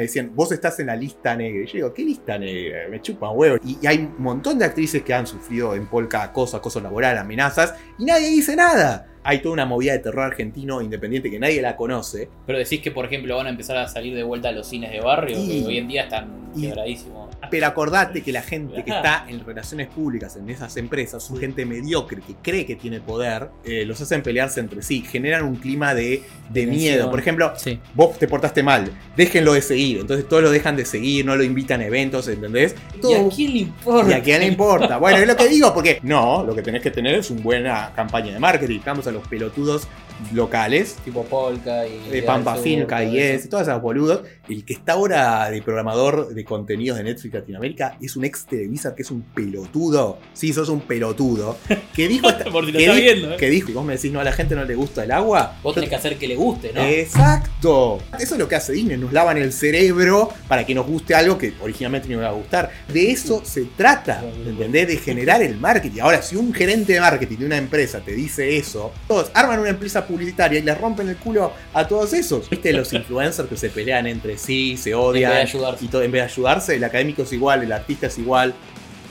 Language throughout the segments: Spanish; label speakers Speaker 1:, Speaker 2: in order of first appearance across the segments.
Speaker 1: Me decían, vos estás en la lista negra. Y yo digo, ¿qué lista negra? Me chupan huevo. Y, y hay un montón de actrices que han sufrido en polka acoso, acoso laboral, amenazas, y nadie dice nada. Hay toda una movida de terror argentino independiente que nadie la conoce.
Speaker 2: Pero decís que, por ejemplo, van a empezar a salir de vuelta a los cines de barrio,
Speaker 1: Y-
Speaker 2: que hoy en día están
Speaker 1: y-
Speaker 2: quebradísimos.
Speaker 1: Pero acordate que la gente que está en relaciones públicas en esas empresas son gente mediocre que cree que tiene poder, eh, los hacen pelearse entre sí, generan un clima de, de miedo. Por ejemplo,
Speaker 2: Sí.
Speaker 1: vos te portaste mal, déjenlo de seguir. Entonces todos lo dejan de seguir, no lo invitan a eventos, ¿entendés?
Speaker 2: ¿Y a quién le importa?
Speaker 1: ¿Y a quién le importa? Bueno, es lo que digo, porque no, lo que tenés que tener es una buena campaña de marketing. Vamos a pelotudos locales,
Speaker 2: Tipo Polka y.
Speaker 1: de Pampa
Speaker 2: Sur,
Speaker 1: Film,
Speaker 2: todo
Speaker 1: KIS,
Speaker 2: eso.
Speaker 1: y todos esos boludos. El que está ahora de programador de contenidos de Netflix Latinoamérica es un ex Televisor que es un pelotudo. Sí, sos un pelotudo. Que dijo.
Speaker 2: Por si lo
Speaker 1: que
Speaker 2: está
Speaker 1: di-
Speaker 2: viendo, ¿eh?
Speaker 1: que dijo, y vos me decís, no, a la gente no le gusta el agua.
Speaker 2: Vos tenés que hacer que le guste, ¿no?
Speaker 1: Exacto. Eso es lo que hace Disney. Nos lavan el cerebro para que nos guste algo que originalmente no iba a gustar. De eso se trata. ¿Entendés? De generar el marketing. Ahora, si un gerente de marketing de una empresa te dice eso, todos arman una empresa publicitaria y le rompen el culo a todos esos. ¿Viste los influencers que se pelean entre sí, se
Speaker 2: En
Speaker 1: odian?
Speaker 2: vez de ayudarse.
Speaker 1: Y todo, en vez de ayudarse, el académico es igual, el artista es igual.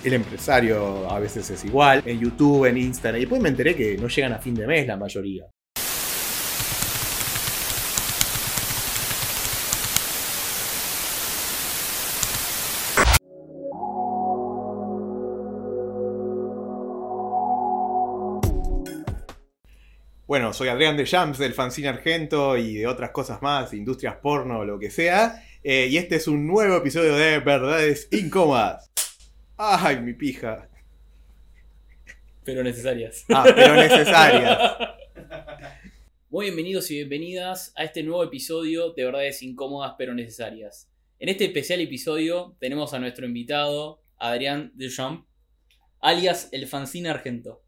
Speaker 1: El empresario a veces es igual, en YouTube, en Instagram. Y después me enteré que no llegan a fin de mes la mayoría. Bueno, soy Adrián de Jams del Fanzine Argento y de otras cosas más, industrias porno o lo que sea. eh, y este es un nuevo episodio de Verdades Incómodas. Ay, mi pija.
Speaker 2: Pero necesarias.
Speaker 1: Ah, pero necesarias.
Speaker 2: Muy bienvenidos y bienvenidas a este nuevo episodio de Verdades Incómodas pero Necesarias. En este especial episodio tenemos a nuestro invitado, Adrián Duchamp, alias el fanzine argento.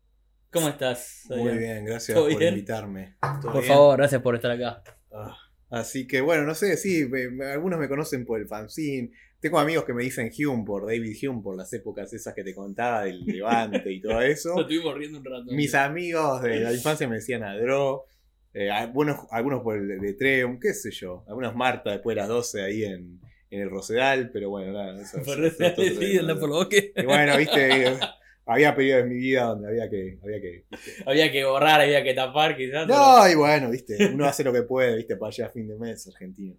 Speaker 2: ¿Cómo estás?
Speaker 1: Muy bien, gracias
Speaker 2: ¿Todo
Speaker 1: por
Speaker 2: bien?
Speaker 1: invitarme. ¿Todo
Speaker 2: Por
Speaker 1: bien?
Speaker 2: favor, gracias por estar acá.
Speaker 1: Ah, Así que bueno, no sé, sí, me- algunos me conocen por el fanzine. Tengo amigos que me dicen Hume por David Hume, por las épocas esas que te contaba del Levante y todo
Speaker 2: Lo
Speaker 1: eso.
Speaker 2: estuvimos riendo un rato.
Speaker 1: Mis amigos de la infancia me decían Adro. Eh, algunos, algunos por el de Treum, qué sé yo. Algunos Marta después de las 12 ahí en, en el Rosedal, pero bueno, nada. Eso,
Speaker 2: Por
Speaker 1: eso- eso- eso-
Speaker 2: sí, anda por lo que
Speaker 1: Y bueno, viste, había periodos en mi vida donde había que. Había que
Speaker 2: había que borrar, había que tapar, quizás. pero-
Speaker 1: no, y bueno, viste, uno hace lo que puede, viste, para allá a fin de mes, Argentina.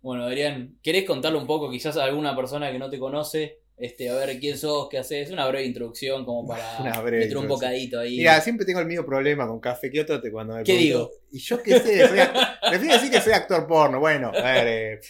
Speaker 2: Bueno, Adrián, ¿querés contarle un poco quizás a alguna persona que no te conoce? Este, a ver quién sos, qué haces, una breve introducción como para meter un bocadito ahí.
Speaker 1: Mira, siempre tengo el mismo problema con Café Kioto te- cuando me
Speaker 2: ¿Qué
Speaker 1: pregunto-
Speaker 2: digo?
Speaker 1: Y yo qué sé, soy prefiero decir que soy actor porno. Bueno, a ver, eh,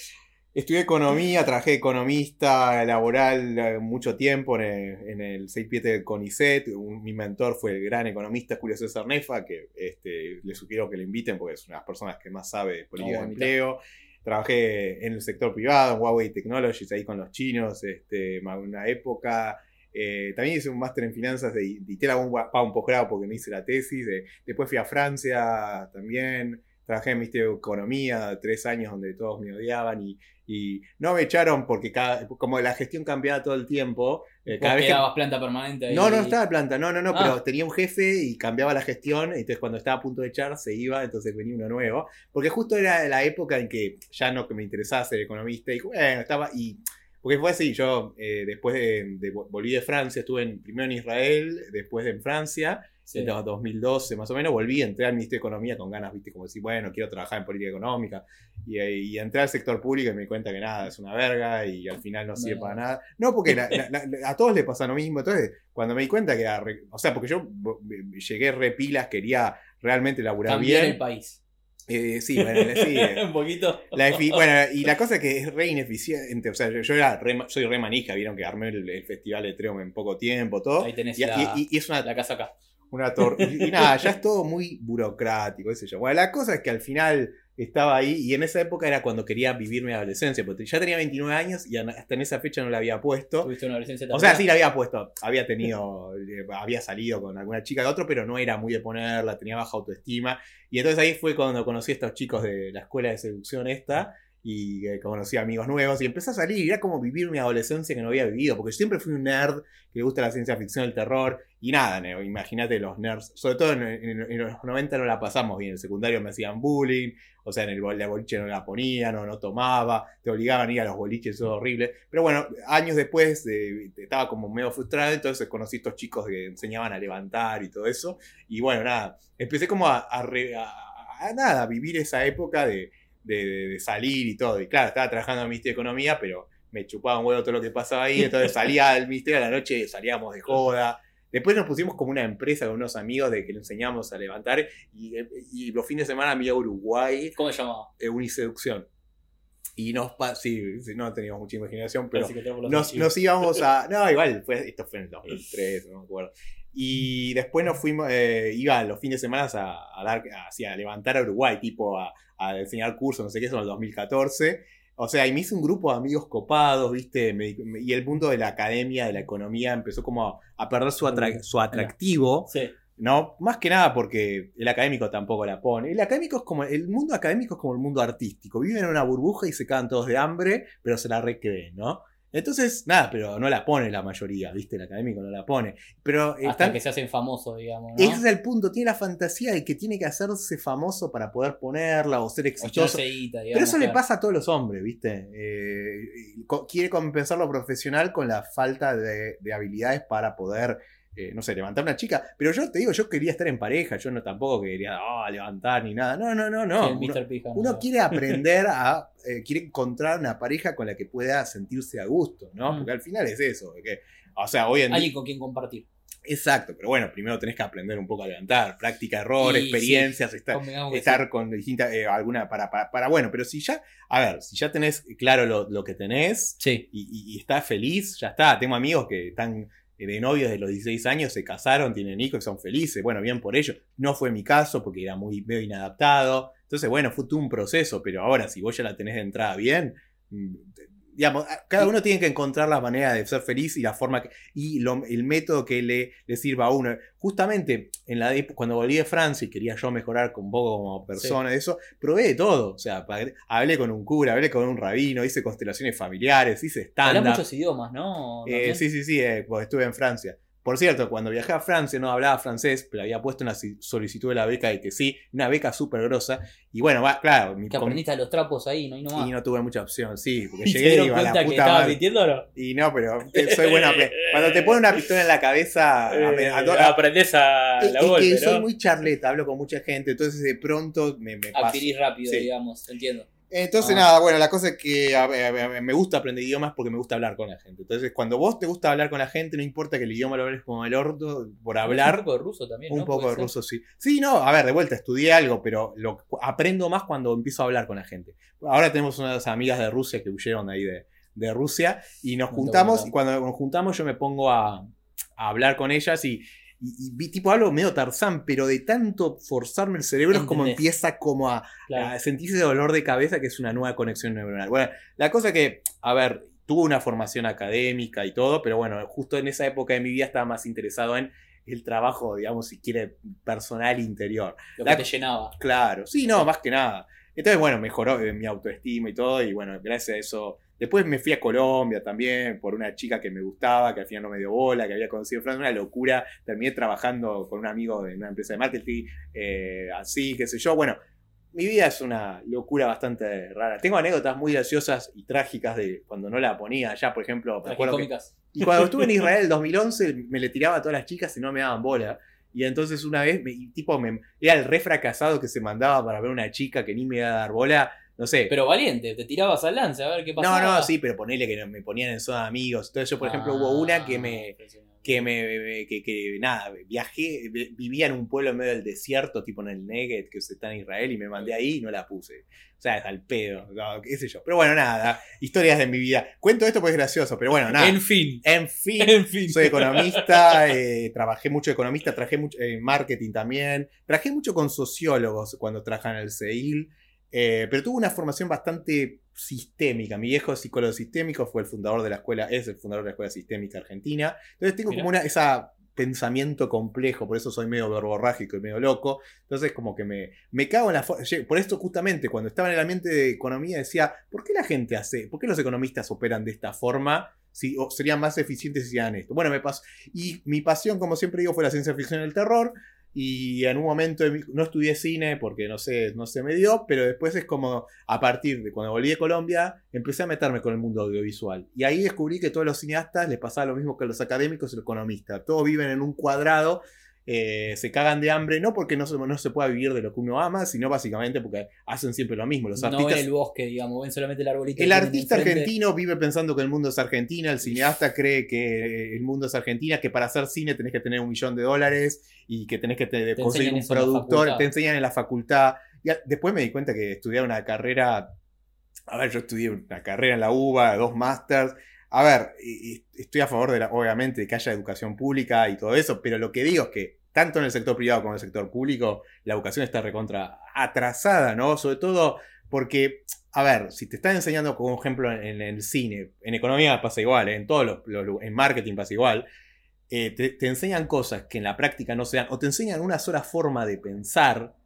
Speaker 1: estudié economía, trabajé de economista laboral eh, mucho tiempo en el, en el 6 Piete del CONICET. Un- mi mentor fue el gran economista Julio César Nefa, que este, le sugiero que le inviten porque es una de las personas que más sabe de política
Speaker 2: No,
Speaker 1: de empleo. Trabajé en el sector privado, en Huawei Technologies, ahí con los chinos, este, una época. Eh, también hice un máster en finanzas de dicté la un, un posgrado porque no hice la tesis. eh, después fui a Francia también. Trabajé en Ministerio de Economía, tres años donde todos me odiaban y, y no me echaron porque cada, como la gestión cambiaba todo el tiempo. eh, cada vez que-
Speaker 2: quedabas planta permanente ahí.
Speaker 1: no, no estaba planta, no, no, no,
Speaker 2: Ah.
Speaker 1: pero tenía un jefe y cambiaba la gestión, entonces cuando estaba a punto de echar se iba, entonces venía uno nuevo, porque justo era la época en que ya no que me interesaba ser economista, y bueno, estaba, y, porque fue así, yo eh, después de, de- volví de Francia, estuve en, primero en Israel, después en Francia,
Speaker 2: Sí.
Speaker 1: en 2012 más o menos, volví, entré al Ministerio de Economía con ganas, viste, como decir, bueno, quiero trabajar en política económica, y, y entré al sector público y me di cuenta que nada, es una verga y al final no sirve
Speaker 2: No.
Speaker 1: para nada. No, porque la- la- la- a todos les pasa lo mismo, entonces cuando me di cuenta que era, re- o sea, porque yo llegué re pilas, quería realmente laburar
Speaker 2: Cambiar
Speaker 1: bien.
Speaker 2: el país.
Speaker 1: Eh, sí, bueno, sí, eh,
Speaker 2: un poquito.
Speaker 1: la bueno, y la cosa es que es re ineficiente, o sea, yo, yo era re soy re manija, vieron que armé el, el festival de Treum en poco tiempo, todo.
Speaker 2: Ahí tenés
Speaker 1: Y,
Speaker 2: la,
Speaker 1: y- y es una
Speaker 2: la casa acá.
Speaker 1: Una tor- y, y nada, ya es todo muy burocrático, qué sé yo. Bueno, la cosa es que al final estaba ahí y en esa época era cuando quería vivir mi adolescencia, porque ya tenía 29 años y hasta en esa fecha no la había puesto.
Speaker 2: Tuviste una adolescencia
Speaker 1: O sea, sí la había puesto, había tenido, eh, había salido con alguna chica de otro, pero no era muy de ponerla, tenía baja autoestima. Y entonces ahí fue cuando conocí a estos chicos de la escuela de seducción esta. Y eh, conocí amigos nuevos y empecé a salir y era como vivir mi adolescencia que no había vivido, porque yo siempre fui un nerd que le gusta la ciencia ficción, el terror y nada, ne- imagínate los nerds, sobre todo en, en- en los 90 no la pasamos bien, en el secundario me hacían bullying, o sea, en el la boliche no la ponían o no tomaba, te obligaban a ir a los boliches, eso es horrible, pero bueno, años después eh, estaba como medio frustrado, entonces conocí estos chicos que enseñaban a levantar y todo eso, y bueno, nada, empecé como a, a a- a nada, a vivir esa época de de, de- de salir y todo. Y claro, estaba trabajando en el Ministerio de Economía, pero me chupaba un huevo todo lo que pasaba ahí. Entonces salía al Ministerio a la noche, salíamos de joda. Después nos pusimos como una empresa con unos amigos de que le enseñamos a levantar. Y, y los fines de semana me iba a Uruguay,
Speaker 2: ¿Cómo se llamaba?
Speaker 1: eh, Uniseducción. Y nos sí, sí, no teníamos mucha imaginación, pero nos, nos íbamos a. No, igual, fue, esto fue en el 2003, no me acuerdo. Y después nos fuimos, eh, iba los fines de semana a, a dar, así, a levantar a Uruguay, tipo a, a enseñar cursos, no sé qué, eso en el 2014. O sea, y me hice un grupo de amigos copados, ¿viste? Me- me- y el mundo de la academia, de la economía, empezó como a, perder su, atra- su atractivo.
Speaker 2: Sí.
Speaker 1: ¿no? Más que nada porque el académico tampoco la pone. El académico es como, el mundo académico es como el mundo artístico. Viven en una burbuja y se cagan todos de hambre, pero se la recreen, ¿no? Entonces, nada, pero no la pone la mayoría, ¿viste? El académico no la pone. Pero
Speaker 2: Hasta
Speaker 1: están-
Speaker 2: que se hacen famosos, digamos. ¿no?
Speaker 1: ese es el punto, tiene la fantasía de que tiene que hacerse famoso para poder ponerla o ser
Speaker 2: O
Speaker 1: exitoso.
Speaker 2: echarse guita,
Speaker 1: Pero
Speaker 2: digamos,
Speaker 1: eso le pasa a todos los hombres, ¿viste? Eh, quiere compensar lo profesional con la falta de, de habilidades para poder, eh, no sé, levantar una chica. Pero yo te digo, yo quería estar en pareja, yo no tampoco quería ah, levantar ni nada. No, no, no, no.
Speaker 2: Sí,
Speaker 1: Uno, quiere aprender a, eh, quiere encontrar una pareja con la que pueda sentirse a gusto, ¿no?
Speaker 2: Mm.
Speaker 1: Porque al final es eso, que, o sea, hoy en día...
Speaker 2: Alguien con quien compartir.
Speaker 1: Exacto, pero bueno, primero tenés que aprender un poco a levantar, práctica, error,
Speaker 2: Y
Speaker 1: experiencias, estar, estar con distintas, eh, alguna para, para, para, bueno, pero si ya, a ver, si ya tenés claro lo, lo que tenés
Speaker 2: sí.
Speaker 1: y, y- y estás feliz, ya está. Tengo amigos que están de novios de los 16 años, se casaron, tienen hijos y son felices. Bueno, bien por ello. No fue mi caso porque era muy medio inadaptado. Entonces, bueno, fue todo un proceso, pero ahora si vos ya la tenés de entrada bien, mm, digamos, cada uno tiene que encontrar la manera de ser feliz y la forma que, y lo- el método que le, le sirva a uno. Justamente en la cuando volví de Francia y quería yo mejorar con un poco como persona y eso, probé de todo. O sea, hablé con un cura, hablé con un rabino, hice constelaciones familiares, hice
Speaker 2: Hablas
Speaker 1: stand
Speaker 2: muchos idiomas, ¿no?
Speaker 1: eh, sí, sí, sí, eh, porque estuve en Francia. Por cierto, cuando viajé a Francia no hablaba francés, pero había puesto una solicitud de la beca de que sí, una beca súper grosa. Y bueno, va, claro, mi
Speaker 2: Que aprendiste a los trapos ahí, no hay nomás.
Speaker 1: y no tuve mucha opción, sí, porque
Speaker 2: ¿Y
Speaker 1: llegué y iba a la
Speaker 2: que
Speaker 1: puta
Speaker 2: estaba
Speaker 1: madre.
Speaker 2: mintiendo o no?
Speaker 1: Y no, pero eh, soy buena. Cuando te ponen una pistola en la cabeza, a-
Speaker 2: Eh,
Speaker 1: a- a-
Speaker 2: la
Speaker 1: es
Speaker 2: golpe,
Speaker 1: que soy
Speaker 2: ¿no?
Speaker 1: muy charleta, hablo con mucha gente, entonces de pronto me, me
Speaker 2: rápido,
Speaker 1: Sí.
Speaker 2: digamos, entiendo.
Speaker 1: Entonces,
Speaker 2: Ah.
Speaker 1: nada, bueno, la cosa es que a- a- a- me gusta aprender idiomas porque me gusta hablar con la gente. Entonces, cuando vos te gusta hablar con la gente, no importa que el idioma lo hables como el orto, por hablar,
Speaker 2: Un poco de ruso también,
Speaker 1: un
Speaker 2: ¿no?
Speaker 1: poco de
Speaker 2: ser.
Speaker 1: ruso, sí. Sí, no, a ver, de vuelta, estudié algo, pero lo aprendo más cuando empiezo a hablar con la gente. Ahora tenemos unas amigas de Rusia que huyeron de ahí de, de Rusia y nos juntamos, y cuando nos juntamos yo me pongo a, a hablar con ellas y, y, vi- tipo hablo medio Tarzán, pero de tanto forzarme el cerebro es como empieza como a,
Speaker 2: Claro.
Speaker 1: a sentir ese dolor de cabeza que es una nueva conexión neuronal. Bueno, la cosa que, a ver, tuve una formación académica y todo, pero bueno, justo en esa época de mi vida estaba más interesado en el trabajo, digamos, si quiere, personal interior.
Speaker 2: Lo
Speaker 1: la-
Speaker 2: que te llenaba.
Speaker 1: Claro, sí, no, más que nada. Entonces, bueno, mejoró eh, mi autoestima y todo, y bueno, gracias a eso. Después me fui a Colombia también por una chica que me gustaba, que al final no me dio bola, que había conocido en Francia, una locura. Terminé trabajando con un amigo de una empresa de marketing, eh, así, qué sé yo. Bueno, mi vida es una locura bastante rara. Tengo anécdotas muy graciosas y trágicas de cuando no la ponía allá, por ejemplo. me acuerdo que- y cuando estuve en Israel en el 2011, me le tiraba a todas las chicas y no me daban bola. Y entonces una vez, me, tipo, me, era el re fracasado que se mandaba para ver una chica que ni me iba a dar bola. No sé.
Speaker 2: Pero valiente, te tirabas al lance a ver qué
Speaker 1: no,
Speaker 2: pasaba.
Speaker 1: no, sí, pero ponele que no- me ponían en zona de amigos. Entonces yo, por ejemplo, hubo
Speaker 2: Ah,
Speaker 1: una que me, que me, que, que, nada, viajé, vi- vivía en un pueblo en medio del desierto, tipo en el Negev, que está en Israel, y me mandé ahí y no la puse. O sea, es al pedo, no, qué sé yo. Pero bueno, nada, historias de mi vida. Cuento esto porque es gracioso, pero bueno, nada.
Speaker 2: En fin.
Speaker 1: En fin,
Speaker 2: En fin.
Speaker 1: soy economista, eh, trabajé mucho economista, trabajé mucho en marketing también, trabajé mucho con sociólogos cuando trabajaba en el CEIL, eh, pero tuve una formación bastante sistémica. Mi viejo psicólogo sistémico fue el fundador de la escuela, es el fundador de la escuela sistémica argentina. Entonces tengo
Speaker 2: Mira.
Speaker 1: como una, esa pensamiento complejo, por eso soy medio verborrágico y medio loco. Entonces, como que me, me cago en la. Por esto, justamente, cuando estaba en el ambiente de economía, decía, ¿por qué la gente hace, por qué los economistas operan de esta forma? Si, serían más eficientes si hicieran esto. Bueno, me pasó. Y mi pasión, como siempre digo, fue la ciencia ficción y el terror. Y en un momento no estudié cine porque no sé, no se me dio, pero después es como a partir de cuando volví de Colombia, empecé a meterme con el mundo audiovisual. Y ahí descubrí que todos los cineastas les pasaba lo mismo que a los académicos y los economistas. Todos viven en un cuadrado eh, se cagan de hambre, no porque no se, no se pueda vivir de lo que uno ama, sino básicamente porque hacen siempre lo mismo. Los
Speaker 2: no ven el bosque, digamos, ven solamente el arbolito.
Speaker 1: El artista argentino vive pensando que el mundo es Argentina, el cineasta cree que el mundo es Argentina, que para hacer cine tenés que tener un millón de dólares y que tenés que conseguir un productor, te enseñan en la facultad. Y después me di cuenta que estudiar una carrera, a ver, yo estudié una carrera en la UBA, dos másters. A ver, estoy a favor de la, obviamente de que haya educación pública y todo eso, pero lo que digo es que tanto en el sector privado como en el sector público, la educación está recontra atrasada, ¿no? Sobre todo porque, a ver, si te están enseñando como ejemplo en, el cine, en economía pasa igual, en todos los, en marketing pasa igual, eh, te, enseñan cosas que en la práctica no se dan, o te enseñan una sola forma de pensar,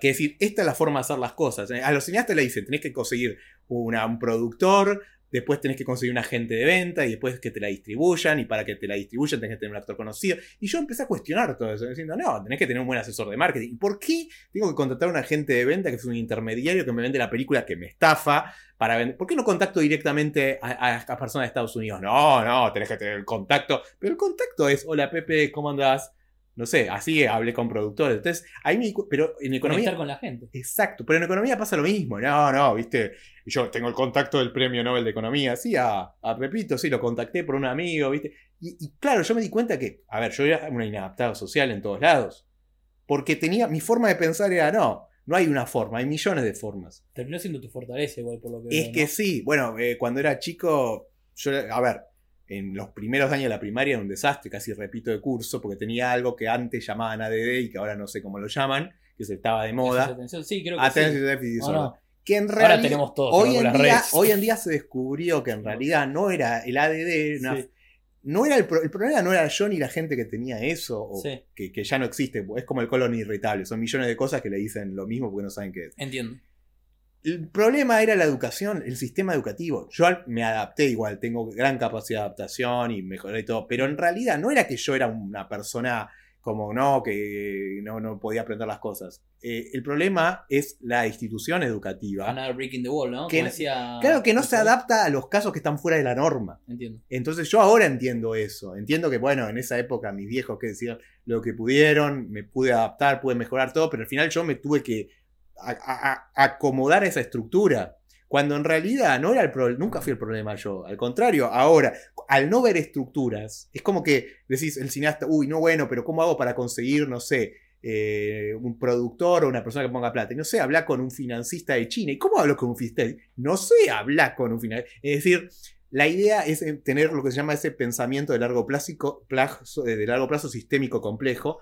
Speaker 1: que es decir, esta es la forma de hacer las cosas. A los cineastas le dicen, tenés que conseguir un productor, después tenés que conseguir un agente de venta y después que te la distribuyan y para que te la distribuyan tenés que tener un actor conocido. Y yo empecé a cuestionar todo eso, diciendo, no, tenés que tener un buen asesor de marketing. ¿Por qué tengo que contratar a un agente de venta que es un intermediario que me vende la película que me estafa? Para vender? ¿Por qué no contacto directamente a, a, personas de Estados Unidos? No, no, tenés que tener el contacto. Pero el contacto es, hola Pepe, ¿cómo andás? No sé, así hablé con productores. Entonces, ahí me, pero en economía.
Speaker 2: Conectar con la gente.
Speaker 1: Exacto, pero en economía pasa lo mismo. No, no, viste. Yo tengo el contacto del premio Nobel de Economía. Sí, a, a Pepito, sí, lo contacté por un amigo, viste. Y, claro, yo me di cuenta que, a ver, yo era un inadaptado social en todos lados. Porque tenía, mi forma de pensar era, no, no hay una forma, hay millones de formas.
Speaker 2: Terminó siendo tu fortaleza igual por lo que
Speaker 1: Es que sí, bueno, eh, cuando era chico, yo, a ver, en los primeros años de la primaria era un desastre, casi repito de curso, porque tenía algo que antes llamaban ADD y que ahora no sé cómo lo llaman, que se estaba de moda.
Speaker 2: Sí, creo que sí.
Speaker 1: Que en realidad, ahora tenemos todos, hoy, en día, hoy en día se descubrió que en realidad no era el ADD, no era el, el, problema no era yo ni la gente que tenía eso, o que, que, ya no existe, es como el colon irritable, son millones de cosas que le dicen lo mismo porque no saben qué es.
Speaker 2: Entiendo.
Speaker 1: El problema era la educación, el sistema educativo. Yo me adapté igual, tengo gran capacidad de adaptación y mejoré todo, pero en realidad no era que yo era una persona como no, que no, no podía aprender las cosas. Eh, el problema es la institución educativa.
Speaker 2: breaking the wall, ¿no?
Speaker 1: claro que no se adapta a los casos que están fuera de la norma.
Speaker 2: Entiendo.
Speaker 1: Entonces yo ahora entiendo eso. Entiendo que, bueno, en esa época mis viejos que decían lo que pudieron, me pude adaptar, pude mejorar todo, pero al final yo me tuve que acomodar esa estructura. Cuando en realidad no era el nunca fui el problema yo. Al contrario, ahora, al no ver estructuras, es como que decís el cineasta, uy, no bueno, pero ¿cómo hago para conseguir, no sé, eh, un productor o una persona que ponga plata? No sé, habla con un financista de China. ¿Y cómo hablo con un financista? No sé, habla con un financista. Es decir, la idea es tener lo que se llama ese pensamiento de largo plazo, de largo plazo sistémico complejo,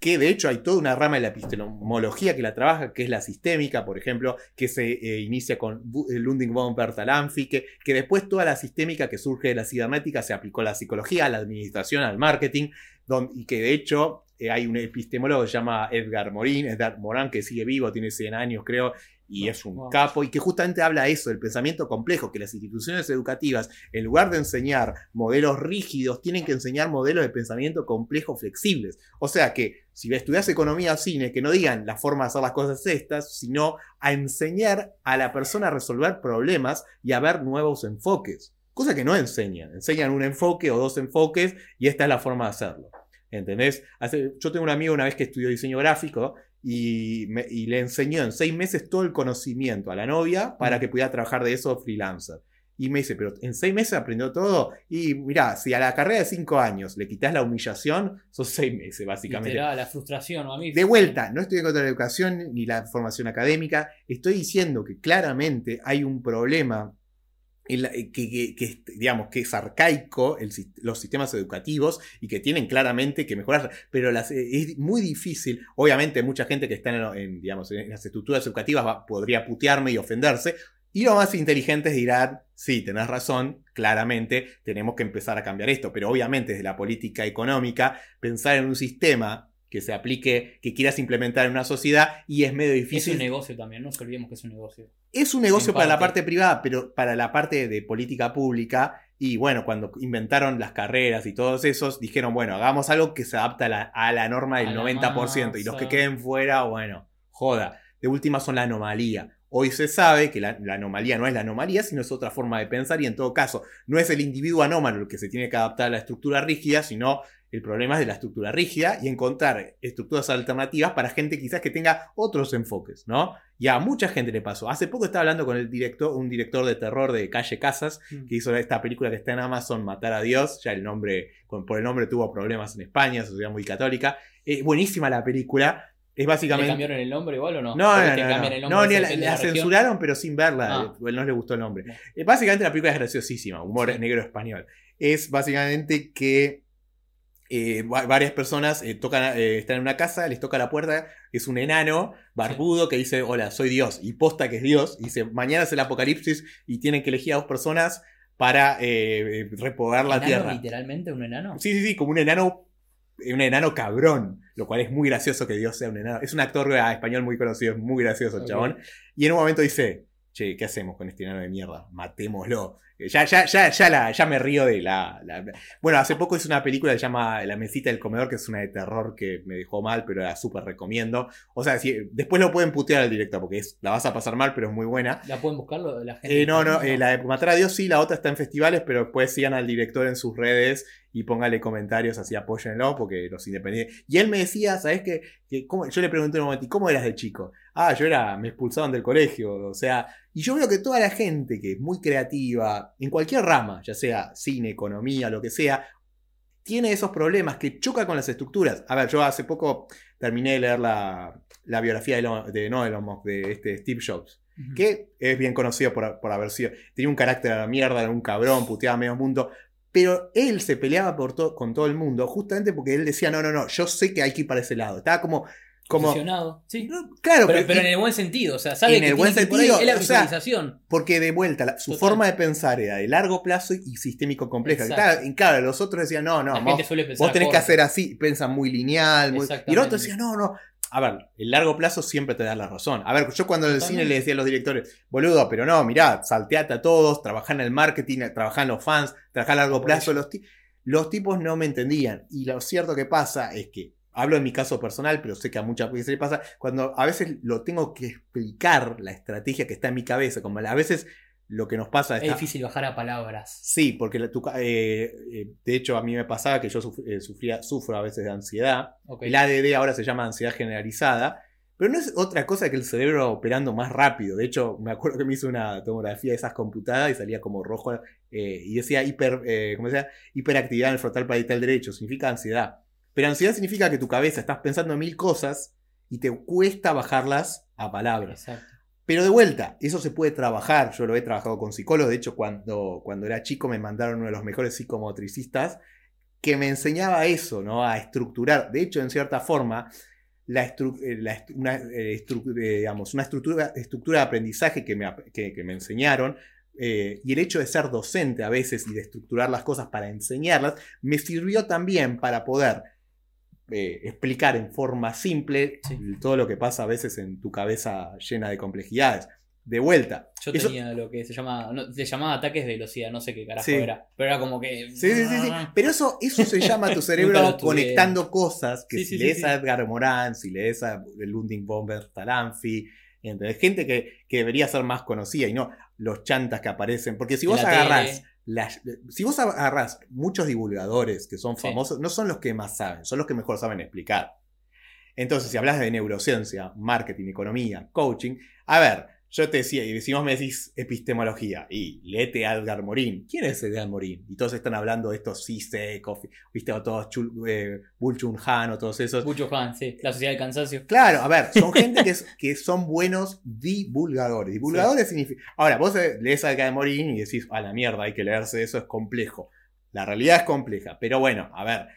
Speaker 1: que de hecho hay toda una rama de la epistemología que la trabaja, que es la sistémica, por ejemplo, que se eh, inicia con eh, Ludwig von Bertalanffy, que, que después toda la sistémica que surge de la cibernética se aplicó a la psicología, a la administración, al marketing, y que de hecho eh, hay un epistemólogo que se llama Edgar Morin, Edgar Morin, que sigue vivo, tiene 100 años creo, y es un capo, y que justamente habla eso, del pensamiento complejo, que las instituciones educativas, en lugar de enseñar modelos rígidos, tienen que enseñar modelos de pensamiento complejo flexibles. O sea que si estudias economía o cine, que no digan la forma de hacer las cosas estas, sino a enseñar a la persona a resolver problemas y a ver nuevos enfoques. Cosa que no enseñan. Enseñan un enfoque o dos enfoques y esta es la forma de hacerlo. ¿Entendés? yo tengo un amigo una vez que estudió diseño gráfico y, le enseñó en seis meses todo el conocimiento a la novia para que pudiera trabajar de eso freelancer. Y me dice, pero en seis meses aprendió todo. Y mirá, si a la carrera de cinco años le quitas la humillación, son seis meses, básicamente.
Speaker 2: la frustración, a mí.
Speaker 1: De vuelta, no estoy en contra de la educación ni la formación académica. Estoy diciendo que claramente hay un problema eh, que, digamos, que es arcaico los sistemas educativos y que tienen claramente que mejorar, pero eh, es muy difícil, obviamente mucha gente que está en, digamos, en las estructuras educativas podría putearme y ofenderse, Y los más inteligentes dirán, sí, tenés razón, claramente tenemos que empezar a cambiar esto, pero obviamente desde la política económica, pensar en un sistema que se aplique, que quieras implementar en una sociedad y es medio difícil.
Speaker 2: Es un negocio también, no nos olvidemos que es un negocio.
Speaker 1: Es un negocio para la parte privada, pero para la parte de política pública. Y bueno, cuando inventaron las carreras y todos esos, dijeron, bueno, hagamos algo que se adapta a la, norma del 90%. Y los que queden fuera, bueno, joda. De última son la anomalía. Hoy se sabe que la, anomalía no es la anomalía, sino es otra forma de pensar y en todo caso no es el individuo anómalo el que se tiene que adaptar a la estructura rígida, sino el problema es de la estructura rígida y encontrar estructuras alternativas para gente quizás que tenga otros enfoques, ¿no? Y a mucha gente le pasó. Hace poco estaba hablando con el director, un director de terror de Calle Casas, mm. que hizo esta película que está en Amazon, Matar a Dios. Ya el nombre, por el nombre tuvo problemas en España, sociedad muy católica. Es buenísima la película. Es básicamente. ¿Le
Speaker 2: cambiaron el nombre igual o no?
Speaker 1: No, no, no. no, ni la, censuraron, pero sin verla. Ah. No le gustó el nombre. Eh, básicamente la película es graciosísima, humor negro español. Es básicamente que eh, varias personas eh, tocan, están en una casa, les toca la puerta, es un enano barbudo que dice, hola, soy Dios, y posta que es Dios, y dice, mañana es el apocalipsis y tienen que elegir a dos personas para eh, repoblar la tierra.
Speaker 2: literalmente un enano?
Speaker 1: Sí, sí, sí, como un enano un enano cabrón, lo cual es muy gracioso que Dios sea un enano. Es un actor español muy conocido, es muy gracioso el chabón. Y en un momento dice, che, ¿qué hacemos con este enano de mierda? Matémoslo. Ya, ya, ya, ya, la, ya me río de la, Bueno, hace poco hice una película que se llama La mesita del comedor, que es una de terror que me dejó mal, pero la súper recomiendo. O sea, si, después lo pueden putear al directo, porque es, la vas a pasar mal, pero es muy buena.
Speaker 2: ¿La pueden buscar la gente?
Speaker 1: Eh, no, no, eh, la de Matar a Dios sí, la otra está en festivales, pero después sigan al director en sus redes y póngale comentarios así, apóyenlo, porque los independientes. Y él me decía, ¿sabes qué? Que, yo le pregunté un momento, ¿y cómo eras de chico? Ah, yo era, me expulsaban del colegio, o sea, y yo veo que toda la gente que es muy creativa, en cualquier rama, ya sea cine, economía, lo que sea, tiene esos problemas que choca con las estructuras. A ver, yo hace poco terminé de leer la, biografía de, de, no de este Steve Jobs que es bien conocido por, por, haber sido, tenía un carácter de la mierda, un cabrón, puteaba a medio mundo, pero él se peleaba por con todo el mundo justamente porque él decía, no, no, no, yo sé que hay que ir para ese lado. Estaba como... como
Speaker 2: sí.
Speaker 1: claro,
Speaker 2: pero, pero, en el buen sentido, o sea, sabe en el buen sentido, es la visualización.
Speaker 1: porque de vuelta, su forma de pensar era de largo plazo y sistémico compleja. Claro, los otros decían, no, no, vos, vos, tenés que hacer así, piensan muy lineal. Muy, y el otro decía, no, no, a ver, el largo plazo siempre te da la razón. A ver, yo cuando en el cine le decía a los directores, boludo, pero no, mirá, salteate a todos, trabajá en el marketing, trabajá en los fans, trabajá a largo plazo. Los, los tipos no me entendían. Y lo cierto que pasa es que, hablo en mi caso personal, pero sé que a muchas veces le pasa, cuando a veces lo tengo que explicar la estrategia que está en mi cabeza, como a veces lo que nos pasa.
Speaker 2: Es difícil bajar a palabras.
Speaker 1: Sí, porque eh, eh, de hecho a mí me pasaba que yo eh, sufría, sufro a veces de ansiedad. El ADD ahora se llama ansiedad generalizada, pero no es otra cosa que el cerebro operando más rápido. De hecho, me acuerdo que me hice una tomografía de esas computadas y salía como rojo y decía hiper, ¿cómo decía? hiperactividad en el frontal parietal derecho. Significa ansiedad. Pero ansiedad significa que tu cabeza estás pensando en mil cosas y te cuesta bajarlas a palabras. Exacto. Pero de vuelta, eso se puede trabajar. Yo lo he trabajado con psicólogos. De hecho, cuando, cundo era chico me mandaron uno de los mejores psicomotricistas que me enseñaba eso, ¿no? A estructurar. De hecho, en cierta forma, la eh, una, eh, eh, digamos, una estructura, estructura, de aprendizaje que me, que, me enseñaron y el hecho de ser docente a veces y de estructurar las cosas para enseñarlas, me sirvió también para poder eh, explicar en forma simple todo lo que pasa a veces en tu cabeza llena de complejidades. De vuelta.
Speaker 2: Yo tenía lo que se llama. se llamaba ataques de velocidad, no sé qué carajo era. Pero era como que.
Speaker 1: Sí, sí, sí. Ah. Pero eso, eso se llama tu cerebro conectando cosas que si lees a Edgar Morán, si lees a Lunding Bomber Talanfi, gente que, que, debería ser más conocida y no los chantas que aparecen. Porque si vos agarrás si vos agarras muchos divulgadores que son famosos, no son los que más saben, son los que mejor saben explicar. Entonces, si hablas de neurociencia, marketing, economía, coaching, a ver, yo te decía, y si vos me decís epistemología, y léete a Edgar Morin. ¿Quién es Edgar Morin? Y todos están hablando de estos CISEC, viste, o todos eh, Chul, Han, o todos esos.
Speaker 2: Bull Han, sí, la sociedad del cansancio.
Speaker 1: Claro, a ver, son gente que, que son buenos divulgadores. Divulgadores significa. Ahora, vos lees a Edgar Morin y decís, a la mierda, hay que leerse eso, es complejo. La realidad es compleja, pero bueno, a ver,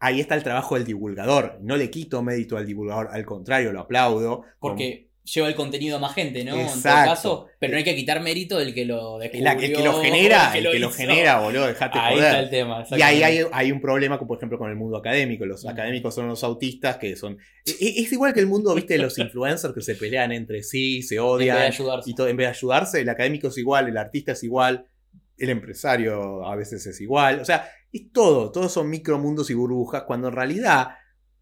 Speaker 1: ahí está el trabajo del divulgador. No le quito mérito al divulgador, al contrario, lo aplaudo.
Speaker 2: Porque lleva el contenido a más gente, ¿no? En todo
Speaker 1: Exacto.
Speaker 2: caso, pero no hay que quitar mérito del que lo
Speaker 1: El,
Speaker 2: descubrió.
Speaker 1: el que lo genera, el que lo
Speaker 2: hizo.
Speaker 1: genera, boludo, dejate
Speaker 2: Ahí
Speaker 1: joder.
Speaker 2: está el tema.
Speaker 1: Y ahí hay, un problema, por ejemplo, con el mundo académico. Los
Speaker 2: Mm.
Speaker 1: académicos son los autistas que son. e- e- Es igual que el mundo, viste, de los influencers que se pelean entre sí, se
Speaker 2: En vez de
Speaker 1: odian.
Speaker 2: ayudarse.
Speaker 1: Y todo, en vez de ayudarse, el académico es igual, el artista es igual, el empresario a veces es igual. O sea, es todo. Todos son micromundos y burbujas, cuando en realidad.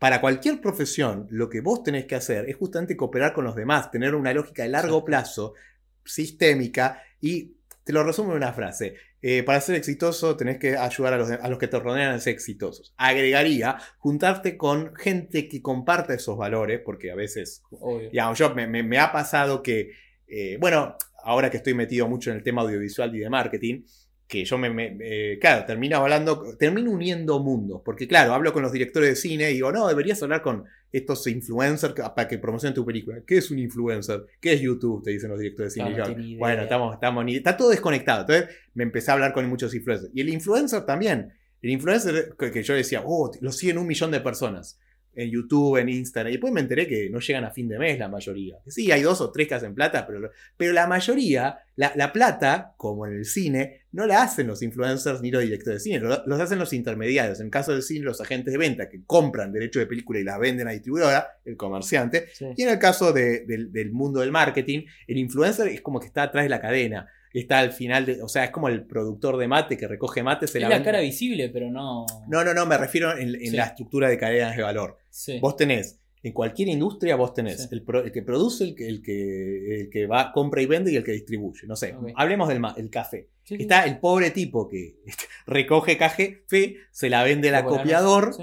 Speaker 1: Para cualquier profesión, lo que vos tenés que hacer es justamente cooperar con los demás, tener una lógica de largo plazo, sistémica, y te lo resumo en una frase. Eh, para ser exitoso tenés que ayudar a los, de- a los que te rodean a ser exitosos. Agregaría juntarte con gente que comparta esos valores, porque a veces,
Speaker 2: Obvio.
Speaker 1: digamos, yo me, me- me ha pasado que, eh, bueno, ahora que estoy metido mucho en el tema audiovisual y de marketing, que yo me, me- eh, claro, termino hablando, termino uniendo mundos, porque claro, hablo con los directores de cine y digo, no, deberías hablar con estos influencers para que promocionen tu película. ¿Qué es un influencer? ¿Qué es YouTube? Te dicen los directores de cine. Yo, bueno, estamos, estamos ni- está todo desconectado. Entonces me empecé a hablar con muchos influencers. Y el influencer también. El influencer que, que yo decía, oh, lo siguen un millón de personas. En YouTube, en Instagram. Y después me enteré que no llegan a fin de mes la mayoría. Sí, hay dos o tres que hacen plata, pero, pero la mayoría, la, la plata, como en el cine, no la hacen los influencers ni los directores de cine. Lo- los hacen los intermediarios. En el caso del cine, los agentes de venta que compran derecho de película y la venden a distribuidora, el comerciante.
Speaker 2: Sí.
Speaker 1: Y en el caso de- del, del mundo del marketing, el influencer es como que está atrás de la cadena. Está al final, de, o sea, es como el productor de mate que recoge mate, se
Speaker 2: Es
Speaker 1: la
Speaker 2: la cara visible, pero no.
Speaker 1: No, no, no, me refiero en, en
Speaker 2: Sí.
Speaker 1: la estructura de cadenas de valor.
Speaker 2: Sí.
Speaker 1: Vos tenés, en cualquier industria, vos tenés
Speaker 2: Sí.
Speaker 1: el, pro- el que produce, el que, el, que, el que va, compra y vende y el que distribuye. No sé, hablemos del el café.
Speaker 2: Sí.
Speaker 1: Está el pobre tipo que recoge café, se la vende al acopiador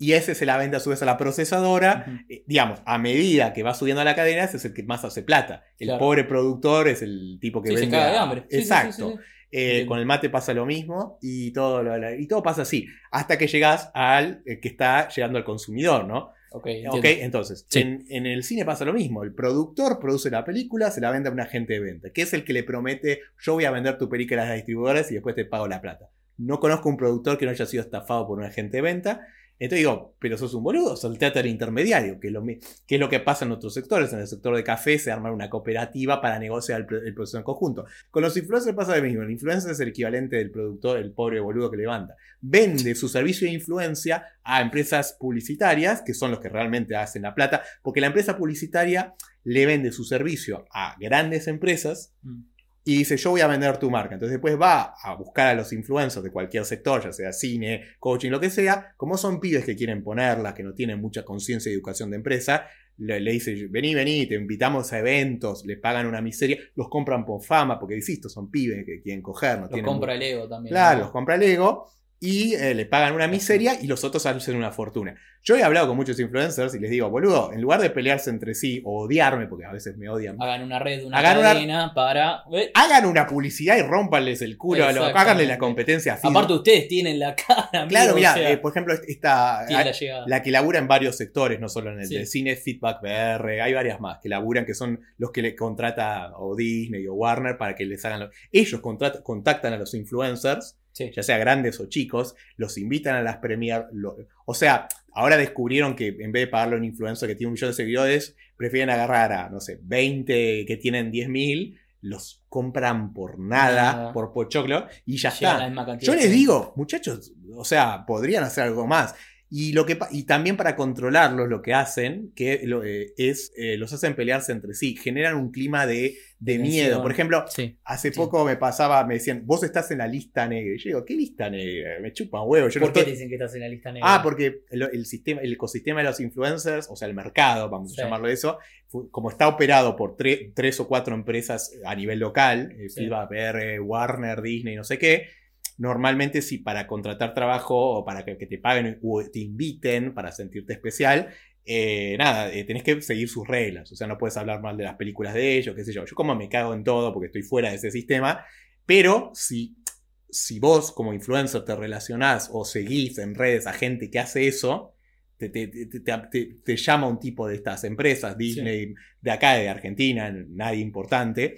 Speaker 1: y ese se la vende a su vez a la procesadora eh, digamos, a medida que va subiendo la cadena, ese es el que más hace plata. El
Speaker 2: Claro.
Speaker 1: pobre productor es el tipo que
Speaker 2: Sí, se
Speaker 1: vende.
Speaker 2: caga
Speaker 1: a-
Speaker 2: de hambre.
Speaker 1: Exacto. Eh, con el mate pasa lo mismo y todo, lo- y todo pasa así. Hasta que llegas al eh, que está llegando al consumidor, ¿no?
Speaker 2: Ok,
Speaker 1: Ok,
Speaker 2: entiendo.
Speaker 1: entonces,
Speaker 2: Sí.
Speaker 1: en, en el cine pasa lo mismo. El productor produce la película, se la vende a un agente de venta, que es el que le promete, yo voy a vender tu película a las distribuidoras y después te pago la plata. No conozco un productor que no haya sido estafado por un agente de venta. Entonces digo, pero sos un boludo, salteate al intermediario, que es, lo, que pasa en otros sectores. En el sector de café se arma una cooperativa para negociar el, el proceso en conjunto. Con los influencers pasa lo mismo. El influencer es el equivalente del productor, el pobre boludo que levanta. Vende su servicio de influencia a empresas publicitarias, que son los que realmente hacen la plata, porque la empresa publicitaria le vende su servicio a grandes empresas
Speaker 2: Mm.
Speaker 1: Y dice, yo voy a vender tu marca. Entonces después va a buscar a los influencers de cualquier sector, ya sea cine, coaching, lo que sea, como son pibes que quieren ponerla, que no tienen mucha conciencia y educación de empresa, le, le dice, vení, vení, te invitamos a eventos, le pagan una miseria, los compran por fama, porque insisto, son pibes que quieren coger, no
Speaker 2: Los
Speaker 1: tienen
Speaker 2: compra el ego también.
Speaker 1: Claro,
Speaker 2: ¿no?
Speaker 1: los compra el ego y eh, le pagan una miseria y los otros hacen una fortuna. Yo he hablado con muchos influencers y les digo, boludo, en lugar de pelearse entre sí o odiarme, porque a veces me odian,
Speaker 2: Hagan una red, una
Speaker 1: Hagan una-
Speaker 2: cadena para. ¿Ve?
Speaker 1: hagan una publicidad y rompanles el culo, a los- háganle la competencia a.
Speaker 2: Aparte, ustedes tienen la cara. amigo,
Speaker 1: Claro, mira,
Speaker 2: o sea,
Speaker 1: eh, por ejemplo, esta,
Speaker 2: la
Speaker 1: la que labura en varios sectores, no solo en el
Speaker 2: Sí.
Speaker 1: de cine, Feedback VR, hay varias más que laburan, que son los que le contrata o Disney o Warner para que les hagan... lo- Ellos contrat- contactan a los influencers
Speaker 2: Sí.
Speaker 1: ya sea grandes o chicos, los invitan a las premier. lo- o sea, ahora descubrieron que en vez de pagarle a un influencer que tiene un millón de seguidores, prefieren agarrar a, no sé, 20 que tienen 10.000, los compran por nada,
Speaker 2: Nada.
Speaker 1: por pochoclo, y ya está. Yo les digo, muchachos, o sea, podrían hacer algo más. Y, lo que, y también para controlarlos lo que hacen, que lo- eh, es, eh, los hacen pelearse entre sí, generan un clima de, de
Speaker 2: Tensión.
Speaker 1: miedo. Por ejemplo,
Speaker 2: Sí.
Speaker 1: Hace
Speaker 2: Sí.
Speaker 1: poco me pasaba, me decían, vos estás en la lista negra. Y yo digo, ¿qué lista negra? Me chupan huevo. Yo no
Speaker 2: ¿Por qué
Speaker 1: estoy-
Speaker 2: dicen que estás en la lista negra?
Speaker 1: Ah, porque el, el sistema, el ecosistema de los influencers, o sea, el mercado, vamos
Speaker 2: Sí.
Speaker 1: a llamarlo eso, como está operado por tre- tres o cuatro empresas a nivel local, eh,
Speaker 2: Sí.
Speaker 1: Feedback, PR, Warner, Disney, no sé qué, normalmente si para contratar trabajo o para que, que te paguen o te inviten para sentirte especial, eh, nada, eh, tenés que seguir sus reglas. O sea, no puedes hablar mal de las películas de ellos, qué sé yo. Yo como me cago en todo porque estoy fuera de ese sistema, pero si, si vos como influencer te relacionás o seguís en redes a gente que hace eso, te, te- te- te- llama un tipo de estas empresas, Disney, de acá, de Argentina, nadie importante,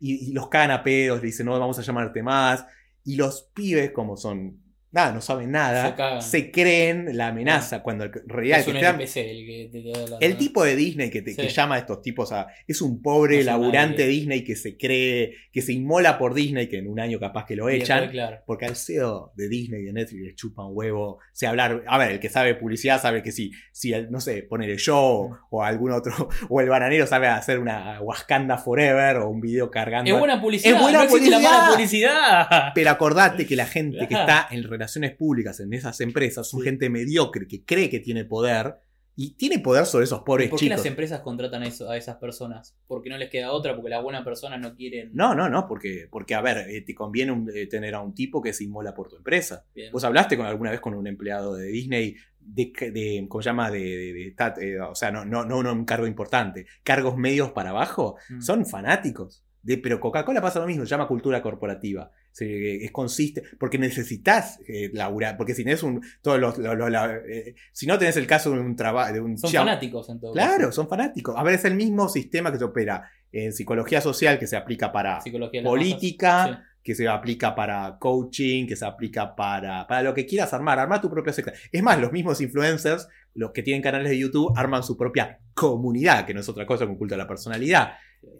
Speaker 1: y, y los cagan a pedos, le dicen, no, vamos a llamarte más. Y los pibes, como son nada, no saben nada, se, creen la amenaza cuando en realidad
Speaker 2: es
Speaker 1: el
Speaker 2: un NPC el que te, da la-
Speaker 1: el tipo de Disney que, te- que llama a estos tipos a. Es un pobre
Speaker 2: No
Speaker 1: laburante. Disney que se cree, que se inmola por Disney, que en un año capaz que lo
Speaker 2: y
Speaker 1: echan.
Speaker 2: claro.
Speaker 1: Porque al CEO de Disney y de Netflix le chupan huevo. sé hablar. A ver, el que sabe publicidad sabe que sí. Si, el, no sé, poner el show
Speaker 2: Mm.
Speaker 1: o algún otro. O el bananero sabe hacer una Wakanda Forever o un video cargando.
Speaker 2: Es buena publicidad.
Speaker 1: Es buena
Speaker 2: no existe la
Speaker 1: publicidad.
Speaker 2: mala publicidad.
Speaker 1: Pero acordate que la gente que está en relaciones públicas en esas empresas son
Speaker 2: Sí.
Speaker 1: gente mediocre que cree que tiene poder y tiene poder sobre esos pobres
Speaker 2: ¿Por qué
Speaker 1: chicos.
Speaker 2: las empresas contratan a, eso, a esas personas? Porque no les queda otra, porque las buenas personas no quieren.
Speaker 1: No, no, no, porque, porque a ver, eh, te conviene un- eh, tener a un tipo que se inmola por tu empresa.
Speaker 2: Bien.
Speaker 1: ¿Vos hablaste con, alguna vez con un empleado de Disney de, ¿cómo se llama? De, de- de tat- eh, o sea, no, no, no un cargo importante. Cargos medios para abajo
Speaker 2: Mm.
Speaker 1: son fanáticos. De, pero Coca-Cola pasa lo mismo, se llama cultura corporativa. Se- es consiste, porque necesitas eh, laburar, porque si tenés un, todos los, la- eh, si no tenés el caso de un trabajo, de un
Speaker 2: Son fanáticos en todo
Speaker 1: Claro,
Speaker 2: caso.
Speaker 1: son fanáticos. A ver, es el mismo sistema que se opera en psicología social que se aplica para
Speaker 2: Psicología
Speaker 1: política,
Speaker 2: masas.
Speaker 1: que se aplica para coaching, que se aplica para, para lo que quieras armar, armar tu propia secta. Es más, los mismos influencers, los que tienen canales de YouTube, arman su propia comunidad, que no es otra cosa que un culto a la personalidad.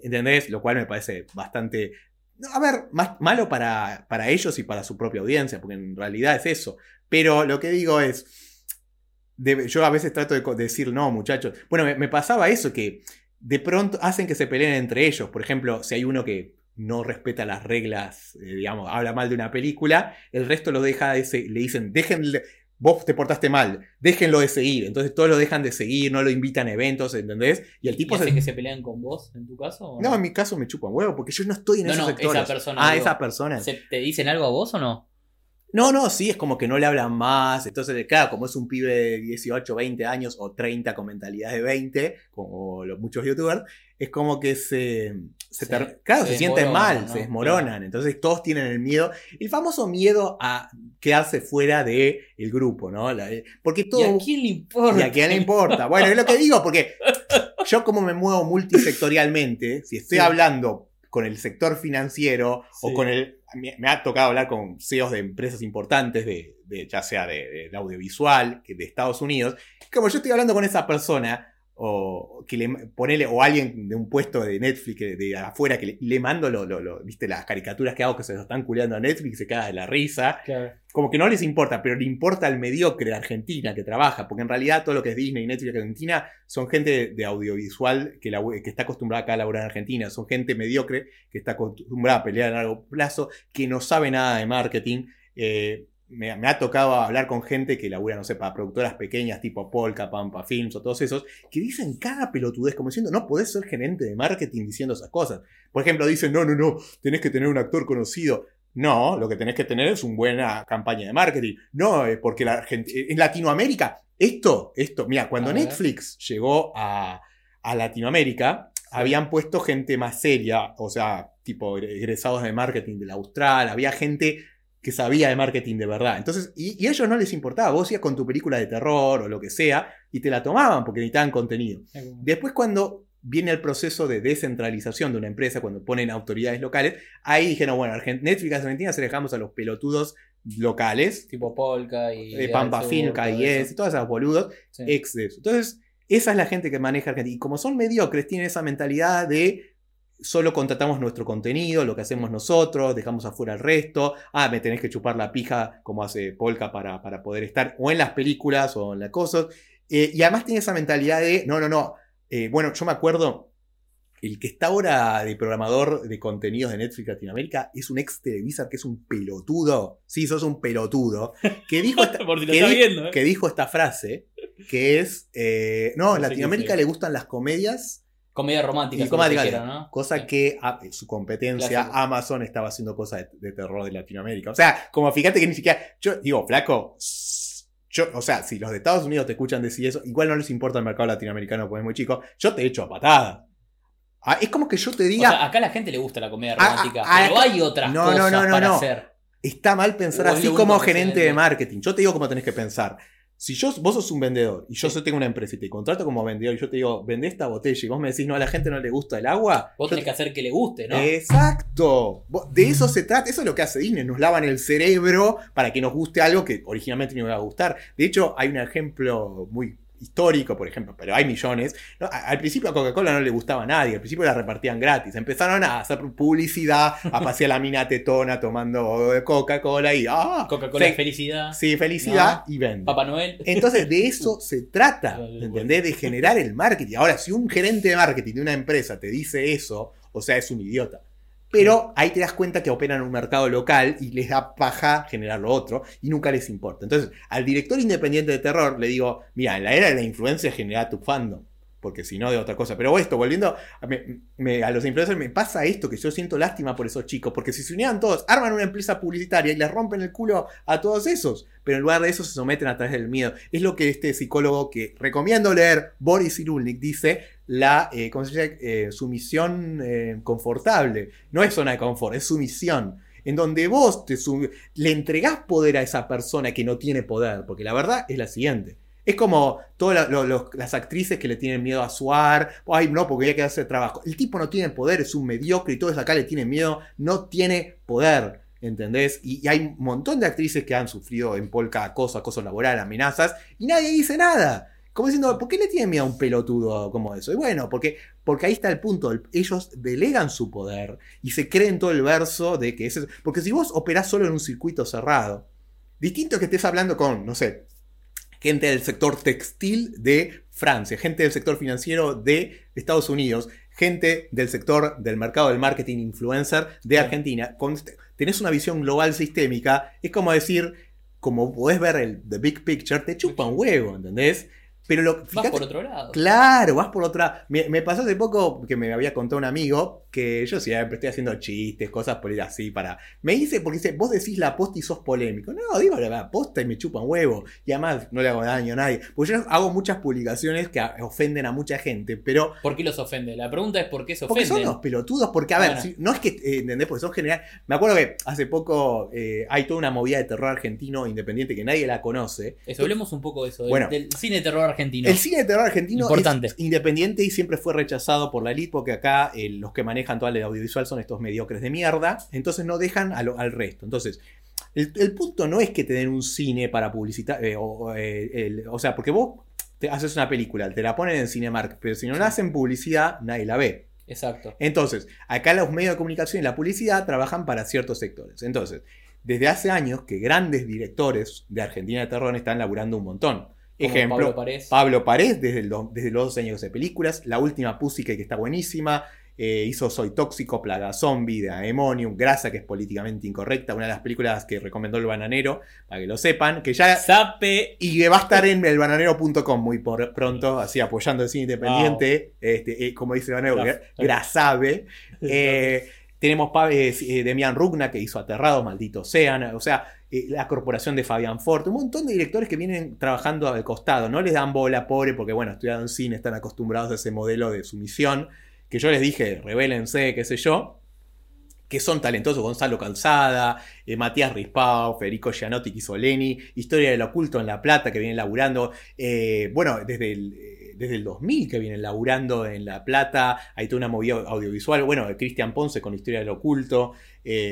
Speaker 1: ¿Entendés? Lo cual me parece bastante... A ver, más malo para, para ellos y para su propia audiencia, porque en realidad es eso. Pero lo que digo es... de- yo a veces trato de decir, no, muchachos. Bueno, me, pasaba eso, que de pronto hacen que se peleen entre ellos. Por ejemplo, si hay uno que no respeta las reglas, eh, digamos, habla mal de una película, el resto lo deja de se- le dicen, déjenle, vos te portaste mal, déjenlo de seguir. Entonces todos lo dejan de seguir, no lo invitan a eventos, ¿entendés? Y el
Speaker 2: ¿Y
Speaker 1: tipo
Speaker 2: hace
Speaker 1: se...
Speaker 2: que se pelean con vos en tu caso? o
Speaker 1: No, en mi caso me chupan huevo, porque yo no estoy en
Speaker 2: No,
Speaker 1: esos
Speaker 2: no, esa
Speaker 1: sectores.
Speaker 2: persona,
Speaker 1: Ah,
Speaker 2: digo.
Speaker 1: esa persona.
Speaker 2: ¿Se- ¿Te dicen algo a vos o no?
Speaker 1: No, no, sí, es como que no le hablan más. Entonces, claro, como es un pibe de 18, 20 años o 30 con mentalidad de 20, como los muchos youtubers, es como que se, se, claro, se,
Speaker 2: se
Speaker 1: sienten mal,
Speaker 2: ¿no?
Speaker 1: se desmoronan. Entonces, todos tienen el miedo, el famoso miedo a quedarse fuera del el grupo, ¿no? La- porque todo.
Speaker 2: ¿Y a quién le importa?
Speaker 1: ¿Y a quién le importa? Bueno, es lo que digo, porque yo como me muevo multisectorialmente, si estoy
Speaker 2: Sí.
Speaker 1: hablando con el sector financiero
Speaker 2: Sí.
Speaker 1: o con el... Me, me ha tocado hablar con CEOs de empresas importantes, de, de- ya sea de, de- de audiovisual, que de Estados Unidos, como yo estoy hablando con esa persona, o que le ponele, o alguien de un puesto de Netflix de, afuera que le, le mando lo, lo- lo- viste las caricaturas que hago que se lo están culeando a Netflix se caga de la risa
Speaker 2: Claro.
Speaker 1: como que no les importa, pero le importa al mediocre de Argentina que trabaja, porque en realidad todo lo que es Disney, Netflix, Argentina son gente de, de audiovisual que está acostumbrada acá a laburar en Argentina, son gente mediocre que está acostumbrada a pelear a largo plazo, que no sabe nada de marketing. Eh, me, me ha tocado hablar con gente que labura, no sé, para productoras pequeñas tipo Polka, Pampa Films o todos esos, que dicen cada pelotudez, como diciendo, no podés ser gerente de marketing diciendo esas cosas. Por ejemplo, dicen, no, no, no, tenés que tener un actor conocido. No, lo que tenés que tener es una buena campaña de marketing. No, porque la eh, en Latinoamérica, esto, esto, mira, cuando
Speaker 2: A ver.
Speaker 1: Netflix llegó a, a Latinoamérica, habían puesto gente más seria, o sea, tipo egresados de marketing de la Austral, había gente que sabía de marketing de verdad. Entonces, y, y a ellos no les importaba, vos ibas con tu película de terror o lo que sea, y te la tomaban porque necesitaban contenido. Después cuando viene el proceso de descentralización de una empresa, cuando ponen autoridades locales, ahí dijeron, bueno, Netflix Argentina se dejamos a los pelotudos locales,
Speaker 2: Tipo Polka y.
Speaker 1: de Pampa
Speaker 2: eso.
Speaker 1: y todas esas boludos,
Speaker 2: Sí.
Speaker 1: ex de eso. Entonces, esa es la gente que maneja Argentina. Y como son mediocres, tienen esa mentalidad de solo contratamos nuestro contenido, lo que hacemos nosotros, dejamos afuera el resto. Ah, me tenés que chupar la pija como hace Polka para, para poder estar o en las películas o en las cosas. Eh, y además tiene esa mentalidad de, no, no, no. Eh, bueno, yo me acuerdo, el que está ahora de programador de contenidos de Netflix Latinoamérica es un ex Televisar que es un pelotudo. Sí, sos un pelotudo. Que dijo esta,
Speaker 2: Por si lo
Speaker 1: que
Speaker 2: está
Speaker 1: di-
Speaker 2: viendo, ¿eh?
Speaker 1: que dijo esta frase, que es, eh, no,
Speaker 2: No
Speaker 1: en
Speaker 2: sé
Speaker 1: Latinoamérica le gustan las comedias,
Speaker 2: Comedia romántica.
Speaker 1: Y romántica,
Speaker 2: ¿no?
Speaker 1: cosa que ah, su competencia,
Speaker 2: Clásico.
Speaker 1: Amazon, estaba haciendo cosas de, de terror de Latinoamérica. O sea, como fíjate que ni siquiera, yo digo, flaco, yo, o sea, si los de Estados Unidos te escuchan decir eso, igual no les importa el mercado latinoamericano porque es muy chico, yo te echo a patada. Ah, es como que yo te
Speaker 2: O
Speaker 1: diga,
Speaker 2: sea, acá a la gente le gusta la comedia
Speaker 1: Ah,
Speaker 2: romántica. pero hay otras
Speaker 1: No,
Speaker 2: cosas
Speaker 1: no, no,
Speaker 2: para
Speaker 1: no.
Speaker 2: hacer.
Speaker 1: está mal pensar así como gerente de marketing. Yo te digo cómo tenés que pensar. Si yo, vos sos un vendedor y yo tengo una empresa y te contrato como vendedor y yo te digo, vende esta botella y vos me decís, no, a la gente no le gusta el agua.
Speaker 2: Vos tenés que hacer que le guste, ¿no?
Speaker 1: Exacto. De eso se trata. Eso es lo que hace Disney. Nos lavan el cerebro para que nos guste algo que originalmente no iba a gustar. De hecho, hay un ejemplo muy histórico, por ejemplo, pero hay millones. Al principio a Coca-Cola no le gustaba a nadie, al principio la repartían gratis. Empezaron a hacer publicidad, a pasear la mina tetona tomando Coca-Cola y ¡ah!
Speaker 2: Coca-Cola es felicidad.
Speaker 1: Sí, felicidad y vende.
Speaker 2: Papá Noel.
Speaker 1: Entonces, de eso se trata, ¿entendés? De generar el marketing. Ahora, si un gerente de marketing de una empresa te dice eso, o sea, es un idiota. Pero ahí te das cuenta que operan en un mercado local y les da paja generar lo otro y nunca les importa. Entonces, al director independiente de terror le digo, mira, en la era de la influencia genera tu fandom porque si no de otra cosa. Pero esto, volviendo a, los influencers, me pasa esto, que yo siento lástima por esos chicos, porque si se unieran todos, arman una empresa publicitaria y les rompen el culo a todos esos, pero en lugar de eso se someten a través del miedo. Es lo que este psicólogo que recomiendo leer, Boris Irulnik, dice, la eh. Eh, sumisión eh, confortable. No es zona de confort, es sumisión en donde vos te le entregás poder a esa persona que no tiene poder, porque la verdad es la siguiente. Es como todas las actrices que le tienen miedo a suar. Ay, no, porque ya que hacer trabajo. El tipo no tiene poder, es un mediocre y todos acá le tienen miedo. No tiene poder. ¿Entendés? Y, hay un montón de actrices que han sufrido en polka acoso, acoso laboral, amenazas, y nadie dice nada. Como diciendo, ¿por qué le tienen miedo a un pelotudo como eso? Y bueno, porque, porque ahí está el punto. Ellos delegan su poder y se creen todo el verso de que es. Porque si vos operás solo en un circuito cerrado, distinto que estés hablando con, no sé, gente del sector textil de Francia, gente del sector financiero de Estados Unidos, gente del sector del mercado del marketing influencer de Argentina. tenés una visión global sistémica, es como decir, como podés ver el the big picture, te chupa un huevo, ¿entendés? Pero lo,
Speaker 2: vas por otro lado.
Speaker 1: Claro, vas por otro lado. Me, me, pasó hace poco que me había contado un amigo que yo siempre estoy haciendo chistes, cosas por ir así para... Me dice, porque dice, vos decís la posta y sos polémico. No, digo la posta y me chupan huevo. Y además no le hago daño a nadie. Porque yo hago muchas publicaciones que ofenden a mucha gente, pero...
Speaker 2: ¿Por qué los ofende? La pregunta es por qué se
Speaker 1: ofenden. Porque son los pelotudos, porque a ver, no es que, eh, ¿entendés? Porque son general... Me acuerdo que hace poco eh, hay toda una movida de terror argentino independiente que nadie la conoce.
Speaker 2: Eso, hablemos un poco de eso, del, cine de terror argentino.
Speaker 1: El cine de terror argentino es independiente y siempre fue rechazado por la elite porque acá eh, los que manejan manejan toda la audiovisual son estos mediocres de mierda, entonces no dejan al resto. Entonces, el, punto no es que te den un cine para publicitar, eh, eh, o, sea, porque vos te haces una película, te la ponen en Cinemark, pero si no la hacen publicidad, nadie la ve.
Speaker 2: Exacto.
Speaker 1: Entonces, acá los medios de comunicación y la publicidad trabajan para ciertos sectores. Entonces, desde hace años que grandes directores de Argentina de terror están laburando un montón. Ejemplo, Pablo Parés. Pablo Parés, desde, desde los dos años de películas. La última Pussy que está buenísima. Eh, hizo Soy Tóxico, Plaga Zombie, de Aemonium, Grasa, que es políticamente incorrecta, una de las películas que recomendó el bananero, para que lo sepan, que ya...
Speaker 2: Sape.
Speaker 1: Y que va a estar en elbananero.com muy pronto, así apoyando el cine independiente, este, eh, como dice el bananero, Grasabe. Eh, tenemos Demian Rugna, que hizo Aterrado, Maldito Sean, o sea, la corporación de Fabián Ford, un montón de directores que vienen trabajando al costado, no les dan bola pobre porque, bueno, estudiaron cine, están acostumbrados a ese modelo de sumisión que yo les dije, revélense, qué sé yo, que son talentosos, Gonzalo Calzada, eh, Matías Rispau, Federico Gianotti, Kisoleni, Historia del Oculto en La Plata, que vienen laburando, eh, bueno, desde el, eh, desde el 2000 que vienen laburando en La Plata, hay toda una movida audiovisual, bueno, Cristian Ponce con Historia del Oculto,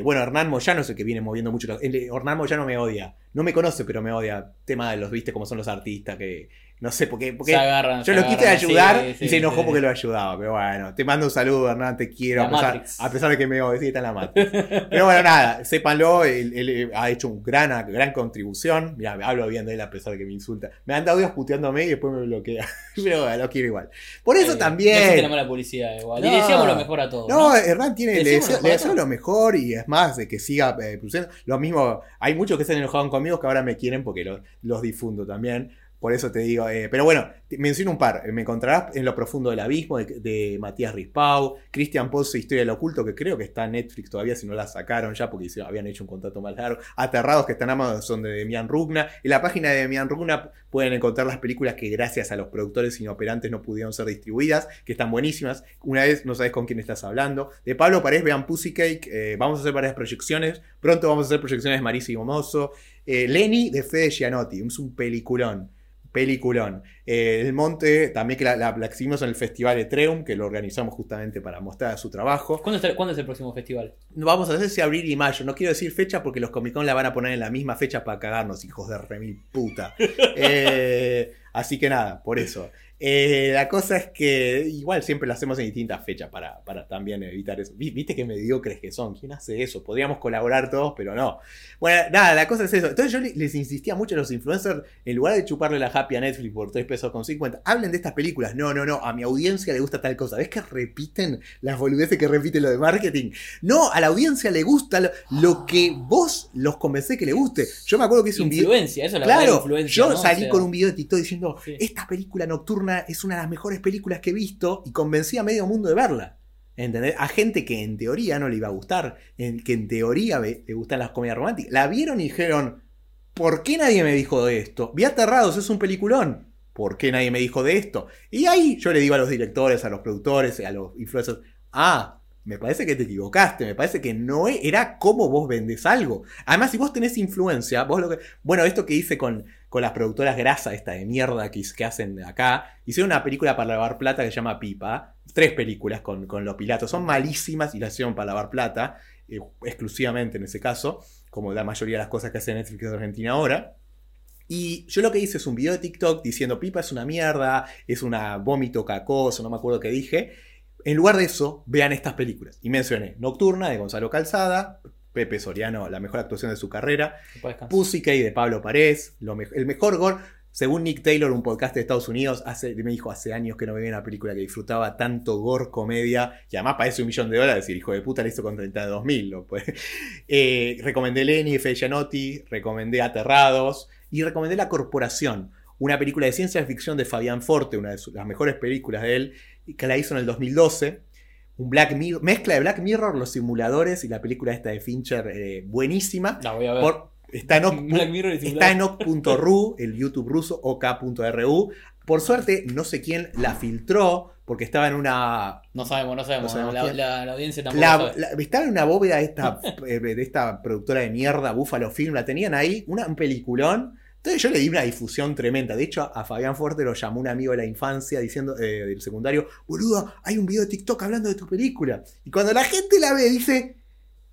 Speaker 1: bueno, Hernán Moyano es el que viene moviendo mucho, Hernán Moyano me odia, no me conoce, pero me odia, tema de los, viste, como son los artistas, que no sé, porque, porque yo lo quise ayudar y se enojó porque lo ayudaba. Pero bueno, te mando un saludo, Hernán, te quiero. A pesar, de que me odia, está en la Matrix. pero bueno, nada, sépanlo, él, ha hecho una gran, gran contribución. Mira, hablo bien de él a pesar de que me insulta. Me han dado puteándome y después me bloquea. pero bueno, lo quiero igual. Por eso también.
Speaker 2: No tenemos la publicidad igual. y le decíamos lo mejor a todos.
Speaker 1: No, Hernán tiene, le, deseo, lo mejor y es más, de que siga eh, produciendo. Lo mismo, hay muchos que se han enojado conmigo que ahora me quieren porque los, los difundo también. Por eso te digo, eh, pero bueno, menciono un par. Me encontrarás en Lo Profundo del Abismo de, Matías Rispau, Cristian Pozzo, Historia del Oculto, que creo que está en Netflix todavía, si no la sacaron ya porque habían hecho un contrato más largo. Aterrados, que están Amazon de Demian Rugna. En la página de Demian Rugna pueden encontrar las películas que gracias a los productores inoperantes no pudieron ser distribuidas, que están buenísimas. Una vez no sabes con quién estás hablando. De Pablo Paredes, vean Pussy Cake. Eh, vamos a hacer varias proyecciones. Pronto vamos a hacer proyecciones de Marisa y Mozo. Eh, Lenny de Fede Gianotti, es un peliculón. Peliculón. Eh, el Monte, también que la, la, la exhibimos en el Festival de Treum, que lo organizamos justamente para mostrar su trabajo.
Speaker 2: ¿Cuándo, está- cuándo es el próximo festival?
Speaker 1: Vamos a ver si abril y mayo. No quiero decir fecha porque los Comic Con la van a poner en la misma fecha para cagarnos, hijos de remil puta. Eh, así que nada, por eso. Eh, la cosa es que igual siempre lo hacemos en distintas fechas para, para también evitar eso. Vi- Viste qué mediocres que son. ¿Quién hace eso? Podríamos colaborar todos, pero no. Bueno, nada, la cosa es eso. Entonces yo le- les insistía mucho a los influencers, en lugar de chuparle la happy a Netflix por 3 pesos con 50, hablen de estas películas. No, no, no, a mi audiencia le gusta tal cosa. ¿Ves que repiten las boludeces que repiten lo de marketing? No, a la audiencia le gusta lo, lo que vos los convencés que le guste. Yo me acuerdo que hice un video.
Speaker 2: Influencia, eso es la
Speaker 1: Claro,
Speaker 2: influencia.
Speaker 1: yo
Speaker 2: ¿no? O
Speaker 1: salí
Speaker 2: sea,
Speaker 1: con un video de TikTok diciendo,
Speaker 2: Sí.
Speaker 1: esta película nocturna es una de las mejores películas que he visto y convencí a medio mundo de verla. A gente que en teoría no le iba a gustar, que en teoría le gustan las comedias románticas. La vieron y dijeron, ¿por qué nadie me dijo de esto? Vi Aterrados, es un peliculón. ¿Por qué nadie me dijo de esto? Y ahí yo le digo a los directores, a los productores, a los influencers, ah, me parece que te equivocaste, me parece que no e- era como vos vendés algo. Además, si vos tenés influencia, vos lo que... Bueno, esto que hice con, con las productoras grasa, esta de mierda que, hacen acá, hicieron una película para lavar plata que se llama Pipa, tres películas con, con los pilatos, son malísimas y las hicieron para lavar plata, eh, exclusivamente en ese caso, como la mayoría de las cosas que hace Netflix en Argentina ahora. Y yo lo que hice es un video de TikTok diciendo Pipa es una mierda, es una vómito cacoso, no me acuerdo qué dije. En lugar de eso, vean estas películas. Y mencioné Nocturna de Gonzalo Calzada, Pepe Soriano, la mejor actuación de su carrera. Pussycat de Pablo Parés, lo me- el mejor gore. Según Nick Taylor, un podcast de Estados Unidos, hace, me dijo hace años que no veía una película que disfrutaba tanto gore, comedia, y además parece un millón de dólares, y el hijo de puta le hizo con 32 mil. Eh, recomendé Lenny, Fede Gianotti, recomendé Aterrados, y recomendé La Corporación, una película de ciencia ficción de Fabián Forte, una de sus- las mejores películas de él, que la hizo en el 2012. Un Black Mirror, mezcla de Black Mirror, los simuladores y la película esta de Fincher, eh, buenísima.
Speaker 2: La voy a ver.
Speaker 1: Por- está en oc.ru, el YouTube ruso, ok.ru. Por suerte, no sé quién la filtró, porque estaba en una.
Speaker 2: No sabemos, no sabemos.
Speaker 1: No sabemos
Speaker 2: la,
Speaker 1: quién.
Speaker 2: la- la audiencia tampoco
Speaker 1: la-
Speaker 2: sabe.
Speaker 1: la- estaba en una bóveda de esta, eh, de esta productora de mierda, Buffalo Film. La tenían ahí, una, un peliculón. Entonces yo le di una difusión tremenda. De hecho, a Fabián Fuerte lo llamó un amigo de la infancia diciendo, eh, del secundario, boludo, hay un video de TikTok hablando de tu película. Y cuando la gente la ve, dice,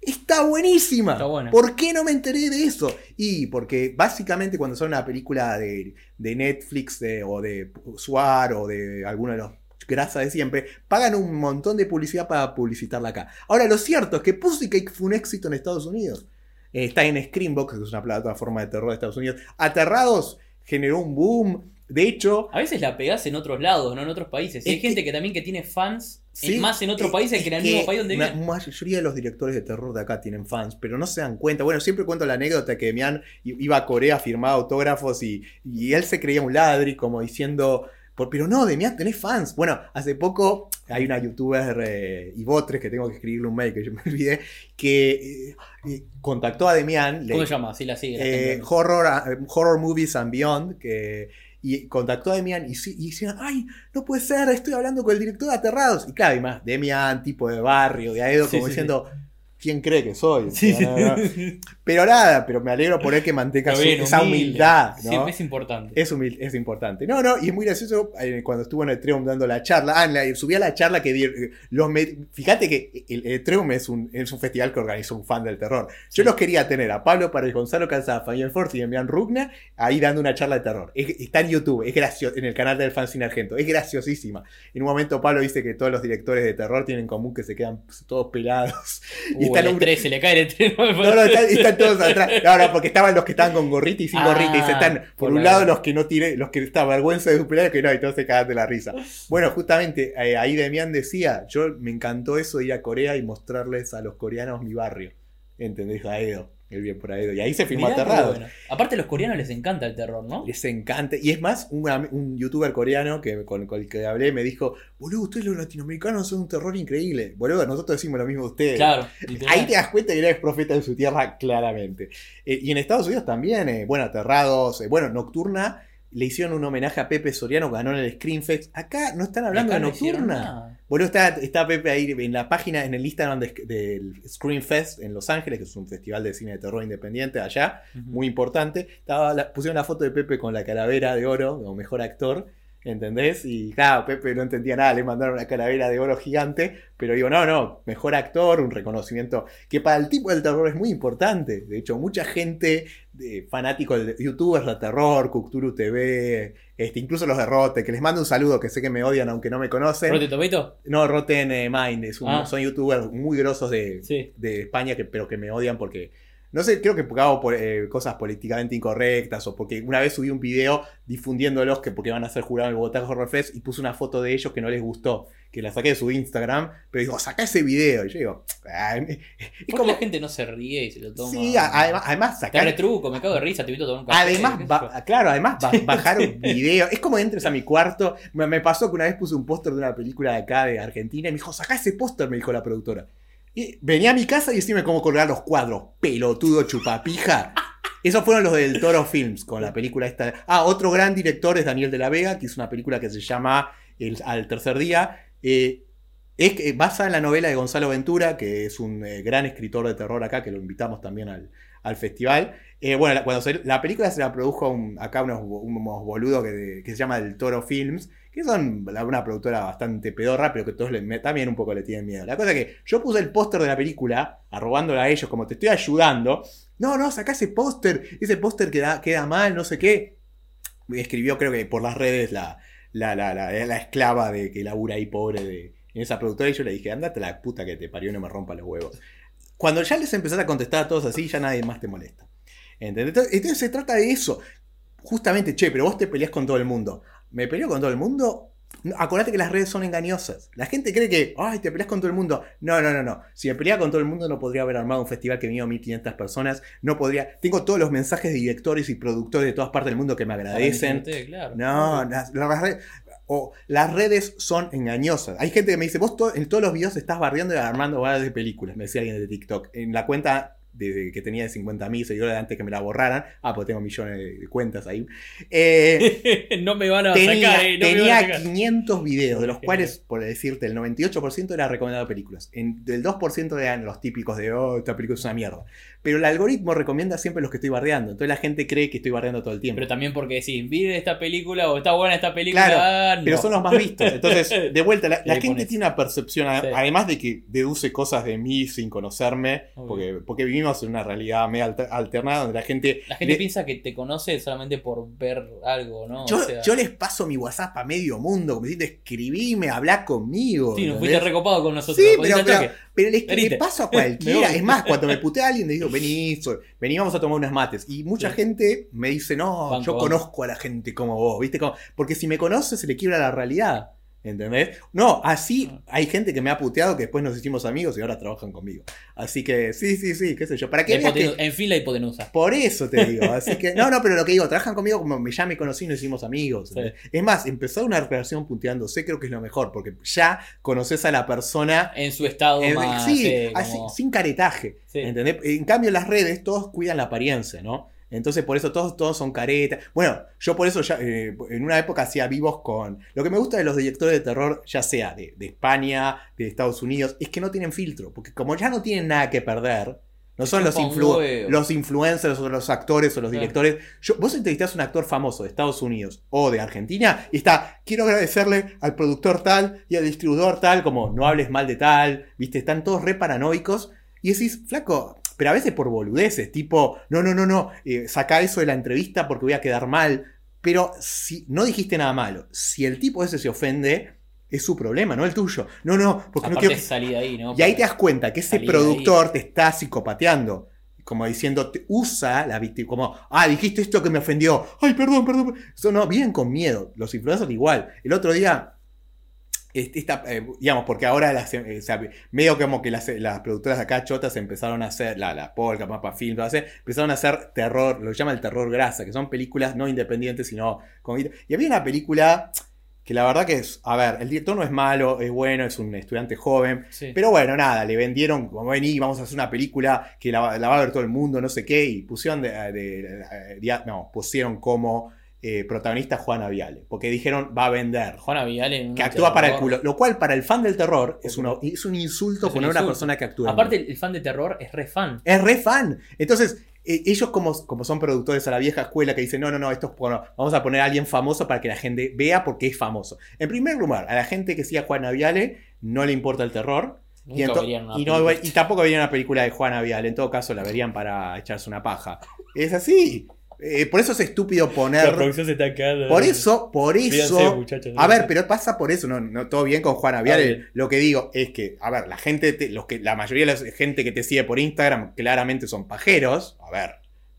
Speaker 1: está buenísima.
Speaker 2: Está buena.
Speaker 1: ¿Por qué no me enteré de eso? Y porque básicamente cuando son una película de, de Netflix de- o de Suar o de alguno de los grasa de siempre, pagan un montón de publicidad para publicitarla acá. Ahora, lo cierto es que Pussycat fue un éxito en Estados Unidos. Eh, está en Screambox, que es una plataforma de terror de Estados Unidos. Aterrados generó un boom. De hecho,
Speaker 2: A veces la pegás en otros lados, no en otros países. Y hay gente
Speaker 1: que-
Speaker 2: también que tiene fans
Speaker 1: Sí,
Speaker 2: en- más en otros
Speaker 1: es-
Speaker 2: países
Speaker 1: es
Speaker 2: que en el mismo país donde
Speaker 1: la mayoría de los directores de terror de acá tienen fans, pero no se dan cuenta. Bueno, siempre cuento la anécdota que Demian iba a Corea a firmar autógrafos y, y él se creía un ladri, como diciendo, "Por- pero no, Demian, tenés fans. Bueno, hace poco hay una youtuber, eh, Ivotres, que tengo que escribirle un mail que yo me olvidé, que eh, eh, contactó a Demian. le-
Speaker 2: ¿Cómo se llama? Sí, la sigue. la
Speaker 1: eh, horror, eh, horror Movies and Beyond, que, y contactó a Demian y, sí- y decían, ay, no puede ser, estoy hablando con el director de Aterrados. Y claro, y más, Demian, tipo de barrio, de Aedo,
Speaker 2: Sí,
Speaker 1: como
Speaker 2: sí,
Speaker 1: diciendo, ¿quién cree que soy?
Speaker 2: Sí,
Speaker 1: No, no, no. Pero nada, pero me alegro por él que mantenga
Speaker 2: Está
Speaker 1: su-
Speaker 2: bien,
Speaker 1: esa
Speaker 2: humilde.
Speaker 1: humildad. ¿no?
Speaker 2: Siempre es importante.
Speaker 1: Es, humil- es importante. No, no, y es muy gracioso eh, cuando estuvo en el Treum dando la charla. Ah, la- subí a la charla que di, los Fíjate que el, el es un, es un festival que organizó un fan del terror. Yo
Speaker 2: Sí.
Speaker 1: los quería tener a Pablo Párez, Gonzalo Calzada, Fabián Forte y Demian Rugna ahí dando una charla de terror. Es- está en YouTube, es gracioso, en el canal del Fanzine Argento. Es graciosísima. En un momento Pablo dice que todos los directores de terror tienen en común que se quedan todos pelados. y
Speaker 2: Uh,
Speaker 1: está
Speaker 2: el
Speaker 1: el
Speaker 2: se le cae el estrés.
Speaker 1: no, no, están, están todos atrás. No, no, porque estaban los que estaban con gorrita y sin
Speaker 2: Ah,
Speaker 1: gorrita. Y se están, por
Speaker 2: por
Speaker 1: un
Speaker 2: la-
Speaker 1: lado, los que no tienen, los que están vergüenza de superar, que no, y todos se cagan de la risa. Bueno, justamente eh, ahí Demian decía, yo me encantó eso de ir a Corea y mostrarles a los coreanos mi barrio. ¿Entendés? A Edo, el bien por Aedo. Y ahí se filmó aterrado.
Speaker 2: bueno. Aparte a los coreanos les encanta el terror, ¿no?
Speaker 1: Les encanta. Y es más, un, un youtuber coreano que, con, con el que hablé me dijo, boludo, ustedes los latinoamericanos son un terror increíble. Boludo, nosotros decimos lo mismo de ustedes.
Speaker 2: Claro. literal.
Speaker 1: Ahí te das cuenta que eres profeta de su tierra, claramente. Eh, y en Estados Unidos también, eh, bueno, Aterrados, eh, bueno, Nocturna le hicieron un homenaje a Pepe Soriano que ganó en el Screenfest. Acá no están hablando de Nocturna. Boludo, está, está Pepe ahí en la página, en el Instagram de- del Screenfest en Los Ángeles, que es un festival de cine de terror independiente allá, muy importante. Estaba la- pusieron la foto de Pepe con la calavera de oro, como mejor actor, ¿entendés? Y claro, Pepe no entendía nada, le mandaron una calavera de oro gigante, pero digo, no, no, mejor actor, un reconocimiento que para el tipo del terror es muy importante. De hecho, mucha gente, de, fanáticos de youtubers de terror, Cucturu TV, este, incluso los de Rote, que les mando un saludo, que sé que me odian aunque no me conocen.
Speaker 2: ¿Rotten Tomato?
Speaker 1: No, Rotten eh, Mind, es un-
Speaker 2: Ah.
Speaker 1: son youtubers muy grosos de,
Speaker 2: Sí.
Speaker 1: de España, que, pero que me odian porque, no sé, creo que hago por, eh, cosas políticamente incorrectas o porque una vez subí un video difundiéndolos que porque van a ser jurados en el Bogotá Horror Fest y puse una foto de ellos que no les gustó, que la saqué de su Instagram, pero digo, saca ese video. Y yo digo, "Ay, es
Speaker 2: ¿Por
Speaker 1: como...
Speaker 2: la gente no se ríe y se lo toma?
Speaker 1: Sí, además, además
Speaker 2: Te
Speaker 1: sacar...
Speaker 2: retruco, me cago de risa, te invito a tomar un café.
Speaker 1: Además, ba- claro, además ba- bajar un video. Es como entres a mi cuarto. Me, me pasó que una vez puse un póster de una película de acá de Argentina y me dijo, saca ese póster, me dijo la productora. Venía a mi casa y decime cómo colgar los cuadros. Pelotudo chupapija. Esos fueron los del Toro Films con la película esta. Ah, otro gran director es Daniel de la Vega, que hizo una película que se llama El- Al tercer día. Eh, es que- basada en la novela de Gonzalo Ventura, que es un eh, gran escritor de terror acá, que lo invitamos también al, al festival. Eh, bueno, la, cuando se- la película se la produjo un- acá unos, unos boludos que, que se llama el Toro Films, que son una productora bastante pedorra, pero que todos también un poco le tienen miedo. La cosa es que yo puse el póster de la película, arrobándola a ellos, como te estoy ayudando. No, no, saca ese póster, ese póster queda, queda mal, no sé qué. Escribió, creo que por las redes, la, la, la, la, la esclava de que labura ahí pobre de, en esa productora, y yo le dije, andate la puta que te parió no me rompa los huevos. Cuando ya les empezás a contestar a todos así, ya nadie más te molesta. ¿Entendés? Entonces, entonces se trata de eso. Justamente, che, pero vos te peleás con todo el mundo. ¿Me peleo con todo el mundo? Acordate que las redes son engañosas. La gente cree que, ay, te peleas con todo el mundo. No, no, no, no. Si me peleaba con todo el mundo, no podría haber armado un festival que vino 1500 personas. No podría. Tengo todos los mensajes de directores y productores de todas partes del mundo que me agradecen.
Speaker 2: Para claro.
Speaker 1: No, las, las redes, o las redes son engañosas. Hay gente que me dice, vos to- en todos los videos estás barriendo y armando barras de películas, me decía alguien de TikTok. En la cuenta de, que tenía de 50.000 seguidores antes que me la borraran, ah, pues tengo millones de, cuentas ahí. Eh,
Speaker 2: no me van a
Speaker 1: tenía
Speaker 2: sacar, eh, no me van a
Speaker 1: tenía
Speaker 2: sacar.
Speaker 1: 500 videos, de los cuales, por decirte, el 98% era recomendado películas. En, del 2% eran los típicos de, oh, esta película es una mierda. Pero el algoritmo recomienda siempre los que estoy bardeando. Entonces la gente cree que estoy bardeando todo el tiempo.
Speaker 2: Pero también porque decís, miren esta película o está buena esta película.
Speaker 1: Claro,
Speaker 2: ah, no.
Speaker 1: Pero son los más vistos. Entonces, de vuelta, la, gente
Speaker 2: pones.
Speaker 1: tiene una percepción,
Speaker 2: Sí.
Speaker 1: además de que deduce cosas de mí sin conocerme,
Speaker 2: Obvio.
Speaker 1: porque, porque vivimos en una realidad medio alter- alternada donde la gente...
Speaker 2: La gente
Speaker 1: le-
Speaker 2: piensa que te conoce solamente por ver algo, ¿no?
Speaker 1: yo,
Speaker 2: O sea,
Speaker 1: yo les paso mi WhatsApp a medio mundo, como diciendo, escribime, habla conmigo.
Speaker 2: sí, nos fuiste recopado con nosotros.
Speaker 1: Sí, pero,
Speaker 2: al
Speaker 1: pero, les,
Speaker 2: Venite.
Speaker 1: le paso a cualquiera. es más, cuando me putea a alguien, le digo, vení, vení, vamos a tomar unas mates. Y mucha
Speaker 2: Sí.
Speaker 1: gente me dice, no,
Speaker 2: Banco,
Speaker 1: yo conozco a la gente como vos, ¿viste? Como- porque si me conoce, se le quiebra la realidad. ¿Entendés? No, así hay gente que me ha puteado que después nos hicimos amigos y ahora trabajan conmigo. Así que, sí, sí, sí, qué sé yo. Para veas que-
Speaker 2: En fin, la hipotenusa.
Speaker 1: por eso te digo. Así que, no, no, pero lo que digo, trabajan conmigo como ya me conocí y nos hicimos amigos.
Speaker 2: Sí.
Speaker 1: Es más, empezar una relación puteándose creo que es lo mejor, porque ya conoces a la persona
Speaker 2: En su estado
Speaker 1: eh,
Speaker 2: más.
Speaker 1: sí,
Speaker 2: sí,
Speaker 1: así,
Speaker 2: como-
Speaker 1: sin caretaje.
Speaker 2: Sí.
Speaker 1: ¿entendés? En cambio, las redes todos cuidan la apariencia, ¿no? Entonces, por eso todos, todos son caretas. Bueno, yo por eso ya eh, en una época hacía vivos con. Lo que me gusta de los directores de terror, ya sea de, de España, de Estados Unidos, es que no tienen filtro. Porque como ya no tienen nada que perder, no son los, influ- los influencers o los actores o los directores. Yo, vos entrevistás a un actor famoso de Estados Unidos o de Argentina y está, quiero agradecerle al productor tal y al distribuidor tal, como no hables mal de tal, viste, están todos re paranoicos y decís, flaco, pero a veces por boludeces, tipo, no, no, no, no, eh, saca eso de la entrevista porque voy a quedar mal. Pero si no dijiste nada malo, si el tipo ese se ofende, es su problema, no el tuyo. No, no, porque no
Speaker 2: Aparte
Speaker 1: quiero.
Speaker 2: es salir de ahí, ¿no?
Speaker 1: Y ahí te das cuenta que ese productor te está psicopateando. Como diciendo, te usa la víctima, como, ah, dijiste esto que me ofendió. Ay, perdón, perdón. Eso no, vienen con miedo. Los influencers igual. El otro día, esta, eh, digamos, porque ahora las, eh, o sea, medio como que las, las productoras de acá chotas empezaron a hacer, la, la Polka, Mapa Film, esas, empezaron a hacer terror, lo que llama el terror grasa, que son películas no independientes, sino con... Y había una película que la verdad que es, a ver, el director no es malo, es bueno, es un estudiante joven,
Speaker 2: Sí.
Speaker 1: pero bueno, nada, le vendieron como vení, vamos a hacer una película que la, la va a ver todo el mundo, no sé qué, y pusieron de, de- de- de- no, pusieron como eh, protagonista Juana Viale, porque dijeron va a vender.
Speaker 2: Juana Viale.
Speaker 1: Que actúa para el culo. Lo cual, para el fan del terror, es, uno- es un insulto
Speaker 2: Es un
Speaker 1: poner a una persona que actúa.
Speaker 2: Aparte, el fan de terror es re fan.
Speaker 1: Es re fan. Entonces, eh, ellos como, como son productores a la vieja escuela que dicen, no, no, no, esto es bueno, vamos a poner a alguien famoso para que la gente vea porque es famoso. En primer lugar, a la gente que siga a Juana Viale no le importa el terror. Y, no- y tampoco verían una película de Juana Viale. En todo caso, la verían para echarse una paja. Es así. Eh, por eso es estúpido poner.
Speaker 2: se está cagando.
Speaker 1: Por eso, por eso.
Speaker 2: muchachos.
Speaker 1: A ver, pero pasa por eso, no, no todo bien con Juana
Speaker 2: bien.
Speaker 1: Lo que digo es que, a ver, la gente, te- los que, la mayoría de la gente que te sigue por Instagram claramente son pajeros. A ver,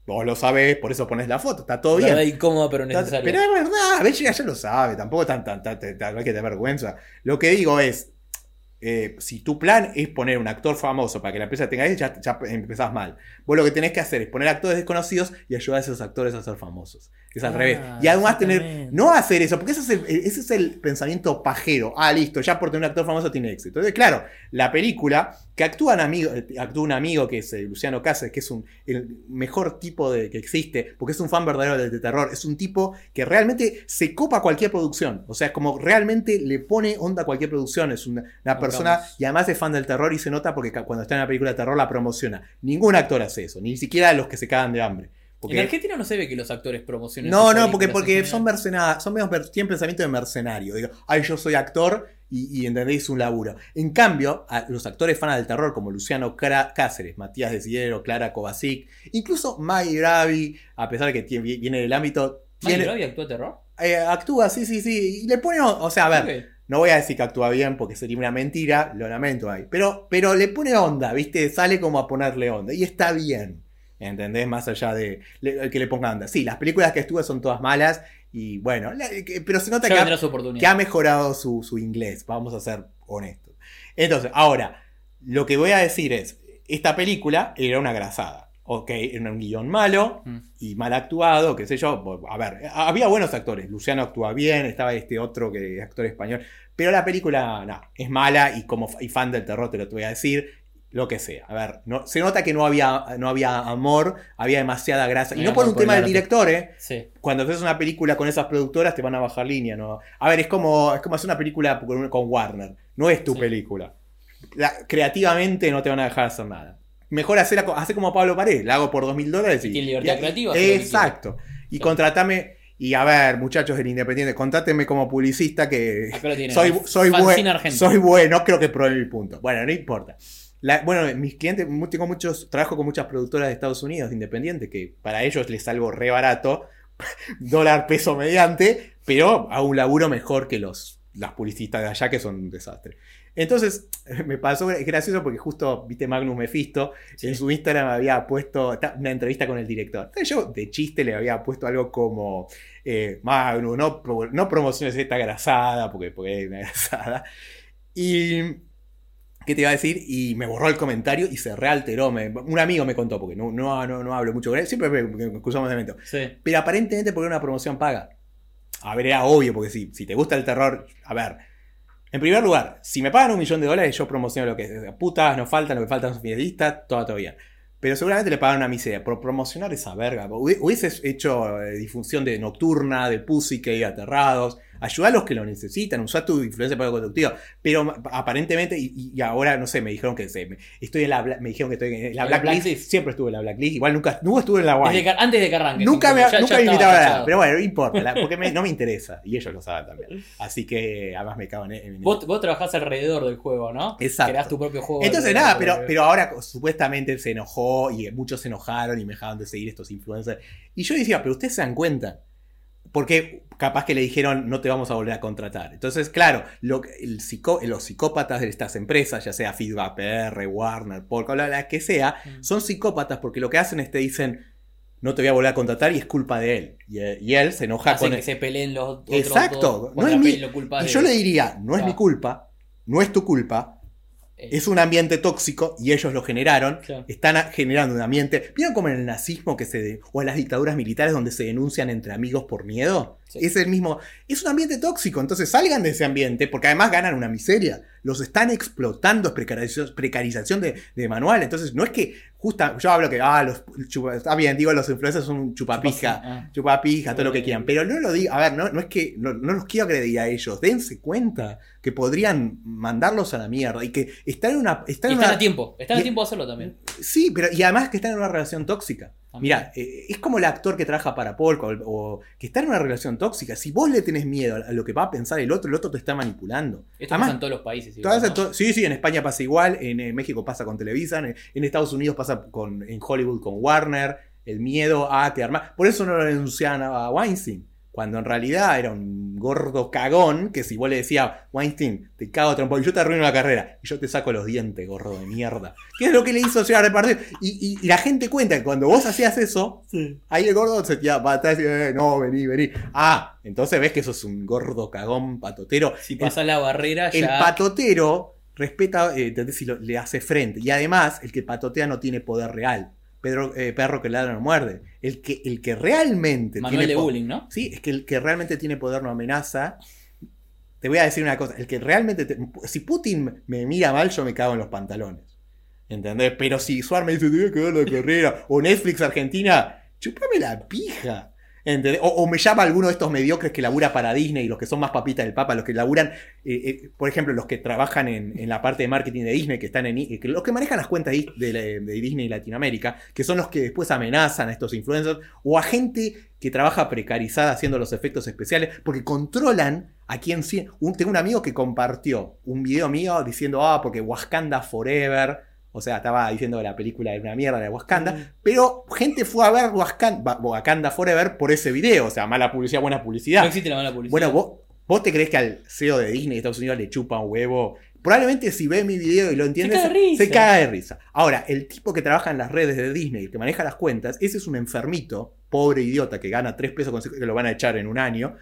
Speaker 1: vos lo sabés, por eso pones la foto, está todo bien.
Speaker 2: Verdad incómoda, pero
Speaker 1: Está-
Speaker 2: necesaria.
Speaker 1: Pero es verdad, a ver, ya, lo sabe, tampoco tan, tan, tan, tan- tan- no hay que tener vergüenza. Lo que digo es, eh, si tu plan es poner un actor famoso para que la empresa tenga eso, ya, ya empezás mal. Vos lo que tenés que hacer es poner actores desconocidos y ayudar a esos actores a ser famosos. Es al
Speaker 2: Ah,
Speaker 1: revés. Y además tener, no hacer eso, porque ese es, el, ese es el pensamiento pajero. Ah, listo, ya por tener un actor famoso tiene éxito. Entonces, claro, la película, que actúa un amigo, actúa un amigo que es eh, Luciano Cáceres, que es un, el mejor tipo de, que existe, porque es un fan verdadero de, de terror. Es un tipo que realmente se copa cualquier producción. O sea, es como realmente le pone onda a cualquier producción. Es una, una persona, y además es fan del terror y se nota porque cuando está en una película de terror la promociona. Ningún actor hace eso, ni siquiera los que se cagan de hambre. Porque-
Speaker 2: En Argentina no se ve que los actores promocionen.
Speaker 1: no, no, porque, porque son mercenarios, son mer- tienen pensamiento de mercenario. Digo, ay, yo soy actor y, y entendéis un laburo. En cambio, a los actores fanas del terror, como Luciano Cra- Cáceres, Matías Desidero, Clara Kovacic, incluso Maggie Bravi, a pesar de que tiene- viene del ámbito,
Speaker 2: ¿Maggie
Speaker 1: tiene,
Speaker 2: Bravi actúa terror?
Speaker 1: eh, actúa, sí, sí, sí, y le pone, o sea, a ver, no voy a decir que actúa bien porque sería una mentira, lo lamento ahí. Pero, pero le pone onda, ¿viste? Sale como a ponerle onda. Y está bien. ¿Entendés? Más allá de le- que le ponga onda. Sí, las películas que estuve son todas malas. Y bueno, la- pero se nota que ha, que mejorado su, su inglés. Vamos a ser honestos. Entonces, ahora, lo que voy a decir es: esta película era una grasada. Ok, era un guion malo
Speaker 2: Mm.
Speaker 1: y mal actuado, qué sé yo. A ver, había buenos actores. Luciano actúa bien, estaba este otro que actor español. Pero la película, no, es mala y como y fan del terror te lo voy a decir. Lo que sea. A ver, no, se nota que no había, no había amor, había demasiada grasa. Y
Speaker 2: No
Speaker 1: por un tema
Speaker 2: el
Speaker 1: del director, ¿eh?
Speaker 2: Sí.
Speaker 1: Cuando haces una película con esas productoras te van a bajar línea, ¿no? A ver, es como, es como hacer una película con, con Warner. No es tu
Speaker 2: Sí.
Speaker 1: película. La- creativamente no te van a dejar hacer nada. Mejor hacer, hacer como Pablo Paredes. La hago por dos mil dólares y.
Speaker 2: Y tiene libertad
Speaker 1: y-
Speaker 2: creativa, que
Speaker 1: Exacto. Y
Speaker 2: Sí.
Speaker 1: contratame. Y a ver, muchachos del Independiente, contráteme como publicista que soy, soy, buen- soy bueno, creo que probé mi punto. Bueno, no importa. La- bueno, mis clientes, tengo muchos, trabajo con muchas productoras de Estados Unidos, independientes, que para ellos les salgo re barato, dólar peso mediante, pero a un laburo mejor que los, las publicistas de allá, que son un desastre. Entonces, me pasó, es gracioso porque justo, viste, Magnus Mephisto,
Speaker 2: Sí.
Speaker 1: en su Instagram había puesto una entrevista con el director. Entonces yo, de chiste, le había puesto algo como, eh, Magnus, no, pro- no promociones esta grasada, porque, porque es una grasada. Y, ¿qué te iba a decir? Y me borró el comentario y se realteró. Me- un amigo me contó, porque no, no, no, no hablo mucho con él, siempre me, excusamos de evento.
Speaker 2: Sí.
Speaker 1: Pero aparentemente porque era una promoción paga. A ver, era obvio, porque si, si te gusta el terror, a ver. En primer lugar, si me pagan un millón de dólares, yo promociono lo que es. Putas, no faltan, lo que faltan son fidelistas, todo, bien. Pero seguramente le pagan una miseria. Por promocionar esa verga. Hubi- Hubieses hecho eh, difusión de nocturna, de pussy que hay aterrados. Ayuda a los que lo necesitan. Usá tu influencia para conductiva. Pero ma- aparentemente, y, y ahora no sé, me dijeron que se, me, estoy en la, bla- me dijeron que estoy en la
Speaker 2: la
Speaker 1: blacklist. Siempre estuve en la blacklist. Igual nunca, nunca estuve en la.
Speaker 2: Desde que- antes de que arranque.
Speaker 1: Nunca me,
Speaker 2: Ya- ya
Speaker 1: nunca me
Speaker 2: estaba
Speaker 1: invitaron a nada, pero bueno, no importa, la- porque me- no me interesa. Y ellos lo saben también. Así que además me cago en, en-
Speaker 2: Vos, vos trabajás alrededor del juego, ¿no?
Speaker 1: Exacto.
Speaker 2: Creás tu propio juego.
Speaker 1: Entonces nada, pero, pero ahora supuestamente se enojó y muchos se enojaron y me dejaron de seguir estos influencers. Y yo decía, pero ustedes se dan cuenta. Porque capaz que le dijeron no te vamos a volver a contratar. Entonces, claro, lo, que- el psicó- los psicópatas de estas empresas, ya sea Feedback PR, Warner, Polka, la, la que sea,
Speaker 2: Mm.
Speaker 1: son psicópatas porque lo que hacen es te dicen no te voy a volver a contratar y es culpa de él. Y, eh, y él se enoja
Speaker 2: Hacen
Speaker 1: con
Speaker 2: que se peleen los otros
Speaker 1: Exacto.
Speaker 2: dos
Speaker 1: No es mi- Y yo le diría, no es mi culpa, no es tu culpa, es un ambiente tóxico y ellos lo generaron.
Speaker 2: Claro.
Speaker 1: Están generando un ambiente. ¿Vieron como en el nazismo que se de- o en las dictaduras militares donde se denuncian entre amigos por miedo?
Speaker 2: Sí.
Speaker 1: Es el mismo. Es un ambiente tóxico. Entonces salgan de ese ambiente porque además ganan una miseria. Los están explotando, es precarización, precarización de, de manual. Entonces no es que justa, yo hablo que, ah, los chupa- está bien, digo, los influencers son un chupapija,
Speaker 2: Ah.
Speaker 1: chupapija, todo lo que quieran, pero no lo digo, a ver, no, no es que, no, no los quiero agredir a ellos, dense cuenta que podrían mandarlos a la mierda y que están en una... Están
Speaker 2: Y están
Speaker 1: una
Speaker 2: a tiempo, están
Speaker 1: y-
Speaker 2: a tiempo de hacerlo también.
Speaker 1: Sí, pero y además que están en una relación tóxica. Mira, eh, es como el actor que trabaja para Polka o, o que está en una relación tóxica. Si vos le tenés miedo a lo que va a pensar el otro, el otro te está manipulando.
Speaker 2: Esto
Speaker 1: Además,
Speaker 2: pasa en todos los países. Igual,
Speaker 1: esas-
Speaker 2: ¿no?
Speaker 1: to- sí, sí, en España pasa igual, en, México pasa con Televisa, en, en Estados Unidos pasa con, en Hollywood con Warner, el miedo a que armar. Por eso no lo denunciaban a Weinstein, cuando en realidad era un gordo cagón que si vos le decías, Weinstein, te cago a trompa y yo te arruino la carrera, y yo te saco los dientes, gordo de mierda. ¿Qué es lo que le hizo llegar a repartir? Y, y- y la gente cuenta que cuando vos hacías eso, ahí el gordo se tira para atrás y "Eh, no, vení, vení. Ah, entonces ves que sos un gordo cagón patotero.
Speaker 2: Si
Speaker 1: El-
Speaker 2: pasas la barrera,
Speaker 1: el
Speaker 2: ya.
Speaker 1: patotero respeta, eh. Si lo- le hace frente. Y además, el que patotea no tiene poder real. Pedro, eh, perro que ladra no muerde. El que, el que realmente tiene
Speaker 2: de bullying, ¿no?
Speaker 1: Sí, es que el que realmente tiene poder no amenaza. Te voy a decir una cosa. El que realmente. te- si Putin me mira mal, yo me cago en los pantalones. ¿Entendés? Pero si Suar me dice, tiene que ver la carrera. O Netflix Argentina, chupame la pija. O, me llama alguno de estos mediocres que labura para Disney, los que son más papitas del Papa, los que laburan, eh, eh, por ejemplo, los que trabajan en, la parte de marketing de Disney, que están en eh, que los que manejan las cuentas de, de- Disney y Latinoamérica, que son los que después amenazan a estos influencers, o a gente que trabaja precarizada haciendo los efectos especiales, porque controlan a quien sí. Un- tengo un amigo que compartió un video mío diciendo, ah, porque Wakanda Forever. O sea, estaba diciendo que la película era una mierda de Wakanda.
Speaker 2: Mm.
Speaker 1: Pero gente fue a ver Wakanda, Wakanda Forever por ese video. O sea, mala publicidad, buena publicidad.
Speaker 2: No existe la mala publicidad.
Speaker 1: Bueno, ¿vos, vos te crees que al CEO de Disney de Estados Unidos le chupa un huevo. Probablemente si ve mi video y lo entiende,
Speaker 2: caga de risa.
Speaker 1: se caga de risa. Ahora, el tipo que trabaja en las redes de Disney, el que maneja las cuentas, ese es un enfermito, pobre idiota, que gana 3 pesos con- que lo van a echar en un año,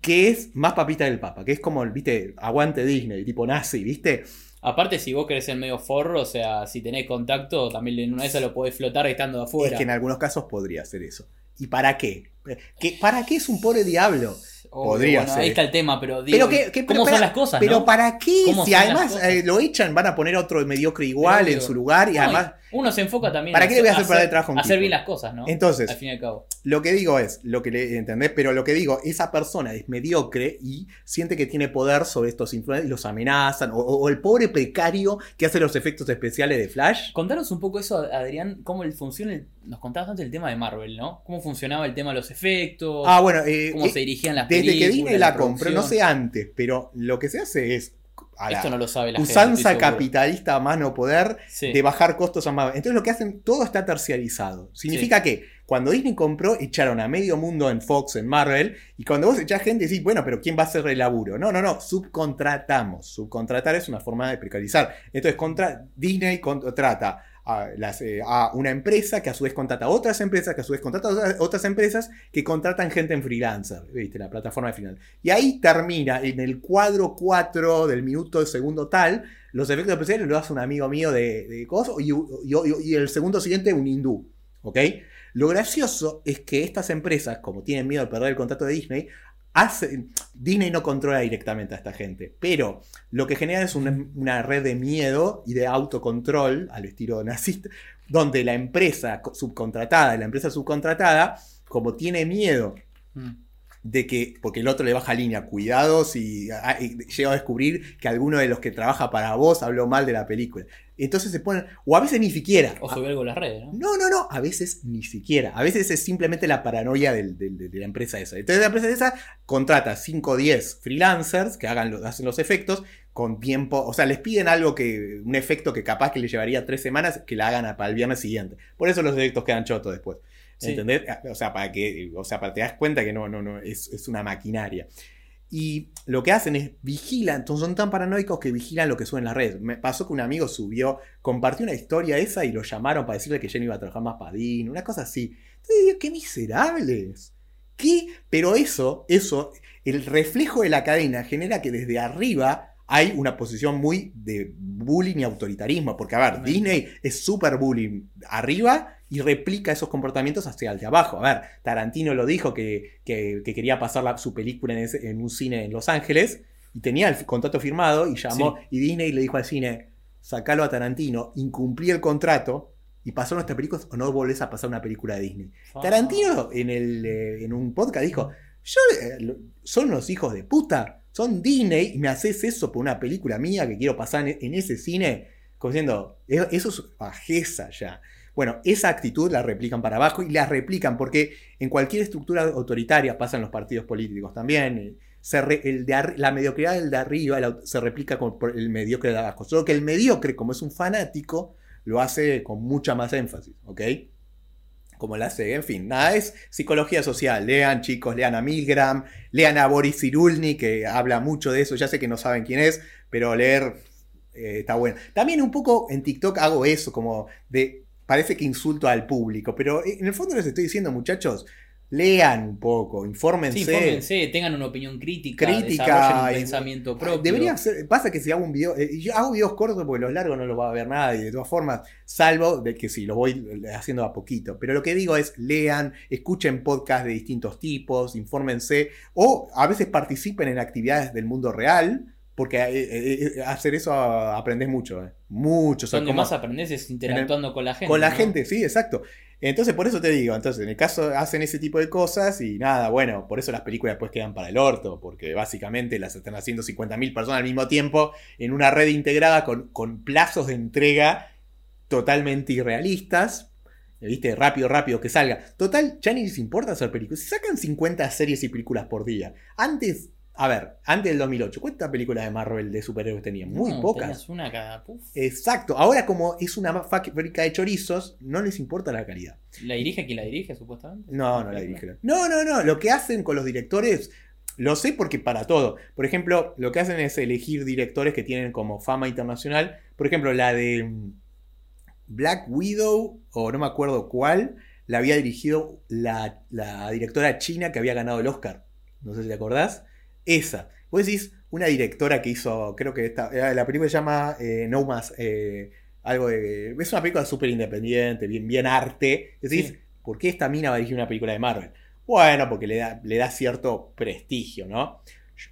Speaker 1: que es más papita del papa, que es como, viste, aguante Disney, tipo nazi, viste.
Speaker 2: Aparte, si vos querés ser medio forro, o sea, si tenés contacto, también en una de esas lo podés flotar estando de afuera.
Speaker 1: Es que en algunos casos podría ser eso. ¿Y para qué? ¿Qué- ¿Para qué es un pobre diablo?
Speaker 2: Obvio,
Speaker 1: podría
Speaker 2: bueno,
Speaker 1: ser.
Speaker 2: Ahí está el tema, pero digo,
Speaker 1: Pero que, que-
Speaker 2: ¿cómo
Speaker 1: pero
Speaker 2: son
Speaker 1: para-
Speaker 2: las cosas,
Speaker 1: Pero
Speaker 2: no?
Speaker 1: ¿para qué?
Speaker 2: ¿Cómo
Speaker 1: Si además eh, lo echan, van a poner otro mediocre igual
Speaker 2: Pero
Speaker 1: en su lugar y
Speaker 2: No,
Speaker 1: además...
Speaker 2: uno se enfoca también
Speaker 1: ¿Para
Speaker 2: en
Speaker 1: qué le voy a hacer perder el trabajo
Speaker 2: hacer bien las cosas, ¿no?
Speaker 1: Entonces,
Speaker 2: Al fin y al cabo.
Speaker 1: Lo que digo es, lo que le entendés, pero lo que digo, esa persona es mediocre y siente que tiene poder sobre estos influencers y los amenazan, o, o el pobre precario que hace los efectos especiales de Flash.
Speaker 2: Contanos un poco eso, Adrián, cómo funciona. el- nos contabas antes el tema de Marvel, ¿no? Cómo funcionaba el tema de los efectos,
Speaker 1: Ah, bueno, eh,
Speaker 2: cómo
Speaker 1: eh,
Speaker 2: se dirigían las
Speaker 1: desde que
Speaker 2: películas,
Speaker 1: Disney la compró,
Speaker 2: producción.
Speaker 1: no sé antes, pero lo que se hace es a la
Speaker 2: Esto no lo sabe la gente.
Speaker 1: usanza
Speaker 2: seguro.
Speaker 1: capitalista a más no poder
Speaker 2: Sí.
Speaker 1: de bajar costos a más. Entonces lo que hacen, todo está terciarizado. Significa que cuando Disney compró, echaron a medio mundo en Fox, en Marvel, y cuando vos echás gente decís, bueno, pero ¿quién va a hacer el laburo? No, no, no, subcontratamos. Subcontratar es una forma de precarizar. Entonces, contra, Disney contrata eh, a una empresa que a su vez contrata a otras empresas, que a su vez contrata a otras, empresas que contratan gente en freelancer, ¿viste? La plataforma de freelancer. Y ahí termina, en el cuadro 4 del minuto del segundo tal, los efectos especiales lo hace un amigo mío de, de cosas y, y- y el segundo siguiente un hindú. ¿Ok? Lo gracioso es que estas empresas, como tienen miedo de perder el contrato de Disney, hacen, Disney no controla directamente a esta gente, pero lo que genera es una, una red de miedo y de autocontrol al estilo nazista, donde la empresa subcontratada, la empresa subcontratada, como tiene miedo
Speaker 2: Mm.
Speaker 1: De que, porque el otro le baja línea, cuidados y, ah, y llega a descubrir que alguno de los que trabaja para vos habló mal de la película. Entonces se ponen, o a veces ni siquiera.
Speaker 2: O subir algo a las redes, ¿no?
Speaker 1: No, no, no, a veces ni siquiera. A veces es simplemente la paranoia del- del- de, la empresa esa. Entonces la empresa esa contrata 5 o 10 freelancers que hagan lo- hacen los efectos con tiempo, o sea, les piden algo que, un efecto que capaz que les llevaría tres semanas, que la hagan para el viernes siguiente. Por eso los efectos quedan chotos después.
Speaker 2: Sí.
Speaker 1: ¿Entendés? O sea, para que, o sea, para que te das cuenta que no, no, no, es, es una maquinaria. Y lo que hacen es vigilan, entonces son tan paranoicos que vigilan lo que suben en las redes. Me pasó que un amigo subió, compartió una historia esa y lo llamaron para decirle que ya no iba a trabajar más Disney, una cosa así. Entonces digo, qué miserables. ¿Qué? Pero eso, eso, el reflejo de la cadena genera que desde arriba hay una posición muy de bullying y autoritarismo. Porque, a ver. Disney es súper bullying arriba y replica esos comportamientos hacia el de abajo. A ver, Tarantino lo dijo que, que- que quería pasar la- su película en, ese- en un cine en Los Ángeles y tenía el contrato firmado y llamó y Disney le dijo al cine, sacalo a Tarantino, incumplí el contrato y pasó nuestras películas o no volvés a pasar una película de Disney.
Speaker 2: Ah.
Speaker 1: Tarantino en, el, eh, en un podcast dijo, yo, eh, son los hijos de puta, son Disney y me haces eso por una película mía que quiero pasar en, en ese cine, como diciendo, "Eh, eso es bajeza ya. Bueno, esa actitud la replican para abajo y la replican porque en cualquier estructura autoritaria pasan los partidos políticos también. eh, la mediocridad del de arriba se replica con, por el mediocre de abajo. Solo que el mediocre, como es un fanático, lo hace con mucha más énfasis, ¿ok? Como la hace, en fin, nada, es psicología social. Lean, chicos, lean a Milgram, lean a Boris Cyrulnik, que habla mucho de eso. Ya sé que no saben quién es, pero leer eh, está bueno. También un poco en TikTok hago eso, como de. Parece que insulto al público, pero en el fondo les estoy diciendo, muchachos, lean un poco, infórmense.
Speaker 2: Sí, fórmense, tengan una opinión crítica,
Speaker 1: Crítica
Speaker 2: un
Speaker 1: y-
Speaker 2: pensamiento propio.
Speaker 1: Debería ser, pasa que si hago un video, eh, yo hago videos cortos porque los largos no los va a ver nadie, de todas formas, salvo de que sí, los voy haciendo a poquito. Pero lo que digo es, lean, escuchen podcasts de distintos tipos, infórmense, o a veces participen en actividades del mundo real, porque eh, eh, eh, hacer eso ah, aprendes mucho, eh, mucho.
Speaker 2: Donde
Speaker 1: como-
Speaker 2: más aprendes es interactuando con la gente.
Speaker 1: con la
Speaker 2: ¿no?
Speaker 1: gente, sí, exacto. Entonces, por eso te digo, entonces, en el caso hacen ese tipo de cosas y nada, bueno, por eso las películas después quedan para el orto, porque básicamente las están haciendo 50.000 personas al mismo tiempo en una red integrada con, con plazos de entrega totalmente irrealistas. ¿Viste? Rápido, rápido, que salga. Total, ya ni les importa hacer películas. Si sacan 50 series y películas por día. Antes, a ver, antes del 2008, ¿cuántas películas de Marvel de superhéroes tenían? Muy
Speaker 2: No,
Speaker 1: pocas.
Speaker 2: una cada puf.
Speaker 1: Exacto. Ahora, como es una fábrica de chorizos, no les importa la calidad.
Speaker 2: ¿La dirige quién la dirige, supuestamente?
Speaker 1: No, no la dirigen. No, no, no. Lo que hacen con los directores, lo sé porque para todo. Por ejemplo, lo que hacen es elegir directores que tienen como fama internacional. Por ejemplo, la de mm, Black Widow, o no me acuerdo cuál, la había dirigido la, la directora china que había ganado el Oscar. No sé si te acordás. Esa. Vos decís, una directora que hizo, creo que esta, eh, la película se llama eh, No Más, eh, algo de... Es una película súper independiente, bien, bien arte. Decís,
Speaker 2: Sí.
Speaker 1: ¿por qué esta mina va a dirigir una película de Marvel? Bueno, porque le da, le da cierto prestigio, ¿no?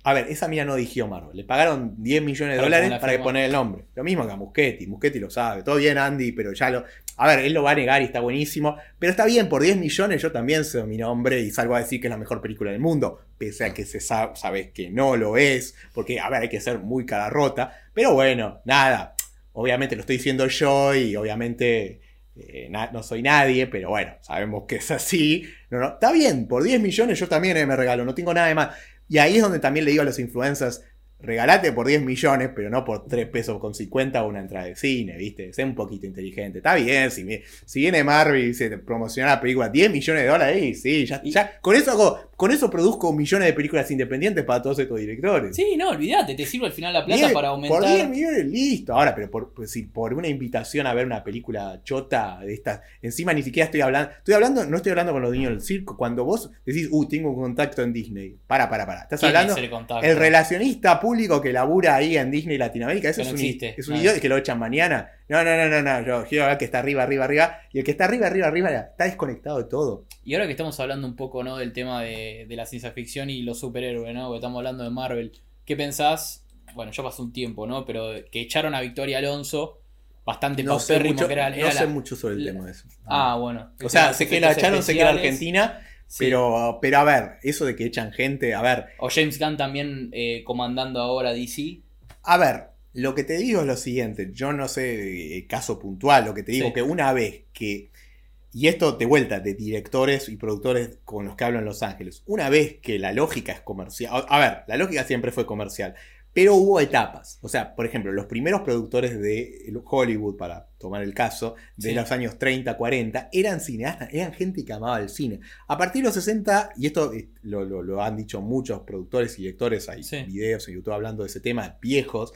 Speaker 1: A ver, esa mina no dirigió Marvel. Le pagaron 10 millones de dólares para que poner el nombre. Lo mismo que a Muschetti. Muschetti lo sabe. Todo bien, Andy, pero ya lo. A ver, él lo va a negar y está buenísimo. Pero está bien, por 10 millones yo también sé mi nombre y salgo a decir que es la mejor película del mundo. Pese a que se sabe, sabes que no lo es. Porque, a ver, hay que ser muy cara rota. Pero bueno, nada. Obviamente lo estoy diciendo yo y obviamente eh, no soy nadie, pero bueno, sabemos que es así. No, no, está bien, por 10 millones yo también eh, me regalo, no tengo nada de más. Y ahí es donde también le digo a los influencers, regalate por 10 millones, pero no por 3 pesos con 50 una entrada de cine, ¿viste? Sé un poquito inteligente. Está bien, si, viene Marvel y dice promocionar la película 10 millones de dólares, y sí, ya, ya, con eso hago, con eso produzco millones de películas independientes para todos estos directores.
Speaker 2: Sí, no, olvídate, te sirve al final la plata
Speaker 1: Diez-
Speaker 2: para
Speaker 1: Por 10
Speaker 2: aumentar.
Speaker 1: millones, listo. Ahora, pero por, pues, si por una invitación a ver una película chota de estas, encima ni siquiera estoy hablando, estoy hablando, no estoy hablando con los niños del circo. Cuando vos decís, uh, tengo un contacto en Disney. Para, para, para. Estás
Speaker 2: ¿Quién
Speaker 1: hablando.
Speaker 2: es el
Speaker 1: relacionista público que labura ahí en Disney Latinoamérica, eso
Speaker 2: Que
Speaker 1: es,
Speaker 2: no
Speaker 1: un,
Speaker 2: existe.
Speaker 1: es un
Speaker 2: No.
Speaker 1: idiota que lo echan mañana. No, no, no, no, no. Yo quiero ver que está arriba, arriba, arriba. Y el que está arriba, arriba, arriba, está desconectado de todo.
Speaker 2: Y ahora que estamos hablando un poco, ¿no? Del tema de, de la ciencia ficción y los superhéroes, ¿no? Que estamos hablando de Marvel. ¿Qué pensás? Bueno, ya pasó un tiempo, ¿no? Pero que echaron a Victoria Alonso, bastante
Speaker 1: No sé, mucho,
Speaker 2: que era,
Speaker 1: no
Speaker 2: era
Speaker 1: sé
Speaker 2: la-
Speaker 1: mucho sobre el tema de eso.
Speaker 2: Ah, bueno.
Speaker 1: o sea, sé que la echaron, sé que era. Argentina.
Speaker 2: Sí.
Speaker 1: Pero, pero a ver, eso de que echan gente, a ver,
Speaker 2: O James Gunn también eh, comandando ahora DC.
Speaker 1: a ver, lo que te digo es lo siguiente, yo no sé eh, caso puntual, lo que te digo
Speaker 2: Sí.
Speaker 1: que una vez que, y esto de vuelta, de directores y productores con los que hablo en Los Ángeles, una vez que la lógica es comercial, a- ver, la lógica siempre fue comercial, pero hubo etapas, o sea, por ejemplo, los primeros productores de Hollywood, para tomar el caso, de
Speaker 2: Sí.
Speaker 1: los años 30, 40, eran cineastas, eran gente que amaba el cine. A partir de los 60, y esto eh, lo, lo- lo han dicho muchos productores y directores, hay
Speaker 2: Sí.
Speaker 1: videos en YouTube hablando de ese tema, viejos,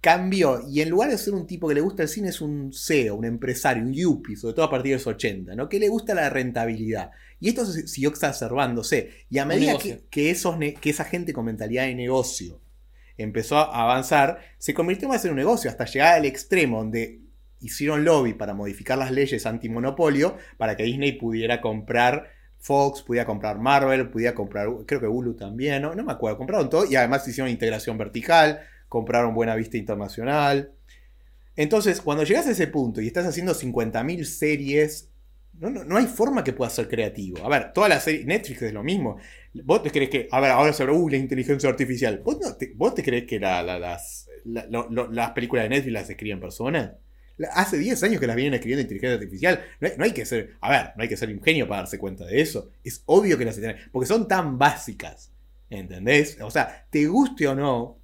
Speaker 1: cambió y en lugar de ser un tipo que le gusta el cine es un CEO, un empresario, un yuppie, sobre todo a partir de los 80, ¿no? que le gusta la rentabilidad. Y esto siguió exacerbándose. Y a medida que, que esos que esa gente con mentalidad de negocio empezó a avanzar, se convirtió más en un negocio, hasta llegar al extremo donde hicieron lobby para modificar las leyes antimonopolio para que Disney pudiera comprar Fox, pudiera comprar Marvel, pudiera comprar, creo que Hulu también, no, no me acuerdo, compraron todo y además hicieron integración vertical, compraron Buena Vista Internacional. Entonces, cuando llegas a ese punto y estás haciendo 50.000 series, no, no, no hay forma que puedas ser creativo. A ver, todas las series, Netflix es lo mismo. ¿Vos te crees que, a ver, ahora se habla, uh, la inteligencia artificial. ¿Vos, te, vos te crees que la- la- las, la- las películas de Netflix las escriben personas? La- Hace 10 años que las vienen escribiendo inteligencia artificial. No hay, no hay que ser, a ver, no hay que ser ingenio para darse cuenta de eso. Es obvio que las tienen, porque son tan básicas. ¿Entendés? O sea, te guste o no,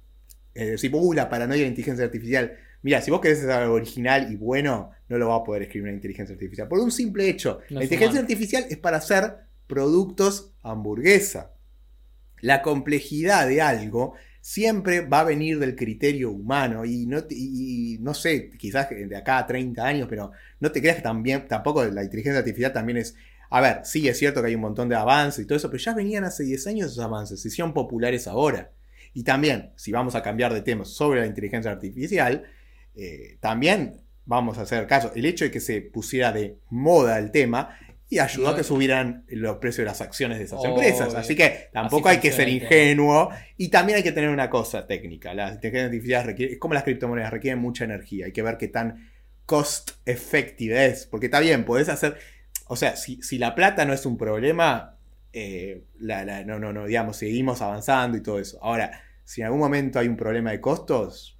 Speaker 1: eh, decir, uh, la paranoia de la inteligencia artificial. Mira, si vos querés ser algo original y bueno, no lo va a poder escribir una inteligencia artificial. Por un simple hecho.
Speaker 2: No
Speaker 1: la
Speaker 2: es
Speaker 1: inteligencia
Speaker 2: humano.
Speaker 1: artificial es para hacer productos hamburguesa. La complejidad de algo siempre va a venir del criterio humano y no, y- y no sé, quizás de acá a 30 años, pero no te creas que también, tampoco la inteligencia artificial también es... A ver, sí es cierto que hay un montón de avances y todo eso, pero ya venían hace 10 años esos avances, se hicieron populares ahora. Y también, si vamos a cambiar de tema sobre la inteligencia artificial, eh, también vamos a hacer caso. El hecho de que se pusiera de moda el tema y ayudó a que subieran los precios de las acciones de esas
Speaker 2: Obvio.
Speaker 1: empresas. Así que tampoco hay que ser ingenuo y también hay que tener una cosa técnica. La inteligencia artificial requiere, es como las criptomonedas, requieren mucha energía. Hay que ver qué tan cost effective es. Porque está bien, podés hacer. O sea, si, si la plata no es un problema, eh, la- la- no, no, no, digamos, seguimos avanzando y todo eso. Ahora, si en algún momento hay un problema de costos,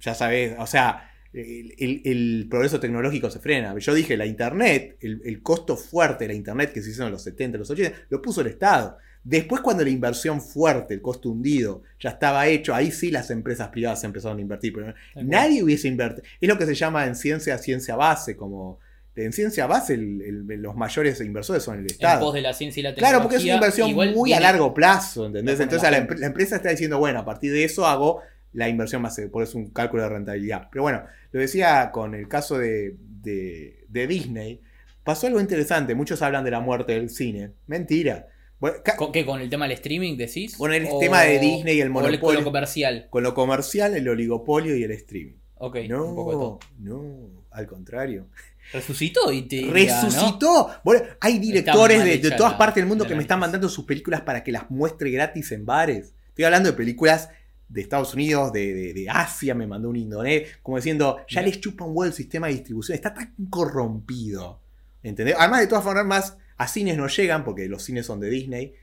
Speaker 1: ya sabes, o sea, el, el- el progreso tecnológico se frena. Yo dije, la Internet, el, el costo fuerte de la Internet que se hizo en los 70, los 80, lo puso el Estado. Después, cuando la inversión fuerte, el costo hundido, ya estaba hecho, ahí sí las empresas privadas empezaron a invertir. Pero nadie hubiese invertido. Es lo que se llama en ciencia, ciencia base, como en ciencia base el- el- los mayores inversores son el
Speaker 2: En
Speaker 1: Estado.
Speaker 2: pos de la ciencia y la tecnología.
Speaker 1: Claro, porque es una inversión muy a largo plazo, ¿entendés? Entonces
Speaker 2: la
Speaker 1: empresa está diciendo, bueno, a partir de eso hago la inversión más, por eso es un cálculo de rentabilidad. Pero bueno, lo decía con el caso de, de- de Disney, pasó algo interesante, muchos hablan de la muerte del cine, mentira. Bueno,
Speaker 2: ¿Con qué? ¿Con el tema del streaming decís?
Speaker 1: Con el
Speaker 2: O-
Speaker 1: tema de Disney y el
Speaker 2: o Con
Speaker 1: monopolio.
Speaker 2: lo comercial.
Speaker 1: con lo comercial, el oligopolio y el streaming.
Speaker 2: Ok, un poco de
Speaker 1: No,
Speaker 2: todo.
Speaker 1: no, al contrario.
Speaker 2: Resucitó y te.
Speaker 1: Resucitó. Bueno, hay directores de, todas
Speaker 2: la-
Speaker 1: partes del mundo que me están mandando sus películas para que las muestre gratis en bares. Estoy hablando de películas de Estados Unidos, de, de- de Asia, me mandó un indonés, como diciendo, ya les chupa un huevo el sistema de distribución, está tan corrompido. ¿Entendés? Además, de todas formas, a cines no llegan, porque los cines son de Disney.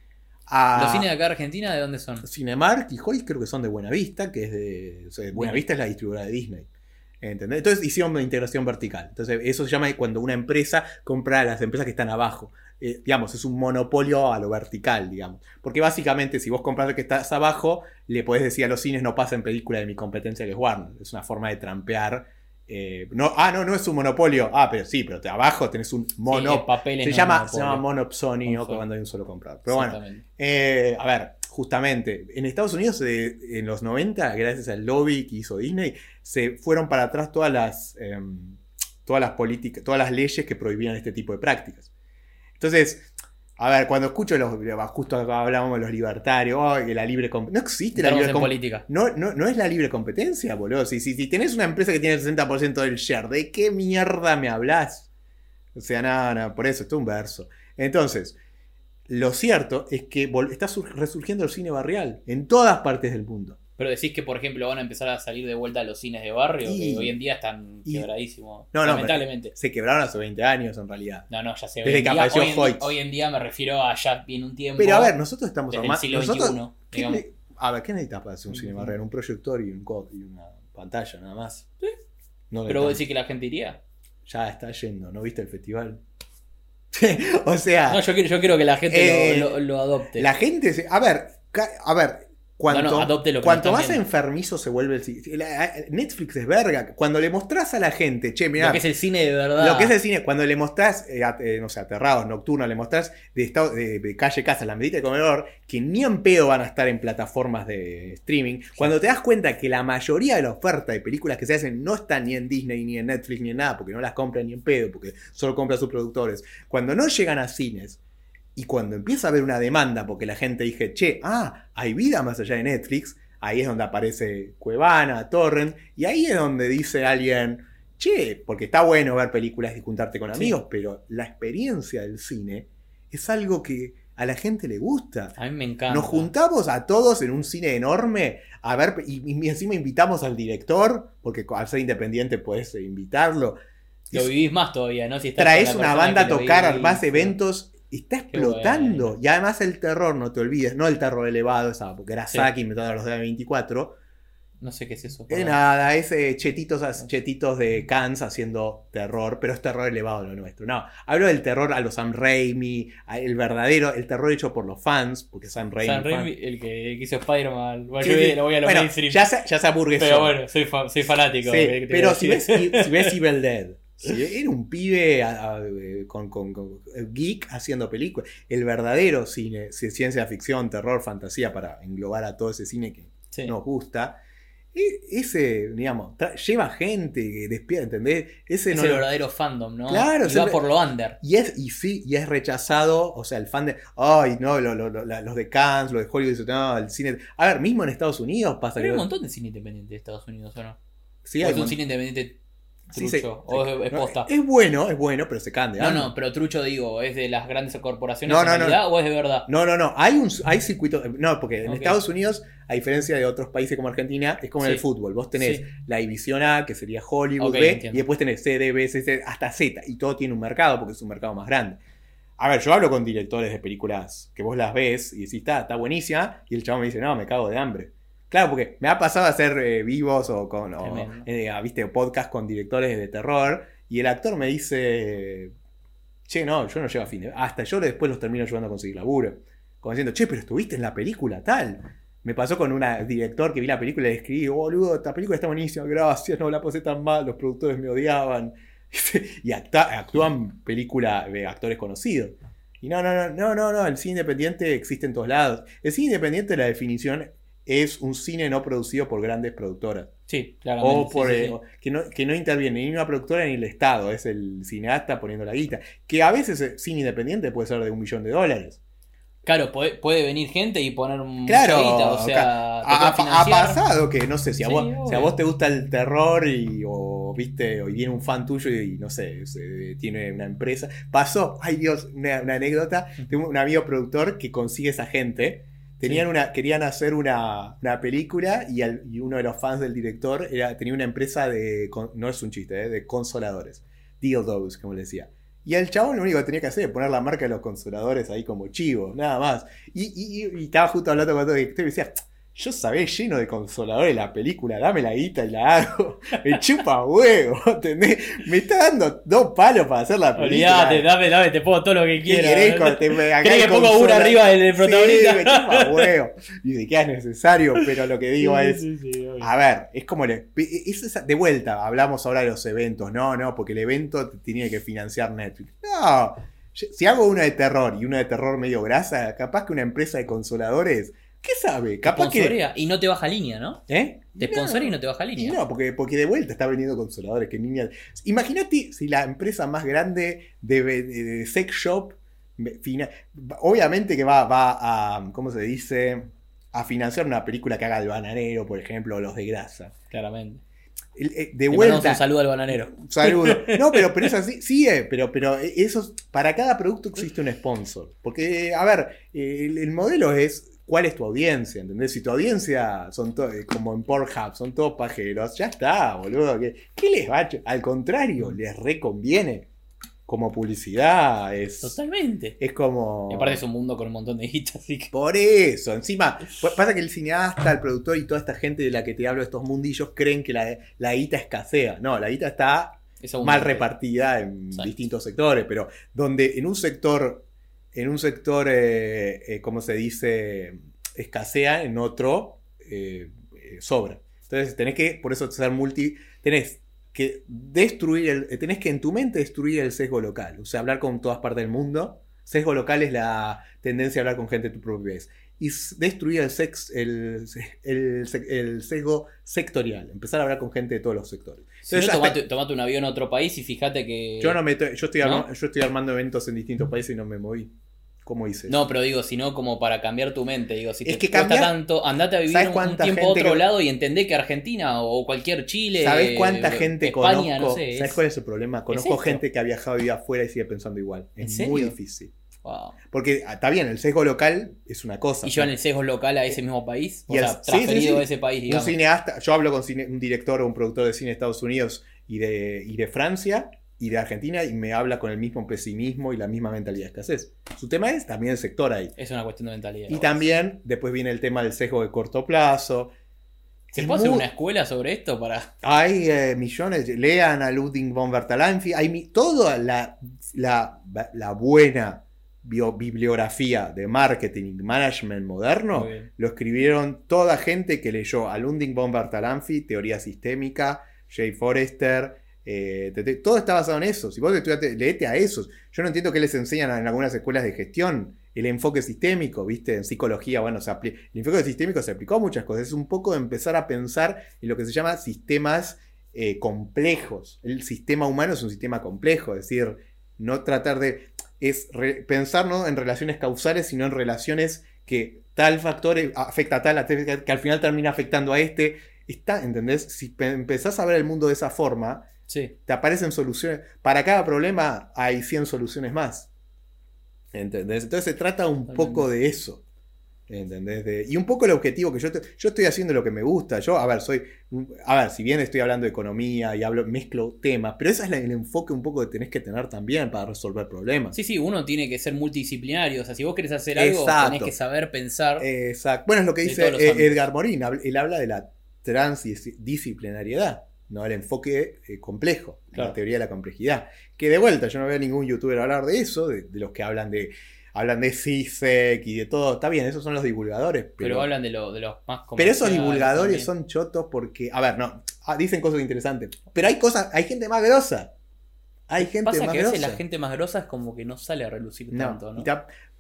Speaker 1: A
Speaker 2: ¿Los cines de acá de Argentina de dónde son?
Speaker 1: Cinemark y Hoy creo que son de Buenavista, que es de. o sea, Buenavista es la distribuidora de Disney. ¿Entendés? Entonces hicieron una integración vertical. Entonces, eso se llama cuando una empresa compra a las empresas que están abajo. Eh, digamos, es un monopolio a lo vertical, digamos. Porque básicamente, si vos compras el que estás abajo, le podés decir a los cines no pasen película de mi competencia que es Warner. Es una forma de trampear. eh, no, ah, no, no es un monopolio. Ah, pero sí, pero de abajo tenés un
Speaker 2: Sí,
Speaker 1: mono.
Speaker 2: papeles,
Speaker 1: se,
Speaker 2: no
Speaker 1: llama,
Speaker 2: monopolio.
Speaker 1: se llama monopsonio, cuando hay un solo comprador. Pero bueno, eh, a ver, justamente, en Estados Unidos eh, en los 90, gracias al lobby que hizo Disney, se fueron para atrás todas las, em, todas las políticas, todas las leyes que prohibían este tipo de prácticas. Entonces, a ver, cuando escucho los, justo hablábamos de los libertarios, oh, que la libre comp- no existe la
Speaker 2: Entramos
Speaker 1: libre
Speaker 2: en
Speaker 1: competencia.
Speaker 2: política.
Speaker 1: No, no, no es la libre competencia, boludo. Si, si, si tenés una empresa que tiene el 60% del share, ¿de qué mierda me hablas? O sea, nada, nada, por eso, esto es un verso. Entonces, lo cierto es que está sur- resurgiendo el cine barrial en todas partes del mundo.
Speaker 2: Pero decís que, por ejemplo, van a empezar a salir de vuelta los cines de barrio,
Speaker 1: Y-
Speaker 2: que hoy en día están
Speaker 1: y-
Speaker 2: quebradísimos.
Speaker 1: No, no,
Speaker 2: lamentablemente.
Speaker 1: Se quebraron hace 20 años en realidad.
Speaker 2: No, no, ya sé.
Speaker 1: Desde
Speaker 2: en
Speaker 1: que apareció
Speaker 2: hoy, en, hoy en día me refiero a ya viene un tiempo.
Speaker 1: Pero a ver, nosotros estamos
Speaker 2: desde siglo
Speaker 1: nosotros-
Speaker 2: XXI,
Speaker 1: ¿qué
Speaker 2: digamos.
Speaker 1: ne- a ver, ¿qué necesitas para hacer un cine barrial? Un proyector y, un y una pantalla, nada más.
Speaker 2: Sí.
Speaker 1: No
Speaker 2: Pero vos decís que la gente iría.
Speaker 1: Ya está yendo, ¿no viste el festival? o sea.
Speaker 2: No, yo quiero, yo quiero que la gente
Speaker 1: Eh,
Speaker 2: lo, lo- lo adopte.
Speaker 1: La gente, se- a ver, a ver, cuanto,
Speaker 2: No, no,
Speaker 1: cuanto más
Speaker 2: viendo.
Speaker 1: enfermizo se vuelve el cine. la- Netflix es verga. Cuando le mostrás a la gente, che, mirá,
Speaker 2: lo que es el cine de verdad.
Speaker 1: lo que es el cine, cuando le mostrás, eh, eh, no sé, aterrados, nocturnos, le mostrás de, estado, de, de calle casa, la medita de comedor, que ni en pedo van a estar en plataformas de streaming. Cuando te das cuenta que la mayoría de la oferta de películas que se hacen no están ni en Disney, ni en Netflix, ni en nada, porque no las compran ni en pedo, porque solo compran sus productores. Cuando no llegan a cines, y cuando empieza a haber una demanda, porque la gente dice, che, ah, hay vida más allá de Netflix, ahí es donde aparece Cuevana, Torrent, y ahí es donde dice alguien, che, porque está bueno ver películas y juntarte con
Speaker 2: Sí.
Speaker 1: amigos, pero la experiencia del cine es algo que A la gente le gusta.
Speaker 2: A mí me encanta.
Speaker 1: Nos juntamos a todos en un cine enorme a ver, y, y encima invitamos al director, porque al ser independiente puedes invitarlo.
Speaker 2: Lo vivís más todavía, ¿no? Si estás
Speaker 1: Traes una banda a tocar, más eventos. Está explotando.
Speaker 2: bueno.
Speaker 1: Y además el terror, no te olvides, no el terror elevado, esa, porque era
Speaker 2: Sí.
Speaker 1: Saki inventando a los de 24.
Speaker 2: No sé qué es eso.
Speaker 1: Es
Speaker 2: perdón.
Speaker 1: nada, es eh, chetitos, chetitos de Cans haciendo terror, pero es terror elevado lo nuestro. No, hablo del terror a los Sam Raimi, el verdadero, el terror hecho por los fans, porque Sam Raimi.
Speaker 2: Sam
Speaker 1: fan-
Speaker 2: Raimi, el que hizo Spider-Man. Bueno, yo
Speaker 1: sí.
Speaker 2: lo voy a lo
Speaker 1: Bueno,
Speaker 2: mainstream.
Speaker 1: ya se, ya se aburguesó.
Speaker 2: pero bueno, soy, fa- soy fanático.
Speaker 1: Sí,
Speaker 2: ¿qué te
Speaker 1: pero si ves, si ves Evil Dead, era un pibe a- a- eh, con, con- con- eh, geek haciendo películas. El verdadero cine, ci- ciencia ficción, terror, fantasía, para englobar a todo ese cine que
Speaker 2: Sí.
Speaker 1: nos gusta. e- Ese, digamos, lleva gente que despierta, ¿entendés? Ese
Speaker 2: es
Speaker 1: no
Speaker 2: el
Speaker 1: lo-
Speaker 2: verdadero fandom, ¿no?
Speaker 1: Claro,
Speaker 2: y va por lo under.
Speaker 1: y es, y sí, y es rechazado, o sea, el fan de, ay, no, lo- lo- los de Cannes, los de Hollywood, no, el cine. A ver, mismo en Estados Unidos pasa
Speaker 2: Pero hay un montón de cine independiente de Estados Unidos, ¿o no?
Speaker 1: Sí, hay
Speaker 2: es un cine independiente trucho,
Speaker 1: sí,
Speaker 2: o es,
Speaker 1: No,
Speaker 2: posta.
Speaker 1: es bueno, es bueno, pero se cande.
Speaker 2: no, no, pero trucho digo, ¿es de las grandes corporaciones
Speaker 1: No, no, no.
Speaker 2: realidad o es de verdad?
Speaker 1: No, no, no. Hay un hay circuito. No, porque en. Estados Unidos, a diferencia de otros países como Argentina, es como en el fútbol. Vos tenés la división A, que sería Hollywood, B,
Speaker 2: entiendo.
Speaker 1: y después tenés C, D, B, C, C, hasta Z. Y todo tiene un mercado, porque es un mercado más grande. A ver, yo hablo con directores de películas que vos las ves y decís, está, está buenísima, y el chabón me dice, no, me cago de hambre. Claro, porque me ha pasado a hacer eh, vivos o con o, eh, viste podcast con directores de terror y el actor me dice, che, no, yo no llego a fin de Hasta yo después los termino ayudando a conseguir laburo. Como diciendo, che, pero estuviste en la película tal. Me pasó con un director que vi la película y le escribí, boludo, esta película está buenísima, gracias, no la pasé tan mal, los productores me odiaban. y acta- actúan película de actores conocidos. Y no, no, no, no, no, no, el cine independiente existe en todos lados. El cine independiente, la definición, es un cine no producido por grandes productoras.
Speaker 2: Sí, claramente.
Speaker 1: O por,
Speaker 2: sí, sí,
Speaker 1: eh,
Speaker 2: sí.
Speaker 1: que, no, que no interviene ni una productora ni el Estado, es el cineasta poniendo la guita. Que a veces el cine independiente puede ser de un millón de dólares.
Speaker 2: Claro, puede, puede venir gente y poner un
Speaker 1: Claro,
Speaker 2: o sea,
Speaker 1: Ha, pasado que, no sé, si a, vos,
Speaker 2: obvio.
Speaker 1: si a vos te gusta el terror y, o, viste, o viene un fan tuyo y, no sé, se- tiene una empresa. Pasó, ay Dios, una, una anécdota. Tengo un amigo productor que consigue esa gente. Tenían
Speaker 2: Sí.
Speaker 1: una, querían hacer una, una película y, al- y uno de los fans del director era, tenía una empresa de, no es un chiste, eh, de consoladores. Dildos, como le decía. Y el chabón lo único que tenía que hacer es poner la marca de los consoladores ahí como chivo, nada más. Y, y- y- y estaba justo hablando con otro director y decía, yo sabía lleno de consoladores la película, dame la guita y la hago. Me chupa huevo, ¿entendés? Me está dando dos palos para hacer la película.
Speaker 2: Olvídate, dame, dame, te pongo todo lo que
Speaker 1: ¿Qué
Speaker 2: quieras.
Speaker 1: querés te-
Speaker 2: ¿Querés
Speaker 1: hay
Speaker 2: que
Speaker 1: consola-
Speaker 2: una arriba del- protagonista?
Speaker 1: Sí, me chupa huevo. Y dice, que es necesario, pero lo que digo es,
Speaker 2: Sí, sí,
Speaker 1: a ver, es como le- es esa- de vuelta, hablamos ahora de los eventos. No, no, porque el evento te tiene que financiar Netflix. No, si hago uno de terror y uno de terror medio grasa, capaz que una empresa de consoladores, ¿qué sabe? Capaz que.
Speaker 2: Sponsorea y no te baja línea, ¿no?
Speaker 1: ¿Eh?
Speaker 2: Te sponsora y no te baja línea.
Speaker 1: no, porque, porque de vuelta está vendiendo consoladores. Que niña... Imagínate si la empresa más grande de, de- de sex shop, fina- obviamente que va, va a, ¿cómo se dice? A financiar una película que haga el bananero, por ejemplo, o los de grasa.
Speaker 2: Claramente.
Speaker 1: Eh, de vuelta.
Speaker 2: un saludo al bananero.
Speaker 1: Saludo. No, pero, pero es así, sí, eh, pero, pero eso, para cada producto existe un sponsor. Porque, a ver, el, el modelo es cuál es tu audiencia, ¿entendés? Si tu audiencia son eh, como en Pornhub, son todos pajeros, ya está, boludo. ¿Qué, qué les va a Al contrario, les reconviene. Como publicidad, es,
Speaker 2: Totalmente.
Speaker 1: es como...
Speaker 2: Y aparte es un mundo con un montón de guita, así que.
Speaker 1: Por eso, encima, pasa que el cineasta, el productor y toda esta gente de la que te hablo, estos mundillos, creen que la, la guita escasea. No, la guita está mal repartida en
Speaker 2: Exacto.
Speaker 1: distintos sectores, pero donde en un sector, en un sector, eh, eh, ¿cómo se dice? Escasea, en otro eh, sobra. Entonces tenés que, por eso ser multi, tenés que destruir, el, tenés que en tu mente destruir el sesgo local, o sea, hablar con todas partes del mundo. Sesgo local es la tendencia a hablar con gente de tu propia vez. Y destruir el sesgo sectorial, empezar a hablar con gente de todos los sectores.
Speaker 2: Si no,
Speaker 1: Entonces, hasta-
Speaker 2: tomate, tomate un avión a otro país y fíjate que.
Speaker 1: yo no me yo estoy,
Speaker 2: ¿No?
Speaker 1: arma- yo estoy armando eventos en distintos países y no me moví. ¿Cómo hice?
Speaker 2: No, pero digo, sino como para cambiar tu mente. Digo, si
Speaker 1: Es
Speaker 2: te
Speaker 1: que
Speaker 2: cuesta
Speaker 1: cambiar-
Speaker 2: tanto, andate a vivir
Speaker 1: ¿Sabes
Speaker 2: un, un tiempo a otro
Speaker 1: que-
Speaker 2: lado y entendé que Argentina o cualquier Chile.
Speaker 1: ¿Sabes cuánta
Speaker 2: eh,
Speaker 1: gente
Speaker 2: España,
Speaker 1: conozco?
Speaker 2: no sé.
Speaker 1: ¿Sabes
Speaker 2: es-
Speaker 1: cuál es el problema? Conozco gente que ha viajado y vive afuera y sigue pensando igual.
Speaker 2: ¿En
Speaker 1: Es muy difícil.
Speaker 2: Wow.
Speaker 1: Porque ah, está bien, el sesgo local es una cosa.
Speaker 2: ¿Y llevan el sesgo local a ese mismo país? O
Speaker 1: Y el-
Speaker 2: sea,
Speaker 1: sí, sí,
Speaker 2: transferido
Speaker 1: sí.
Speaker 2: a ese país,
Speaker 1: un
Speaker 2: digamos.
Speaker 1: cineasta, yo hablo con cine- un director o un productor de cine de Estados Unidos y de, y de Francia y de Argentina y me habla con el mismo pesimismo y la misma mentalidad de escasez. Su tema es también el sector ahí.
Speaker 2: Es una cuestión de mentalidad.
Speaker 1: Y también después viene el tema del sesgo de corto plazo.
Speaker 2: ¿Se
Speaker 1: Es
Speaker 2: puede hacer una escuela sobre esto para.?
Speaker 1: Hay eh, millones, lean a Ludwig von Bertalanffy, hay mi- toda la, la, la buena bibliografía de marketing y management moderno lo escribieron toda gente que leyó a Ludwig von Bertalanffy, Teoría Sistémica, Jay Forrester, eh, te- te- todo está basado en eso. Si vos estudiaste, leete a esos. Yo no entiendo qué les enseñan en algunas escuelas de gestión. El enfoque sistémico, ¿viste? En psicología, bueno, se el enfoque sistémico se aplicó a muchas cosas. Es un poco de empezar a pensar en lo que se llama sistemas eh, complejos. El sistema humano es un sistema complejo, es decir, no tratar de. Es pensar no en relaciones causales, sino en relaciones que tal factor eh, afecta a tal, a tal, que al final termina afectando a este. Está, ¿entendés? Si pe- empezás a ver el mundo de esa forma,
Speaker 2: Sí.
Speaker 1: te aparecen soluciones. Para cada problema hay 100 soluciones más. ¿Entendés? Entonces se trata un poco de eso. ¿Entendés? De- y un poco el objetivo que yo, te- yo estoy haciendo lo que me gusta. Yo, a ver, soy. A ver, si bien estoy hablando de economía y hablo, mezclo temas, pero ese es la- el enfoque un poco que tenés que tener también para resolver problemas.
Speaker 2: Sí, sí, uno tiene que ser multidisciplinario. O sea, si vos querés hacer algo,
Speaker 1: Exacto.
Speaker 2: tenés que saber pensar.
Speaker 1: Exacto. Bueno, es lo que dice
Speaker 2: ámbitos.
Speaker 1: Edgar Morin. Él habla de la transdisciplinariedad, no el enfoque eh, complejo,
Speaker 2: Claro.
Speaker 1: la teoría de la complejidad. Que de vuelta, yo no veo a ningún youtuber hablar de eso, de, de los que hablan de hablan de CISEC y de todo. Está bien, esos son los divulgadores.
Speaker 2: pero,
Speaker 1: Pero,
Speaker 2: hablan de, lo, de los más
Speaker 1: pero esos divulgadores
Speaker 2: también.
Speaker 1: son chotos porque. A ver, no. ah, dicen cosas interesantes. Pero hay cosas. Hay gente más grosa. Hay gente
Speaker 2: Pasa
Speaker 1: más
Speaker 2: que a veces
Speaker 1: grosa.
Speaker 2: la gente más grosa es como que no sale a relucir
Speaker 1: No,
Speaker 2: tanto, ¿no?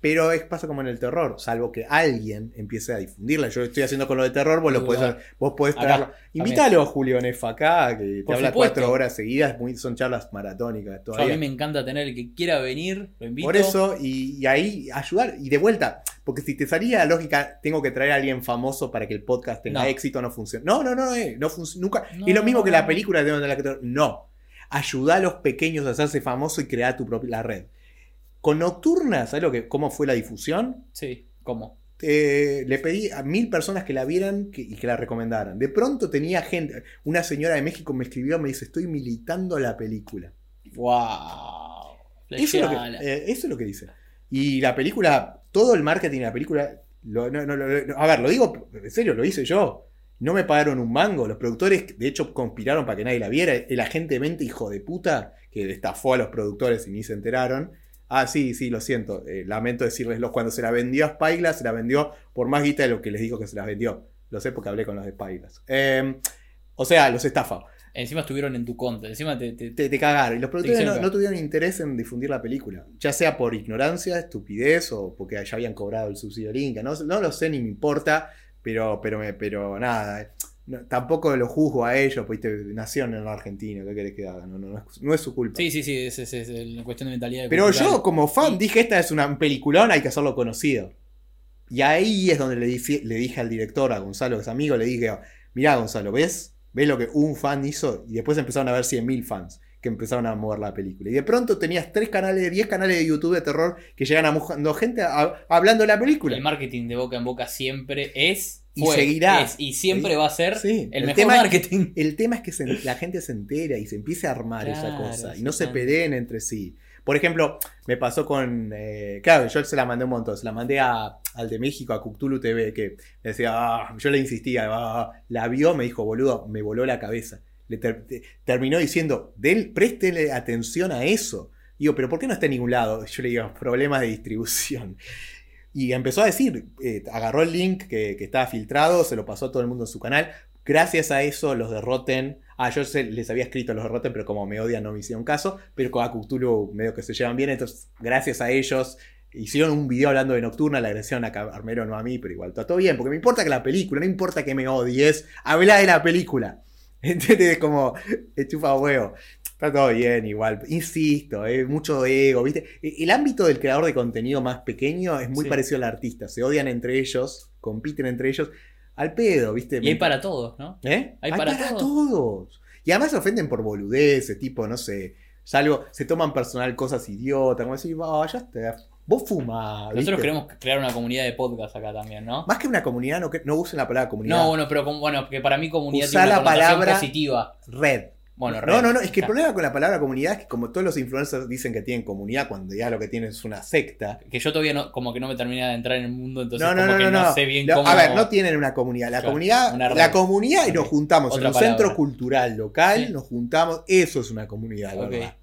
Speaker 1: Pero es, pasa como en el terror, salvo que alguien empiece a difundirla. Yo estoy haciendo con lo de terror, vos, lo podés, vos podés
Speaker 2: Acá,
Speaker 1: traerlo. Invítalo a Julio Nefa acá, que te habla
Speaker 2: supuesto.
Speaker 1: cuatro horas seguidas, muy- son charlas maratónicas
Speaker 2: a mí me encanta tener el que quiera venir, lo invito.
Speaker 1: Por eso, y, y ahí ayudar, y de vuelta, porque si te salía la lógica, tengo que traer a alguien famoso para que el podcast tenga
Speaker 2: No.
Speaker 1: éxito, no funciona. No, no, no, eh, no funciona nunca.
Speaker 2: No.
Speaker 1: y lo mismo que la película de la que No. Ayuda a los pequeños a hacerse famosos y crear tu propia la red. Con Nocturna, ¿sabes lo que, cómo fue la difusión?
Speaker 2: Sí, ¿cómo?
Speaker 1: Eh, le pedí a mil personas que la vieran que- y que la recomendaran. De pronto tenía gente, una señora de México me escribió, me dice, estoy militando la película.
Speaker 2: ¡Wow!
Speaker 1: Eso es, lo que, eh, eso es lo que dice. Y la película, todo el marketing de la película, lo- no, no, no, no, a ver, lo digo en serio, lo hice yo. No me pagaron un mango. Los productores, de hecho, conspiraron para que nadie la viera. El agente mente, hijo de puta, que estafó a los productores y ni se enteraron. Ah, sí, sí, lo siento. eh, lamento decirles, cuando se la vendió a Spyglass, se la vendió por más guita de lo que les dijo que se las vendió. Lo sé porque hablé con los de Spyglass. Eh, o sea, los estafa.
Speaker 2: Encima estuvieron en tu conte, encima te... te-
Speaker 1: Te, te cagaron. Y los productores no, tuvieron interés en difundir la película. Ya sea por ignorancia, estupidez o porque ya habían cobrado el subsidio Inca. No, no lo sé ni me importa, pero, pero, me- pero nada. No- tampoco lo juzgo a ellos, pues nacieron en la Argentina. ¿Qué querés que hagan? No, no, no es, no es su culpa.
Speaker 2: Sí, sí, sí, es, es, es una cuestión de mentalidad.
Speaker 1: pero
Speaker 2: cultural.
Speaker 1: yo, como fan, dije: Esta es una peliculón, hay que hacerlo conocido. Y ahí es donde le, dije- le dije al director, a Gonzalo, que es amigo, le dije: Mirá, Gonzalo, ¿ves? ¿Ves lo que un fan hizo? Y después empezaron a ver 100.000 fans que empezaron a mover la película. Y de pronto tenías tres canales, 10 canales de YouTube de terror que llegan a mojando gente a- hablando de la película.
Speaker 2: El marketing de boca en boca siempre es...
Speaker 1: Y
Speaker 2: fue,
Speaker 1: seguirá.
Speaker 2: es, y siempre
Speaker 1: Sí.
Speaker 2: va a ser
Speaker 1: Sí.
Speaker 2: el,
Speaker 1: El
Speaker 2: mejor
Speaker 1: tema es-
Speaker 2: marketing.
Speaker 1: El tema es que se- la gente se entera y se empiece a armar esa cosa y no se peleen entre sí. Por ejemplo, me pasó con. eh, claro, yo se la mandé un montón. Se la mandé a- al de México, a Cthulhu TV, que decía, "Ah", yo le insistía, "Ah", la vio, me dijo, boludo, me voló la cabeza. Le ter- te- terminó diciendo, "Del- préstele atención a eso. Digo, pero ¿por qué no está en ningún lado? Yo le digo, problemas de distribución. Y empezó a decir, eh, agarró el link que, que estaba filtrado, se lo pasó a todo el mundo en su canal. Gracias a eso, los de Rotten. Ah, yo se- les había escrito los de Rotten, pero como me odian, no me hicieron caso. Pero con Cthulhu medio que se llevan bien. Entonces, gracias a ellos, hicieron un video hablando de Nocturna. Le agradecieron a Carmelo, no a mí, pero igual todo bien. Porque me importa que la película, no importa que me odies. Habla de la película. ¿Entiendes? Como, chupa huevo. Está todo bien, igual. Insisto, es mucho ego, ¿viste? E- El ámbito del creador de contenido más pequeño es muy
Speaker 2: Sí.
Speaker 1: parecido al artista. Se odian entre ellos, compiten entre ellos. Al pedo, ¿viste?
Speaker 2: Y hay para todos, ¿no?
Speaker 1: ¿Eh?
Speaker 2: hay para todos.
Speaker 1: todos. Y además se ofenden por boludeces, tipo, no sé. Salvo, se toman personal cosas idiotas, como decir, "Ah, ya está. Vos fumás.
Speaker 2: Nosotros
Speaker 1: ¿viste?
Speaker 2: queremos crear una comunidad de podcast acá también, ¿no?
Speaker 1: Más que una comunidad, no, no usen la palabra comunidad.
Speaker 2: No, bueno, pero bueno, que para mí comunidad
Speaker 1: Usá
Speaker 2: tiene una
Speaker 1: la palabra-
Speaker 2: positiva.
Speaker 1: Red.
Speaker 2: Bueno,
Speaker 1: no, no, no, es que el problema con la palabra comunidad es que como todos los influencers dicen que tienen comunidad, cuando ya lo que tienen es una secta.
Speaker 2: Que yo todavía no, como que no me termina de entrar en el mundo, entonces
Speaker 1: no, no,
Speaker 2: como
Speaker 1: no,
Speaker 2: que
Speaker 1: no,
Speaker 2: sé bien cómo.
Speaker 1: A ver, no tienen una comunidad. La
Speaker 2: Claro,
Speaker 1: comunidad, la comunidad y nos juntamos en un
Speaker 2: palabra.
Speaker 1: centro cultural local,
Speaker 2: Sí.
Speaker 1: nos juntamos, eso es una comunidad,
Speaker 2: Ok.
Speaker 1: ¿verdad?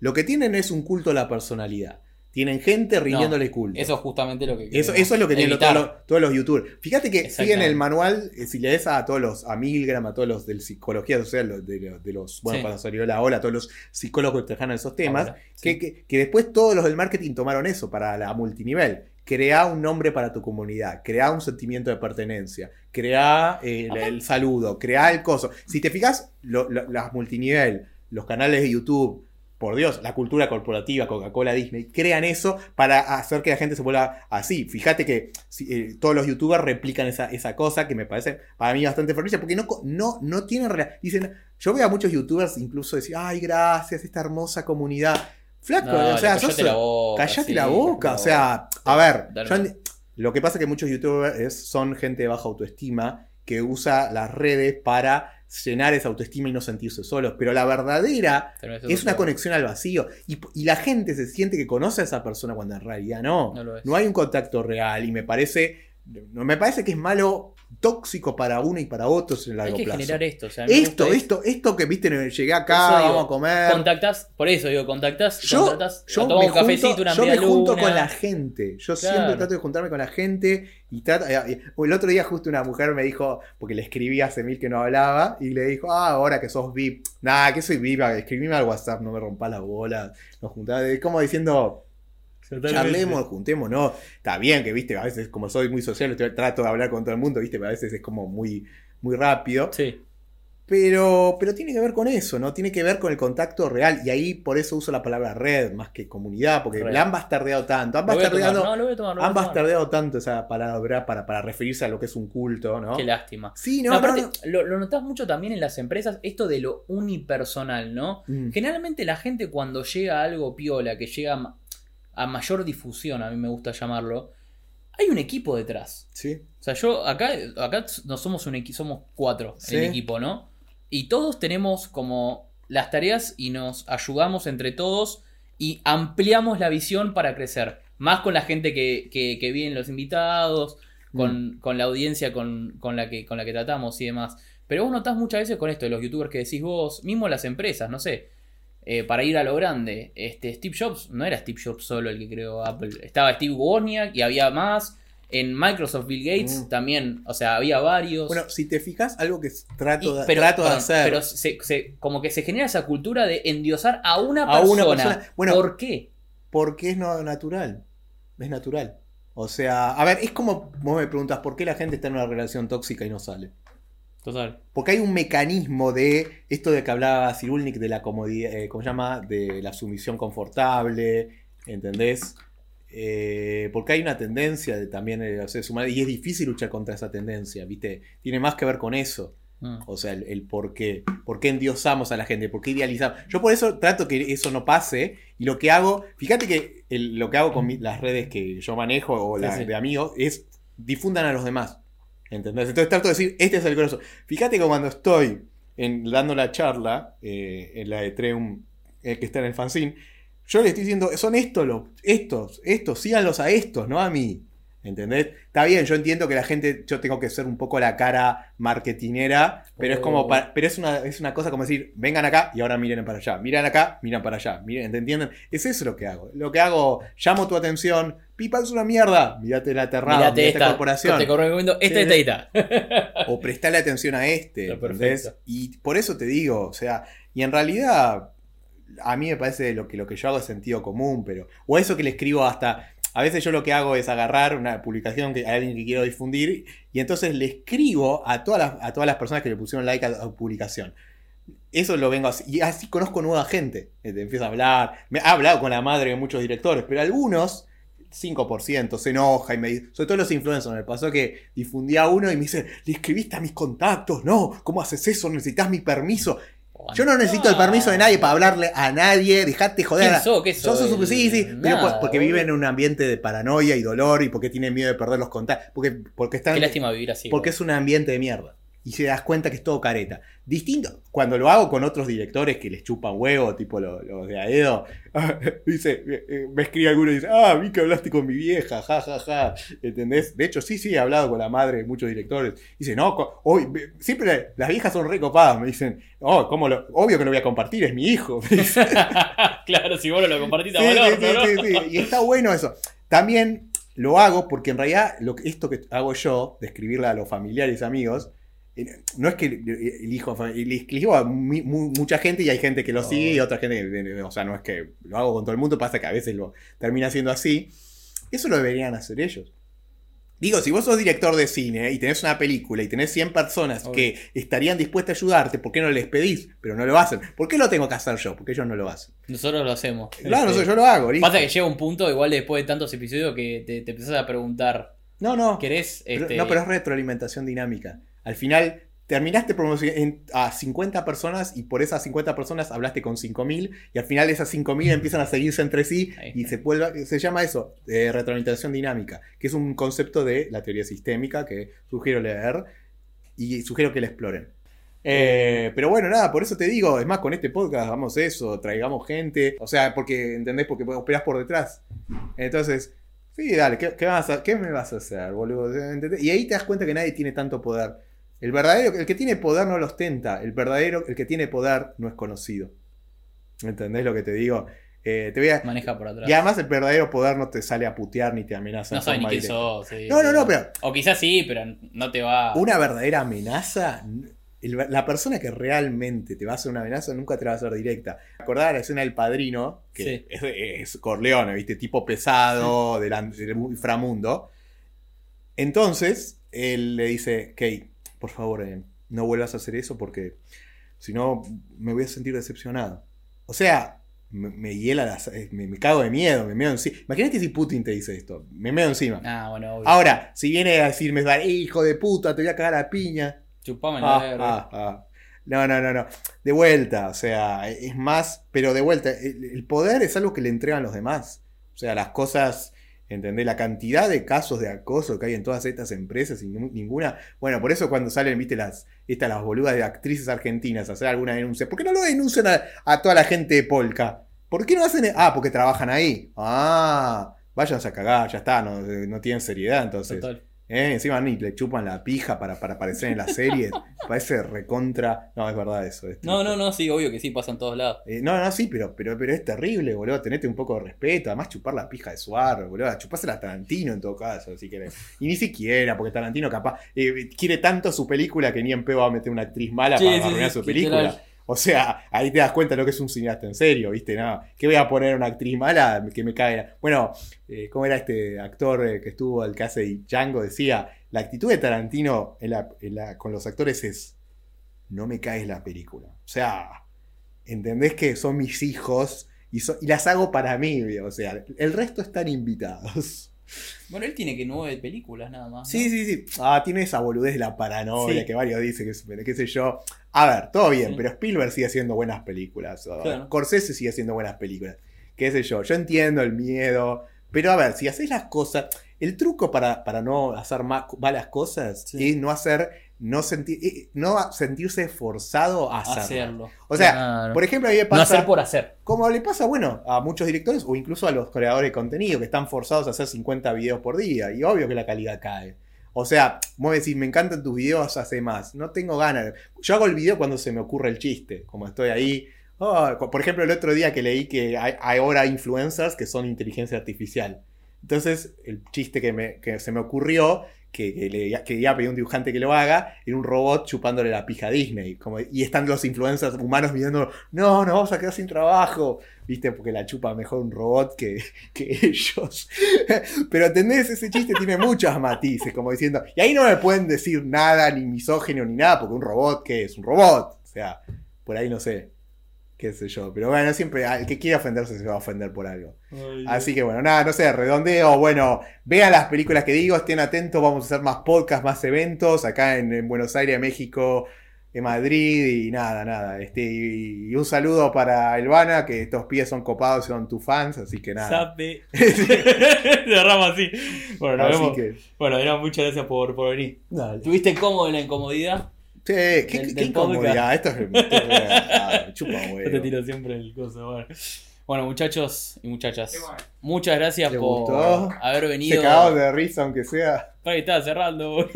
Speaker 1: Lo que tienen es un culto a la personalidad. Tienen gente rindiéndole culto.
Speaker 2: Eso es justamente lo que
Speaker 1: Eso, eso es lo que tienen todos los, todos los youtubers. Fíjate que siguen el manual, eh, si lees a todos los, a Milgram, a todos los de psicología social, de, los- de los, bueno,
Speaker 2: Sí.
Speaker 1: cuando salió la ola, a todos los psicólogos que trabajan esos temas,
Speaker 2: Ahora,
Speaker 1: que,
Speaker 2: sí.
Speaker 1: que, que después todos los del marketing tomaron eso para la multinivel. Crea un nombre para tu comunidad, crea un sentimiento de pertenencia, crea eh, el, el saludo, crea el coso. Si te fijas, lo- lo- las multinivel, los canales de YouTube, por Dios, la cultura corporativa, Coca-Cola, Disney, crean eso para hacer que la gente se vuelva así. Fíjate que eh, todos los youtubers replican esa, esa cosa que me parece para mí bastante frecuente porque no, no, no tienen... Dicen, yo veo a muchos youtubers incluso decir, ay, gracias, esta hermosa comunidad. Flaco,
Speaker 2: No,
Speaker 1: o sea,
Speaker 2: le-
Speaker 1: sos-
Speaker 2: callate la boca.
Speaker 1: Callate
Speaker 2: sí,
Speaker 1: la boca, o sea, a ver, yo lo que pasa es que muchos youtubers son gente de baja autoestima que usa las redes para llenar esa autoestima y no sentirse solos, pero la verdadera es una conexión al vacío. Y, y la gente se siente que conoce a esa persona cuando en realidad no,
Speaker 2: No
Speaker 1: no hay un contacto real y me parece, no, me parece que es malo, tóxico para uno y para otros en el
Speaker 2: Hay
Speaker 1: largo
Speaker 2: que
Speaker 1: plazo.
Speaker 2: generar esto. O sea,
Speaker 1: Esto, esto, esto que viste, llegué acá,
Speaker 2: digo,
Speaker 1: vamos a comer.
Speaker 2: Contactás, por eso digo, contactás,
Speaker 1: Yo, yo me
Speaker 2: un cafecito,
Speaker 1: junto,
Speaker 2: una
Speaker 1: yo me junto
Speaker 2: luna.
Speaker 1: con la gente. Yo siempre trato de juntarme con la gente y trato. eh, eh, El otro día justo una mujer me dijo, porque le escribí hace mil que no hablaba, y le dijo, ah, ahora que sos VIP. Nada, que soy VIP, escribime al WhatsApp, no me rompa la bola. Nos juntamos, eh, como diciendo, charlemos, juntemos, no. Está bien que, viste, a veces como soy muy social, trato de hablar con todo el mundo, viste, pero a veces es como muy, muy rápido.
Speaker 2: Sí,
Speaker 1: Pero, pero tiene que ver con eso, ¿no? Tiene que ver con el contacto real. Y ahí por eso uso la palabra red más que comunidad, porque
Speaker 2: Red.
Speaker 1: la han bastardeado tanto. Han bastardeado,
Speaker 2: no, lo voy a tomar,
Speaker 1: han bastardeado tanto esa palabra para, para referirse a lo que es un culto, ¿no?
Speaker 2: Qué lástima.
Speaker 1: Sí,
Speaker 2: No,
Speaker 1: no,
Speaker 2: aparte,
Speaker 1: no.
Speaker 2: Lo, lo notás mucho también en las empresas, esto de lo unipersonal, ¿no?
Speaker 1: Mm.
Speaker 2: Generalmente la gente cuando llega a algo piola, que llega a, ma- a mayor difusión, a mí me gusta llamarlo, hay un equipo detrás.
Speaker 1: Sí.
Speaker 2: O sea, yo acá, acá no somos un equipo, somos cuatro
Speaker 1: Sí.
Speaker 2: en el equipo, ¿no? Y todos tenemos como las tareas y nos ayudamos entre todos y ampliamos la visión para crecer. Más con la gente que, que, que vienen los invitados,
Speaker 1: Mm.
Speaker 2: con, con la audiencia con, con la que, con la que tratamos y demás. Pero vos notás muchas veces con esto de los youtubers que decís vos, mismo las empresas, no sé, eh, para ir a lo grande. Este, Steve Jobs, no era Steve Jobs solo el que creó Apple, estaba Steve Wozniak y había más. En Microsoft, Bill Gates
Speaker 1: Mm.
Speaker 2: también, o sea, había varios.
Speaker 1: Bueno, si te fijas, algo que trato,
Speaker 2: Y- pero,
Speaker 1: trato de hacer
Speaker 2: pero se- se- como que se genera esa cultura de endiosar a una
Speaker 1: a
Speaker 2: persona.
Speaker 1: una persona. Bueno,
Speaker 2: ¿Por qué?
Speaker 1: porque es no natural. Es natural. O sea, a ver, es como vos me preguntas por qué la gente está en una relación tóxica y no sale.
Speaker 2: Total.
Speaker 1: Porque hay un mecanismo de esto de que hablaba Cirulnik de la comodidad, eh, ¿cómo se llama? De la sumisión confortable, ¿entendés? Eh, porque hay una tendencia de también de los seres humanos y es difícil luchar contra esa tendencia, ¿viste? Tiene más que ver con eso.
Speaker 2: Mm.
Speaker 1: O sea, el, el por qué. ¿Por qué endiosamos a la gente? ¿Por qué idealizamos? Yo por eso trato que eso no pase. Y lo que hago, fíjate que el- lo que hago con mi- las redes que yo manejo o
Speaker 2: Sí,
Speaker 1: las
Speaker 2: sí.
Speaker 1: de amigos es difundan a los demás. ¿Entendés? Entonces trato de decir, este es el grosso. Fíjate que cuando estoy en- dando la charla, eh, en la de Treum, eh, que está en el fanzine, yo le estoy diciendo, son estos, los, estos, estos, síganlos a estos, no a mí. ¿Entendés? Está bien, yo entiendo que la gente, yo tengo que ser un poco la cara marketinera, pero es como,
Speaker 2: Oh.
Speaker 1: pa- pero es una, es una cosa como decir, vengan acá y ahora miren para allá, miran acá, miran para allá, miren, ¿te entienden? Es eso lo que hago. Lo que hago, llamo tu atención, Pipa es una mierda, mirate la aterrada,
Speaker 2: Mirate
Speaker 1: mirate
Speaker 2: esta,
Speaker 1: corporación.
Speaker 2: te recomiendo esta,
Speaker 1: Sí,
Speaker 2: esta, esta.
Speaker 1: o prestarle atención a este.
Speaker 2: Perfecto.
Speaker 1: Y por eso te digo, o sea, y en realidad a mí me parece lo que lo que yo hago es sentido común, pero o eso que le escribo hasta a veces yo lo que hago es agarrar una publicación que a alguien que quiero difundir y entonces le escribo a todas las, a todas las personas que le pusieron like a la publicación. Eso lo vengo así. Y así conozco nueva gente. Eh, Te empiezo a hablar. Me ha hablado con la madre de muchos directores, pero algunos 5% se enoja y me dice, sobre todo los influencers, me pasó que difundía uno y me dice, le escribiste a mis contactos, no, ¿cómo haces eso? Necesitas mi permiso. Yo no necesito el permiso de nadie para hablarle a nadie, dejate joder.
Speaker 2: ¿Quién sos? ¿Qué
Speaker 1: Yo soy- sí, sí, pero por- porque viven en un ambiente de paranoia y dolor y porque tienen miedo de perder los contactos. Porque, porque están.
Speaker 2: Qué lástima vivir así.
Speaker 1: Porque es un ambiente de mierda. Y se das cuenta que es todo careta. Distinto, cuando lo hago con otros directores que les chupan huevo, tipo los, los de Aedo, dice, eh, eh, me escribe alguno y dice, ah, vi que hablaste con mi vieja, ja, ja, ja. ¿Entendés? De hecho, sí, sí, he hablado con la madre de muchos directores. Dice, no, hoy, siempre las viejas son recopadas. Me dicen, oh, ¿cómo lo, obvio que lo voy a compartir, es mi hijo. Me dicen.
Speaker 2: claro, si vos no lo compartiste a
Speaker 1: Sí,
Speaker 2: valor,
Speaker 1: sí. Y está bueno eso. También lo hago porque en realidad lo esto que hago yo, de escribirle a los familiares y amigos, no es que elijo, escribo a mi- mu- mucha gente y hay gente que lo sigue y otra gente, o sea, no es que lo hago con todo el mundo, pasa que a veces lo termina siendo así. Eso lo deberían hacer ellos. Digo, si vos sos director de cine y tenés una película y tenés 100 personas
Speaker 2: Obvio.
Speaker 1: que estarían dispuestas a ayudarte, ¿por qué no les pedís? Pero no lo hacen. ¿Por qué lo tengo que hacer yo? Porque ellos no lo hacen.
Speaker 2: Nosotros lo hacemos.
Speaker 1: Claro,
Speaker 2: Este,
Speaker 1: yo lo hago. listo.
Speaker 2: Pasa que llega un punto, igual después de tantos episodios, que te, te empezás a preguntar,
Speaker 1: No, no.
Speaker 2: ¿querés?
Speaker 1: Pero-
Speaker 2: Este,
Speaker 1: No, pero es retroalimentación dinámica. Al final, terminaste promocionando a 50 personas y por esas 50 personas hablaste con 5.000 y al final esas 5.000 empiezan a seguirse entre sí y se, vuelve- se llama eso, eh, retroalimentación dinámica, que es un concepto de la teoría sistémica que sugiero leer y sugiero que la exploren. Eh, pero bueno, nada, por eso te digo, es más, con este podcast hagamos eso, traigamos gente, o sea, porque, ¿entendés? Porque operás por detrás. Entonces, sí, dale, ¿qué, qué vas a- qué me vas a hacer, boludo? ¿Entendés? Y ahí te das cuenta que nadie tiene tanto poder. El verdadero, el que tiene poder no lo ostenta, el verdadero, el que tiene poder no es conocido. ¿Entendés lo que te digo? Eh, te voy a...
Speaker 2: maneja por atrás.
Speaker 1: Y además el verdadero poder no te sale a putear ni te amenaza.
Speaker 2: no sabes ni quién sos. sí.
Speaker 1: No, no, no, pero
Speaker 2: O quizás sí, pero no te va.
Speaker 1: una verdadera amenaza, el- la persona que realmente te va a hacer una amenaza nunca te la va a hacer directa. Acordás la escena del padrino, que
Speaker 2: Sí.
Speaker 1: es, es Corleone, ¿viste? Tipo pesado del, an- del inframundo. Entonces, él le dice, Kate, por favor, eh, no vuelvas a hacer eso porque si no me voy a sentir decepcionado. O sea, me, me hiela las- eh, me, me cago de miedo, me meo encima. Imagínate si Putin te dice esto, me meo encima.
Speaker 2: Ah, bueno, obvio.
Speaker 1: Ahora, si viene a decirme, "Eh, hijo de puta, te voy a cagar a piña.
Speaker 2: Chupame la
Speaker 1: Ah, ah, ah. No, no, no, no. De vuelta, o sea, es más, pero de vuelta, el, el poder es algo que le entregan los demás. O sea, las cosas, ¿entendés? La cantidad de casos de acoso que hay en todas estas empresas y ni- ninguna. Bueno, por eso cuando salen, viste, las, estas, las boludas de actrices argentinas a hacer alguna denuncia, ¿por qué no lo denuncian a, a toda la gente de Polka? ¿Por qué no hacen.? Ah, porque trabajan ahí. Ah, váyanse a cagar, ya está, no, no tienen seriedad entonces. Eh, encima ni le chupan la pija para, para aparecer en la serie. Parece recontra. No, es verdad eso. es
Speaker 2: No, no, no, sí, obvio que sí, pasa en todos lados.
Speaker 1: Eh, no, no, sí, pero, pero, pero es terrible, boludo. Tenete un poco de respeto. Además, chupar la pija de Suar, boludo. Chupásela a Tarantino en todo caso, si querés. Y ni siquiera, porque Tarantino capaz eh, quiere tanto su película que ni en pedo va a meter una actriz mala
Speaker 2: Sí,
Speaker 1: para
Speaker 2: sí,
Speaker 1: arruinar
Speaker 2: sí,
Speaker 1: su película. O sea, ahí te das cuenta de lo que es un cineasta en serio, ¿viste? No, ¿qué voy a poner una actriz mala que me caiga? Bueno, eh, ¿cómo era este actor eh, que estuvo, el que hace Django? Decía, la actitud de Tarantino con los actores es, no me caes la película. O sea, ¿entendés que son mis hijos y, y las hago para mí? O sea, el resto están invitados.
Speaker 2: Bueno, él tiene que nueve películas nada más.
Speaker 1: Sí,
Speaker 2: ¿no?
Speaker 1: sí, sí. Ah, tiene esa boludez de la paranoia
Speaker 2: Sí.
Speaker 1: que varios dicen que qué sé yo. A ver, todo bien,
Speaker 2: Sí.
Speaker 1: pero Spielberg sigue haciendo buenas películas. o
Speaker 2: Claro.
Speaker 1: Scorsese sigue haciendo buenas películas. Qué sé yo. Yo entiendo el miedo. Pero a ver, si haces las cosas. El truco para, para no hacer ma- malas cosas
Speaker 2: Sí.
Speaker 1: es no hacer. No, sentir, eh, no sentirse forzado a hacerlo.
Speaker 2: Hacerlo.
Speaker 1: O sea,
Speaker 2: Claro.
Speaker 1: por ejemplo, a mí me
Speaker 2: no
Speaker 1: pasa.
Speaker 2: hacer por hacer.
Speaker 1: Como le pasa, bueno, a muchos directores o incluso a los creadores de contenido que están forzados a hacer 50 videos por día. Y obvio que la calidad cae. O sea, vos decís, me encantan tus videos, hace más. No tengo ganas. Yo hago el video cuando se me ocurre el chiste. Como estoy ahí. Oh, por ejemplo, el otro día que leí que hay, hay ahora influencers que son inteligencia artificial. Entonces, el chiste que, me- que se me ocurrió, que, le que iba a pedir a un dibujante que lo haga, era un robot chupándole la pija a Disney. Como, y están los influencers humanos viendo, no, nos vamos a quedar sin trabajo. ¿Viste? Porque la chupa mejor un robot que, que ellos. Pero entendés, ese chiste tiene muchos matices, como diciendo, y ahí no me pueden decir nada, ni misógeno, ni nada, porque un robot, ¿qué es? Un robot. O sea, por ahí no sé. Qué sé yo. Pero bueno, siempre, el que quiera ofenderse se va a ofender por algo. Así que bueno, nada, no sé, redondeo. Bueno, vean las películas que digo, estén atentos, vamos a hacer más podcasts, más eventos acá en, en Buenos Aires, México. en Madrid y nada, nada. Este, y, y un saludo para Elvana, que estos pies son copados y son tus fans, así que nada.
Speaker 2: Sape. Cerramos así. Bueno, nos
Speaker 1: Así
Speaker 2: vemos.
Speaker 1: que,
Speaker 2: Bueno, Adrián, muchas gracias por, por venir.
Speaker 1: dale.
Speaker 2: ¿Tuviste cómodo en la incomodidad?
Speaker 1: Sí, qué,
Speaker 2: Del-
Speaker 1: qué
Speaker 2: del
Speaker 1: incomodidad. Esto es. esto es- ah, chupa
Speaker 2: Yo te tiro siempre el coso. Bueno, Bueno, muchachos y muchachas,
Speaker 3: bueno.
Speaker 2: muchas gracias
Speaker 1: ¿Le
Speaker 2: por
Speaker 1: gustó?
Speaker 2: haber
Speaker 1: Se
Speaker 2: venido.
Speaker 1: cagó de risa, aunque sea.
Speaker 2: Que estaba cerrando, boludo.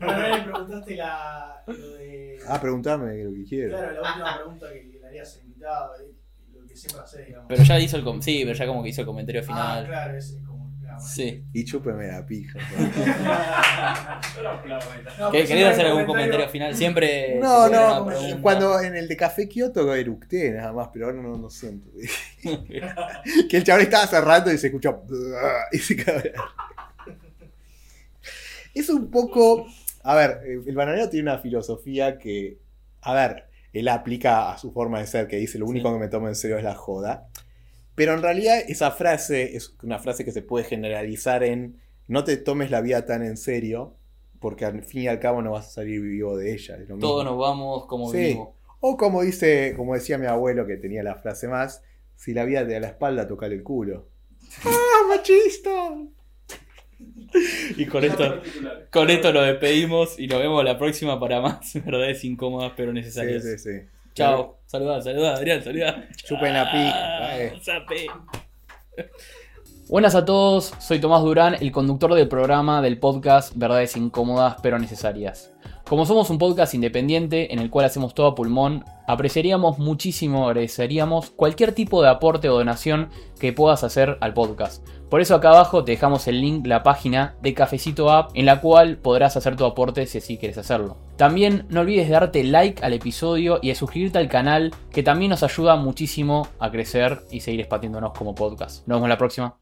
Speaker 3: Pero no le preguntaste la, lo de.
Speaker 1: Ah, preguntame lo que quieras.
Speaker 3: Claro, la última pregunta que le harías al invitado, eh, lo que siempre haces, digamos.
Speaker 2: Pero ya hizo el com- sí, pero ya como que hizo el comentario
Speaker 3: Ah,
Speaker 2: final.
Speaker 3: claro, ese
Speaker 2: Sí.
Speaker 1: Y chúpeme la pija.
Speaker 3: No,
Speaker 2: ¿Qué-
Speaker 3: pero
Speaker 2: ¿Querés hacer algún comentario final? Siempre.
Speaker 1: No, no,
Speaker 2: pregunta.
Speaker 1: cuando en el de Café Kioto eructé nada más, pero ahora no, no siento. que el chaval estaba cerrando y se escuchó. Y se. Es un poco. A ver, el bananero tiene una filosofía que. A ver, él aplica a su forma de ser, que dice: Lo único
Speaker 2: Sí.
Speaker 1: que me tomo en serio es la joda. Pero en realidad, esa frase es una frase que se puede generalizar en: No te tomes la vida tan en serio, porque al fin y al cabo no vas a salir vivo de ella. es lo mismo.
Speaker 2: Todos nos vamos como
Speaker 1: Sí.
Speaker 2: vivimos.
Speaker 1: O como dice, como decía mi abuelo que tenía la frase más, si la vida te da la espalda, tocale el culo. ¡Ah, machista!
Speaker 2: Y con esto, con esto lo despedimos y nos vemos la próxima para más verdades incómodas pero
Speaker 1: Sí,
Speaker 2: necesarias.
Speaker 1: sí, sí.
Speaker 2: Chao. Saludá, saludá, Adrián, saludá.
Speaker 1: Chupen la pica.
Speaker 2: Ah,
Speaker 1: eh.
Speaker 2: Buenas a todos, soy Tomás Durán, el conductor del programa del podcast Verdades Incómodas pero Necesarias. Como somos un podcast independiente en el cual hacemos todo a pulmón, apreciaríamos muchísimo, agradeceríamos cualquier tipo de aporte o donación que puedas hacer al podcast. Por eso acá abajo te dejamos el link, la página de Cafecito App, en la cual podrás hacer tu aporte si así quieres hacerlo. También no olvides de darte like al episodio y de suscribirte al canal, que también nos ayuda muchísimo a crecer y seguir expandiéndonos como podcast. Nos vemos la próxima.